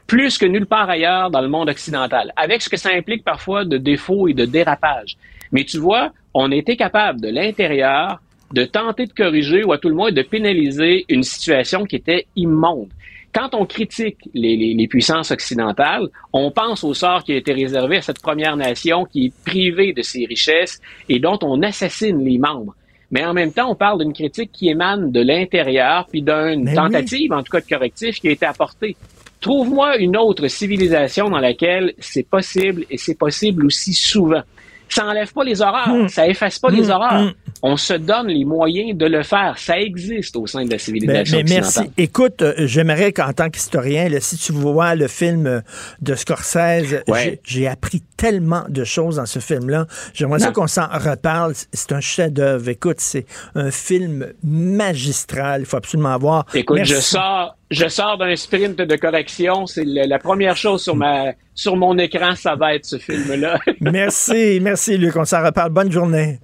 plus que nulle part ailleurs dans le monde occidental, avec ce que ça implique parfois de défauts et de dérapages. Mais tu vois, on a été capable de l'intérieur de tenter de corriger ou à tout le moins de pénaliser une situation qui était immonde. Quand on critique les, les- les puissances occidentales, on pense au sort qui a été réservé à cette première nation qui est privée de ses richesses et dont on assassine les membres. Mais en même temps, on parle d'une critique qui émane de l'intérieur, puis d'une Mais tentative, en tout cas de correctif, qui a été apportée. Trouve-moi une autre civilisation dans laquelle c'est possible et c'est possible aussi souvent. Ça enlève pas les horreurs, Hmm. ça efface pas Hmm, les horreurs. hmm. On se donne les moyens de le faire. Ça existe au sein de la Ben, civilisation mais merci. Écoute, euh, j'aimerais qu'en tant qu'historien, si tu vois le film euh, de Scorsese, Ouais. j'ai- appris tellement de choses dans ce film-là. J'aimerais ça qu'on s'en reparle. C'est un chef-d'œuvre. Écoute, c'est un film magistral. Il faut absolument voir. Écoute, Merci. je sors, je sors d'un sprint de correction. C'est la première chose sur ma, sur mon écran, ça va être ce film-là. Merci, merci, Luc. On s'en reparle. Bonne journée.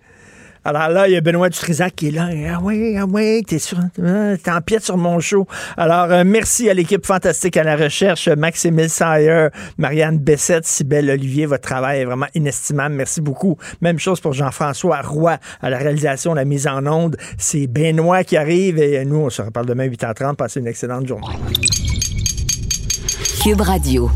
Alors là, il y a Benoît Dutrisac qui est là. Ah oui, ah oui, t'es sur, t'es en pièce sur mon show. Alors, euh, merci à l'équipe fantastique à la recherche, Maximile Sayer, Marianne Bessette, Sybelle Olivier. Votre travail est vraiment inestimable. Merci beaucoup. Même chose pour Jean-François Roy à la réalisation, la mise en onde. C'est Benoît qui arrive et nous, on se reparle demain 8h30. Passez une excellente journée. Cube Radio.